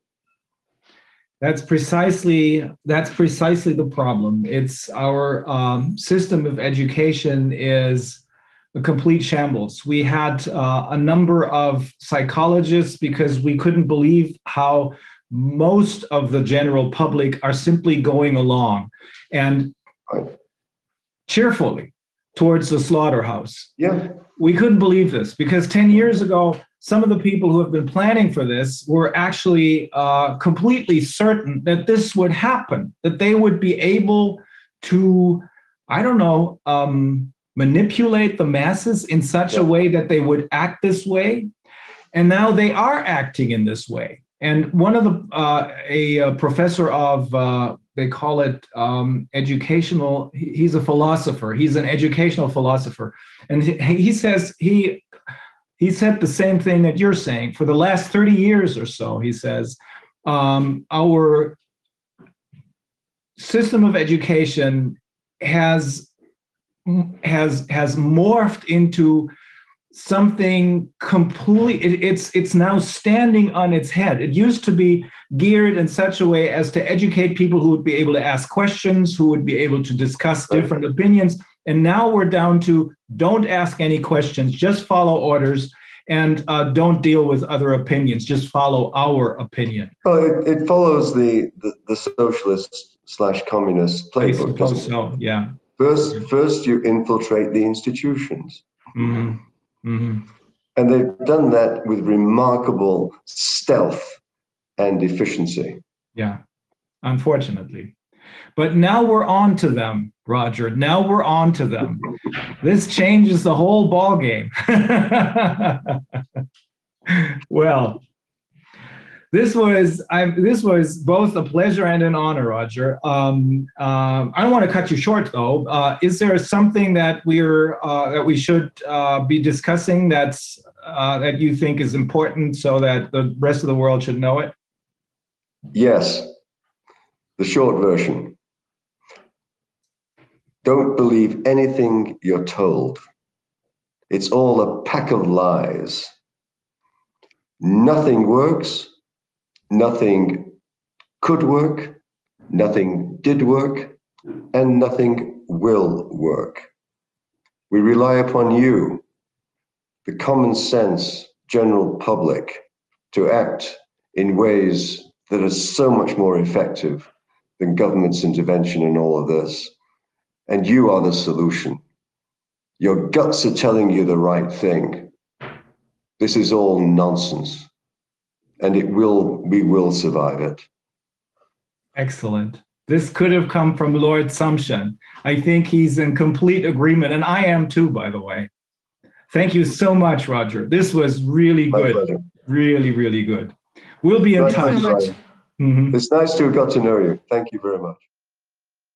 That's precisely that's precisely the problem. It's our um, system of education is a complete shambles. We had uh, a number of psychologists because we couldn't believe how most of the general public are simply going along and cheerfully towards the slaughterhouse. Yeah. We couldn't believe this because 10 years ago, some of the people who have been planning for this were actually uh, completely certain that this would happen, that they would be able to, I don't know, um, manipulate the masses in such a way that they would act this way. And now they are acting in this way. And one of the, uh, a, a, professor of, uh, they call it um, educational, he's a philosopher, he's an educational philosopher. And he, he says he he said the same thing that you're saying. For the last 30 years or so, he says, um, our system of education has has has morphed into something completely it, it's it's now standing on its head it used to be geared in such a way as to educate people who would be able to ask questions who would be able to discuss different opinions and now we're down to don't ask any questions, just follow orders and uh, don't deal with other opinions, just follow our opinion. Well, it, it follows the, the, the socialist slash communist playbook. I so, yeah. First, first you infiltrate the institutions. Mm-hmm. Mm-hmm. And they've done that with remarkable stealth and efficiency. Yeah, unfortunately. But now we're on to them, Roger. Now we're on to them. This changes the whole ballgame. well, this was I, this was both a pleasure and an honor, Roger. Um, um, I don't want to cut you short, though. Uh, is there something that we're uh, that we should uh, be discussing that's uh, that you think is important, so that the rest of the world should know it? Yes, the short version. Don't believe anything you're told. It's all a pack of lies. Nothing works. Nothing could work. Nothing did work. And nothing will work. We rely upon you, the common sense general public, to act in ways that are so much more effective than government's intervention in all of this. And you are the solution. Your guts are telling you the right thing. This is all nonsense. And it will, we will survive it. Excellent. This could have come from Lord Sumption. I think he's in complete agreement, and I am too, by the way. Thank you so much, Roger. This was really My good. pleasure. Really, really good. We'll be in My touch. Mhm. It's nice to have got to know you. Thank you very much.